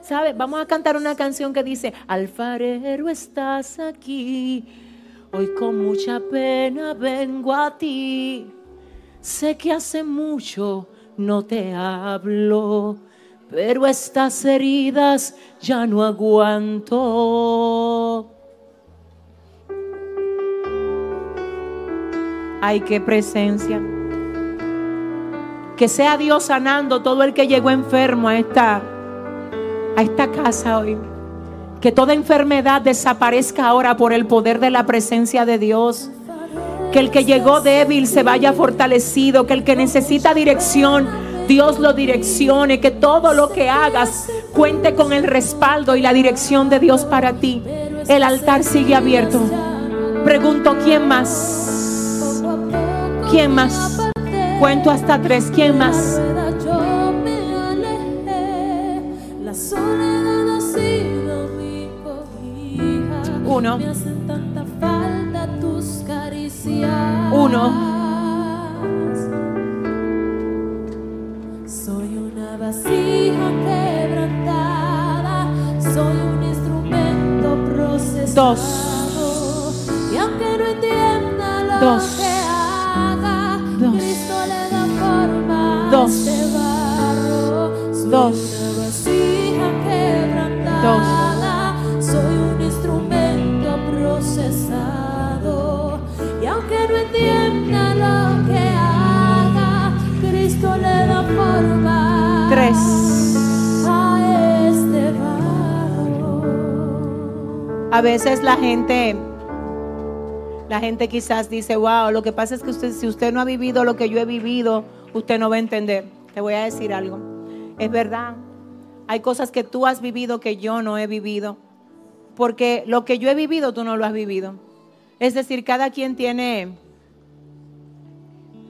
¿Sabes? Vamos a cantar una canción que dice, alfarero estás aquí, hoy con mucha pena vengo a ti. Sé que hace mucho no te hablo, pero estas heridas ya no aguanto. Ay, qué presencia. Que sea Dios sanando todo el que llegó enfermo a esta, a esta casa hoy. Que toda enfermedad desaparezca ahora por el poder de la presencia de Dios. Que el que llegó débil se vaya fortalecido. Que el que necesita dirección, Dios lo direccione. Que todo lo que hagas cuente con el respaldo y la dirección de Dios para ti. El altar sigue abierto. Pregunto, ¿quién más? ¿Quién más? Cuento hasta tres. ¿Quién más? Uno. Uno. Soy una vasija Soy un instrumento procesado. Dos. Y aunque no entienda lo Dos. Dos. Dos. quebrantada. Soy un instrumento procesado. Y aunque no entienda lo que haga, Cristo le da forma Tres. a este barro. A veces la gente, la gente quizás dice, wow, lo que pasa es que usted, si usted no ha vivido lo que yo he vivido, usted no va a entender. Te voy a decir algo. Es verdad. Hay cosas que tú has vivido que yo no he vivido. Porque lo que yo he vivido, tú no lo has vivido. Es decir, cada quien tiene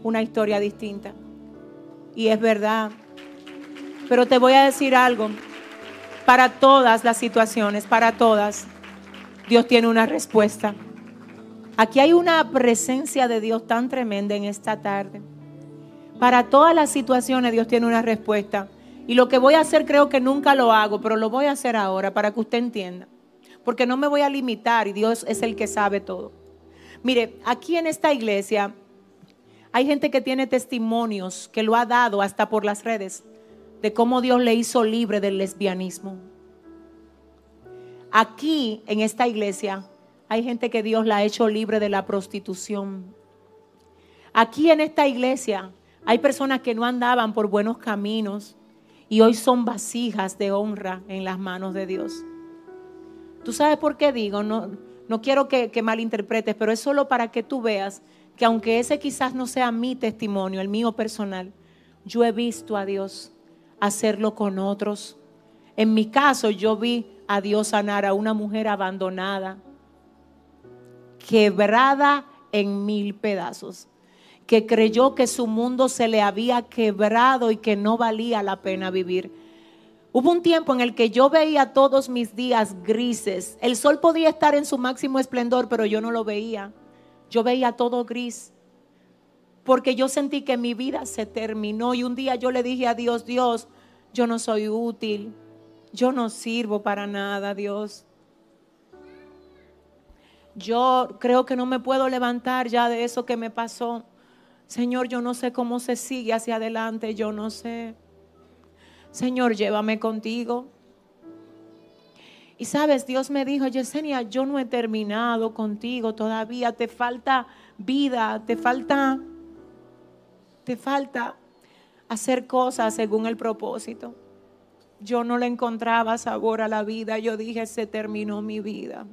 una historia distinta. Y es verdad. Pero te voy a decir algo. Para todas las situaciones, para todas, Dios tiene una respuesta. Aquí hay una presencia de Dios tan tremenda en esta tarde. Para todas las situaciones Dios tiene una respuesta. Y lo que voy a hacer creo que nunca lo hago, pero lo voy a hacer ahora para que usted entienda. Porque no me voy a limitar y Dios es el que sabe todo. Mire, aquí en esta iglesia hay gente que tiene testimonios que lo ha dado hasta por las redes de cómo Dios le hizo libre del lesbianismo. Aquí en esta iglesia hay gente que Dios la ha hecho libre de la prostitución. Aquí en esta iglesia hay personas que no andaban por buenos caminos y hoy son vasijas de honra en las manos de Dios. ¿Tú sabes por qué digo? No, no quiero que, que malinterpretes, pero es solo para que tú veas que aunque ese quizás no sea mi testimonio, el mío personal, yo he visto a Dios hacerlo con otros. En mi caso, yo vi a Dios sanar a una mujer abandonada, quebrada en mil pedazos, que creyó que su mundo se le había quebrado y que no valía la pena vivir. Hubo un tiempo en el que yo veía todos mis días grises. El sol podía estar en su máximo esplendor, pero yo no lo veía. Yo veía todo gris. Porque yo sentí que mi vida se terminó y un día yo le dije a Dios, Dios, yo no soy útil. Yo no sirvo para nada, Dios. Yo creo que no me puedo levantar ya de eso que me pasó. Señor, yo no sé cómo se sigue hacia adelante, yo no sé. Señor, llévame contigo. Y sabes, Dios me dijo, Yesenia, yo no he terminado contigo todavía, te falta vida, te falta, te falta hacer cosas según el propósito. Yo no le encontraba sabor a la vida, yo dije, se terminó mi vida.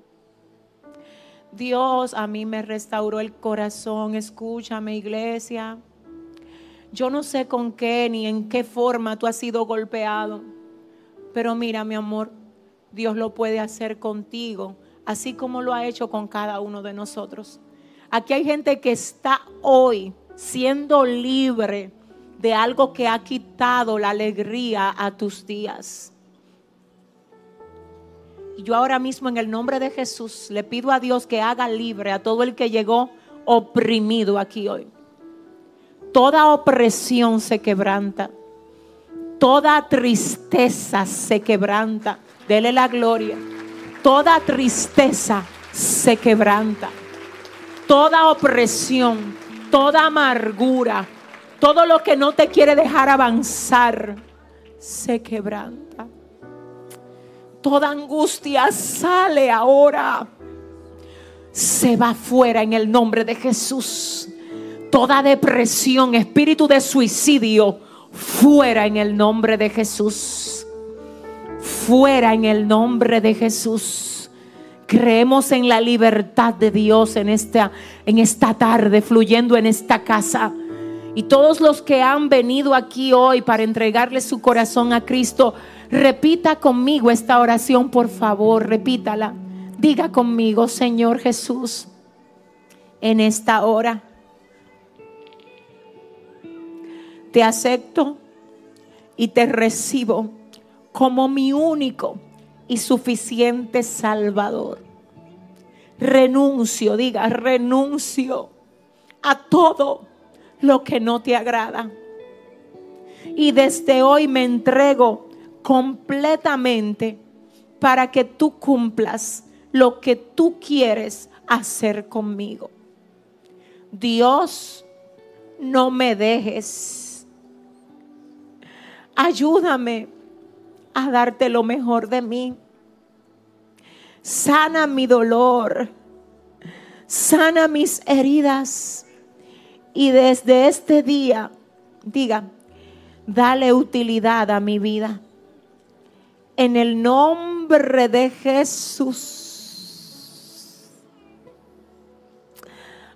Dios a mí me restauró el corazón, escúchame iglesia. Yo no sé con qué ni en qué forma tú has sido golpeado, pero mira mi amor, Dios lo puede hacer contigo, así como lo ha hecho con cada uno de nosotros. Aquí hay gente que está hoy siendo libre de algo que ha quitado la alegría a tus días. Yo ahora mismo en el nombre de Jesús le pido a Dios que haga libre a todo el que llegó oprimido aquí hoy. Toda opresión se quebranta. Toda tristeza se quebranta. Dele la gloria. Toda tristeza se quebranta. Toda opresión, toda amargura, todo lo que no te quiere dejar avanzar, se quebranta. Toda angustia sale ahora. Se va fuera en el nombre de Jesús. Toda depresión, espíritu de suicidio, fuera en el nombre de Jesús. Fuera en el nombre de Jesús. Creemos en la libertad de Dios en esta, en esta tarde, fluyendo en esta casa. Y todos los que han venido aquí hoy para entregarle su corazón a Cristo, repita conmigo esta oración, por favor, repítala. Diga conmigo, Señor Jesús, en esta hora te acepto y te recibo como mi único y suficiente Salvador. Renuncio, diga, renuncio a todo lo que no te agrada. Y desde hoy me entrego completamente para que tú cumplas lo que tú quieres hacer conmigo. Dios, no me dejes. Ayúdame a darte lo mejor de mí. Sana mi dolor. Sana mis heridas. Y desde este día, diga, dale utilidad a mi vida. En el nombre de Jesús.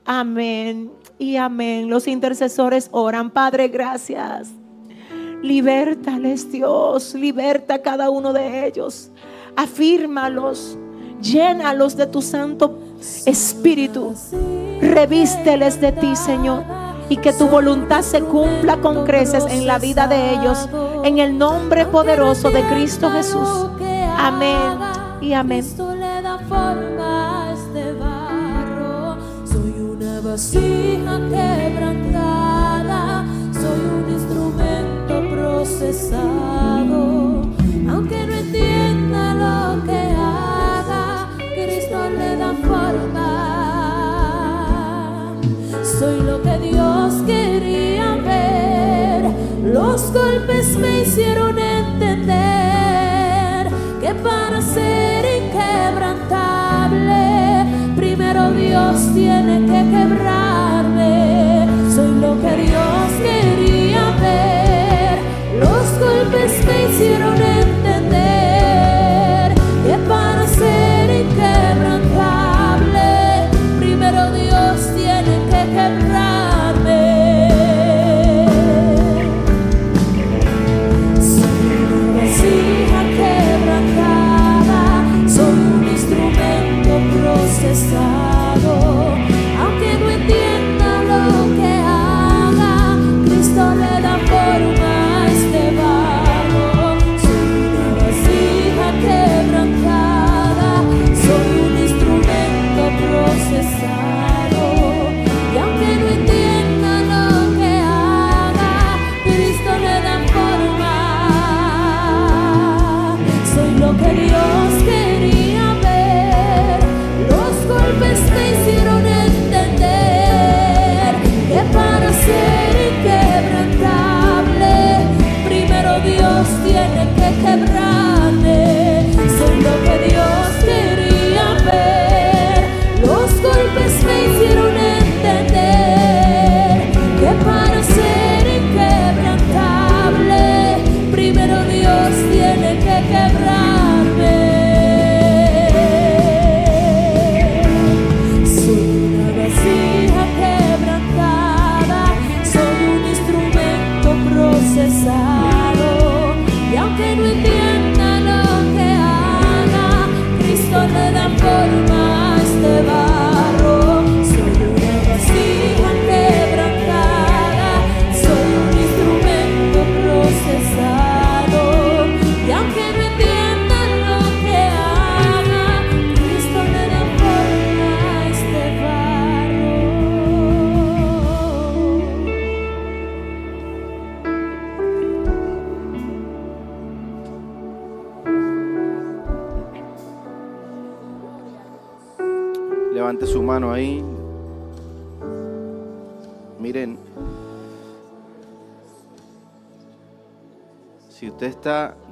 Amén y amén. Los intercesores oran. Padre, gracias. Libertales, Dios. Liberta a cada uno de ellos. Afírmalos. Llénalos de tu santo espíritu. Revísteles de ti, Señor. Y que tu voluntad se cumpla con creces en la vida de ellos. En el nombre poderoso de Cristo Jesús. Amén y amén. vasija quebrantada, soy un instrumento procesado. Aunque no entienda lo que haga, Cristo le da forma. Soy lo que Dios Los golpes me hicieron entender que para ser inquebrantable, primero Dios tiene que quebrarme.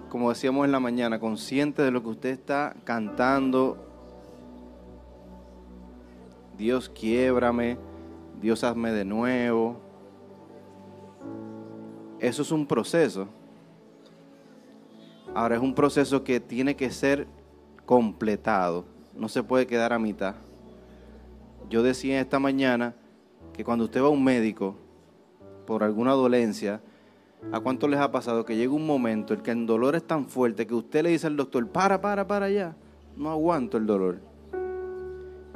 Como decíamos en la mañana, consciente de lo que usted está cantando, Dios quiébrame, Dios hazme de nuevo. Eso es un proceso. Ahora es un proceso que tiene que ser completado. No se puede quedar a mitad. Yo decía esta mañana que cuando usted va a un médico por alguna dolencia, ¿a cuánto les ha pasado que llega un momento en que el dolor es tan fuerte que usted le dice al doctor, para, para, para allá, no aguanto el dolor?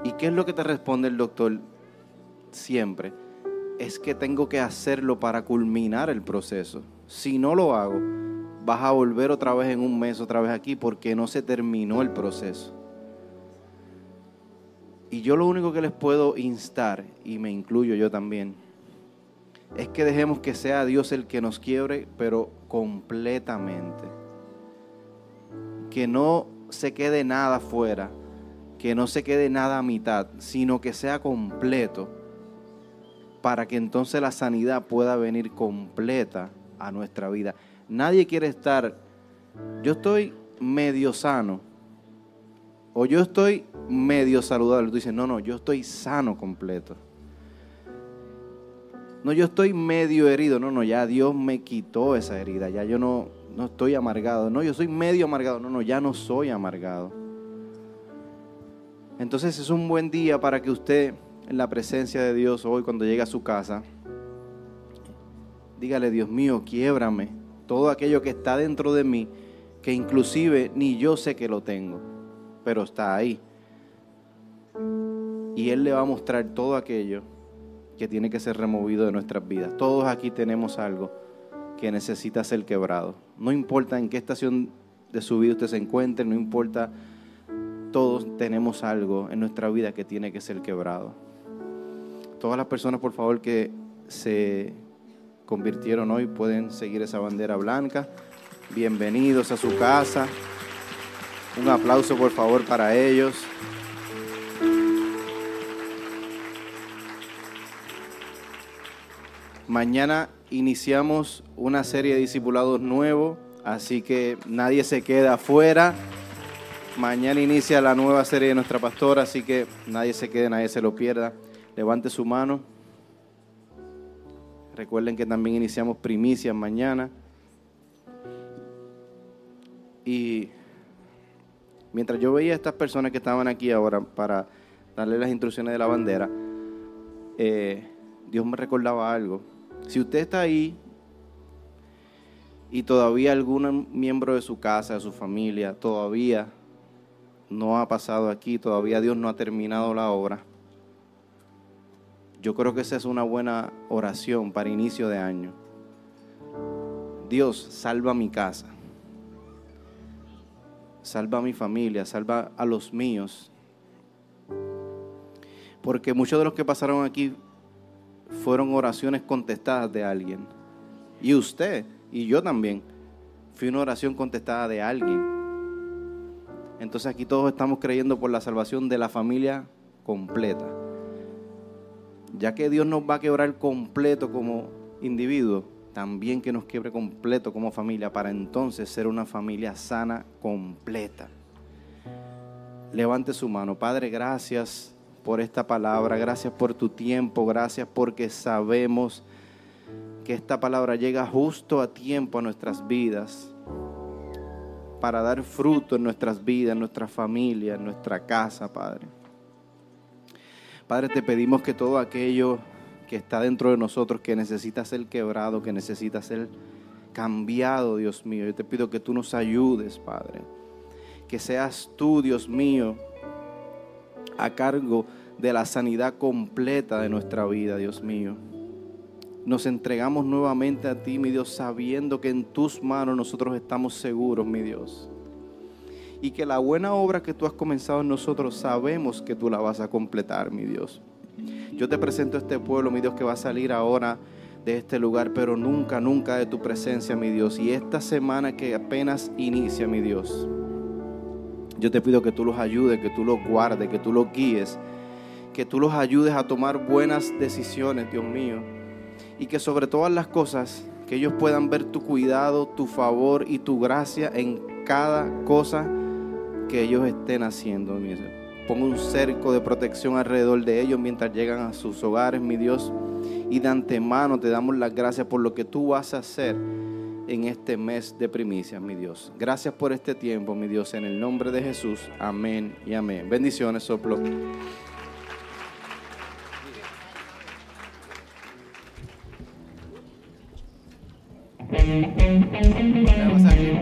¿Y qué es lo que te responde el doctor siempre? Es que tengo que hacerlo para culminar el proceso. Si no lo hago, vas a volver otra vez en un mes, otra vez aquí, porque no se terminó el proceso. Y yo lo único que les puedo instar, y me incluyo yo también, es que dejemos que sea Dios el que nos quiebre, pero completamente. Que no se quede nada fuera, que no se quede nada a mitad, sino que sea completo, para que entonces la sanidad pueda venir completa a nuestra vida. Nadie quiere estar, yo estoy medio sano, o yo estoy medio saludable. Tú dices, no, no, yo estoy sano completo. No, yo estoy medio herido. No, no, ya Dios me quitó esa herida. Ya yo no, no estoy amargado. No, yo soy medio amargado. No, no, ya no soy amargado. Entonces es un buen día para que usted, en la presencia de Dios hoy, cuando llegue a su casa, dígale, Dios mío, quiébrame todo aquello que está dentro de mí, que inclusive ni yo sé que lo tengo, pero está ahí. Y Él le va a mostrar todo aquello que tiene que ser removido de nuestras vidas. Todos aquí tenemos algo que necesita ser quebrado. No importa en qué estación de su vida usted se encuentre, no importa, todos tenemos algo en nuestra vida que tiene que ser quebrado. Todas las personas, por favor, que se convirtieron hoy pueden seguir esa bandera blanca. Bienvenidos a su casa. Un aplauso, por favor, para ellos. Mañana iniciamos una serie de discipulados nuevos, así que nadie se queda afuera. Mañana inicia la nueva serie de nuestra pastora, así que nadie se quede, nadie se lo pierda. Levante su mano. Recuerden que también iniciamos primicias mañana. Y mientras yo veía a estas personas que estaban aquí ahora para darle las instrucciones de la bandera, eh, Dios me recordaba algo. Si usted está ahí y todavía algún miembro de su casa, de su familia, todavía no ha pasado aquí, todavía Dios no ha terminado la obra, yo creo que esa es una buena oración para inicio de año. Dios, salva mi casa. Salva a mi familia, salva a los míos. Porque muchos de los que pasaron aquí fueron oraciones contestadas de alguien. Y usted y yo también fui una oración contestada de alguien. Entonces aquí todos estamos creyendo por la salvación de la familia completa. Ya que Dios nos va a quebrar completo como individuo, también que nos quiebre completo como familia para entonces ser una familia sana completa. Levante su mano. Padre, gracias por esta palabra, gracias por tu tiempo, gracias porque sabemos que esta palabra llega justo a tiempo a nuestras vidas para dar fruto en nuestras vidas, en nuestra familia, en nuestra casa, Padre. Padre, te pedimos que todo aquello que está dentro de nosotros, que necesita ser quebrado, que necesita ser cambiado, Dios mío, yo te pido que tú nos ayudes, Padre. Que seas tú, Dios mío, a cargo de la sanidad completa de nuestra vida, Dios mío. Nos entregamos nuevamente a ti, mi Dios, sabiendo que en tus manos nosotros estamos seguros, mi Dios. Y que la buena obra que tú has comenzado en nosotros sabemos que tú la vas a completar, mi Dios. Yo te presento a este pueblo, mi Dios, que va a salir ahora de este lugar, pero nunca, nunca de tu presencia, mi Dios. Y esta semana que apenas inicia, mi Dios, yo te pido que tú los ayudes, que tú los guardes, que tú los guíes, que tú los ayudes a tomar buenas decisiones, Dios mío. Y que sobre todas las cosas, que ellos puedan ver tu cuidado, tu favor y tu gracia en cada cosa que ellos estén haciendo. Pongo un cerco de protección alrededor de ellos mientras llegan a sus hogares, mi Dios. Y de antemano te damos las gracias por lo que tú vas a hacer en este mes de primicias, mi Dios. Gracias por este tiempo, mi Dios, en el nombre de Jesús. Amén y amén. Bendiciones, soplo. That was actually.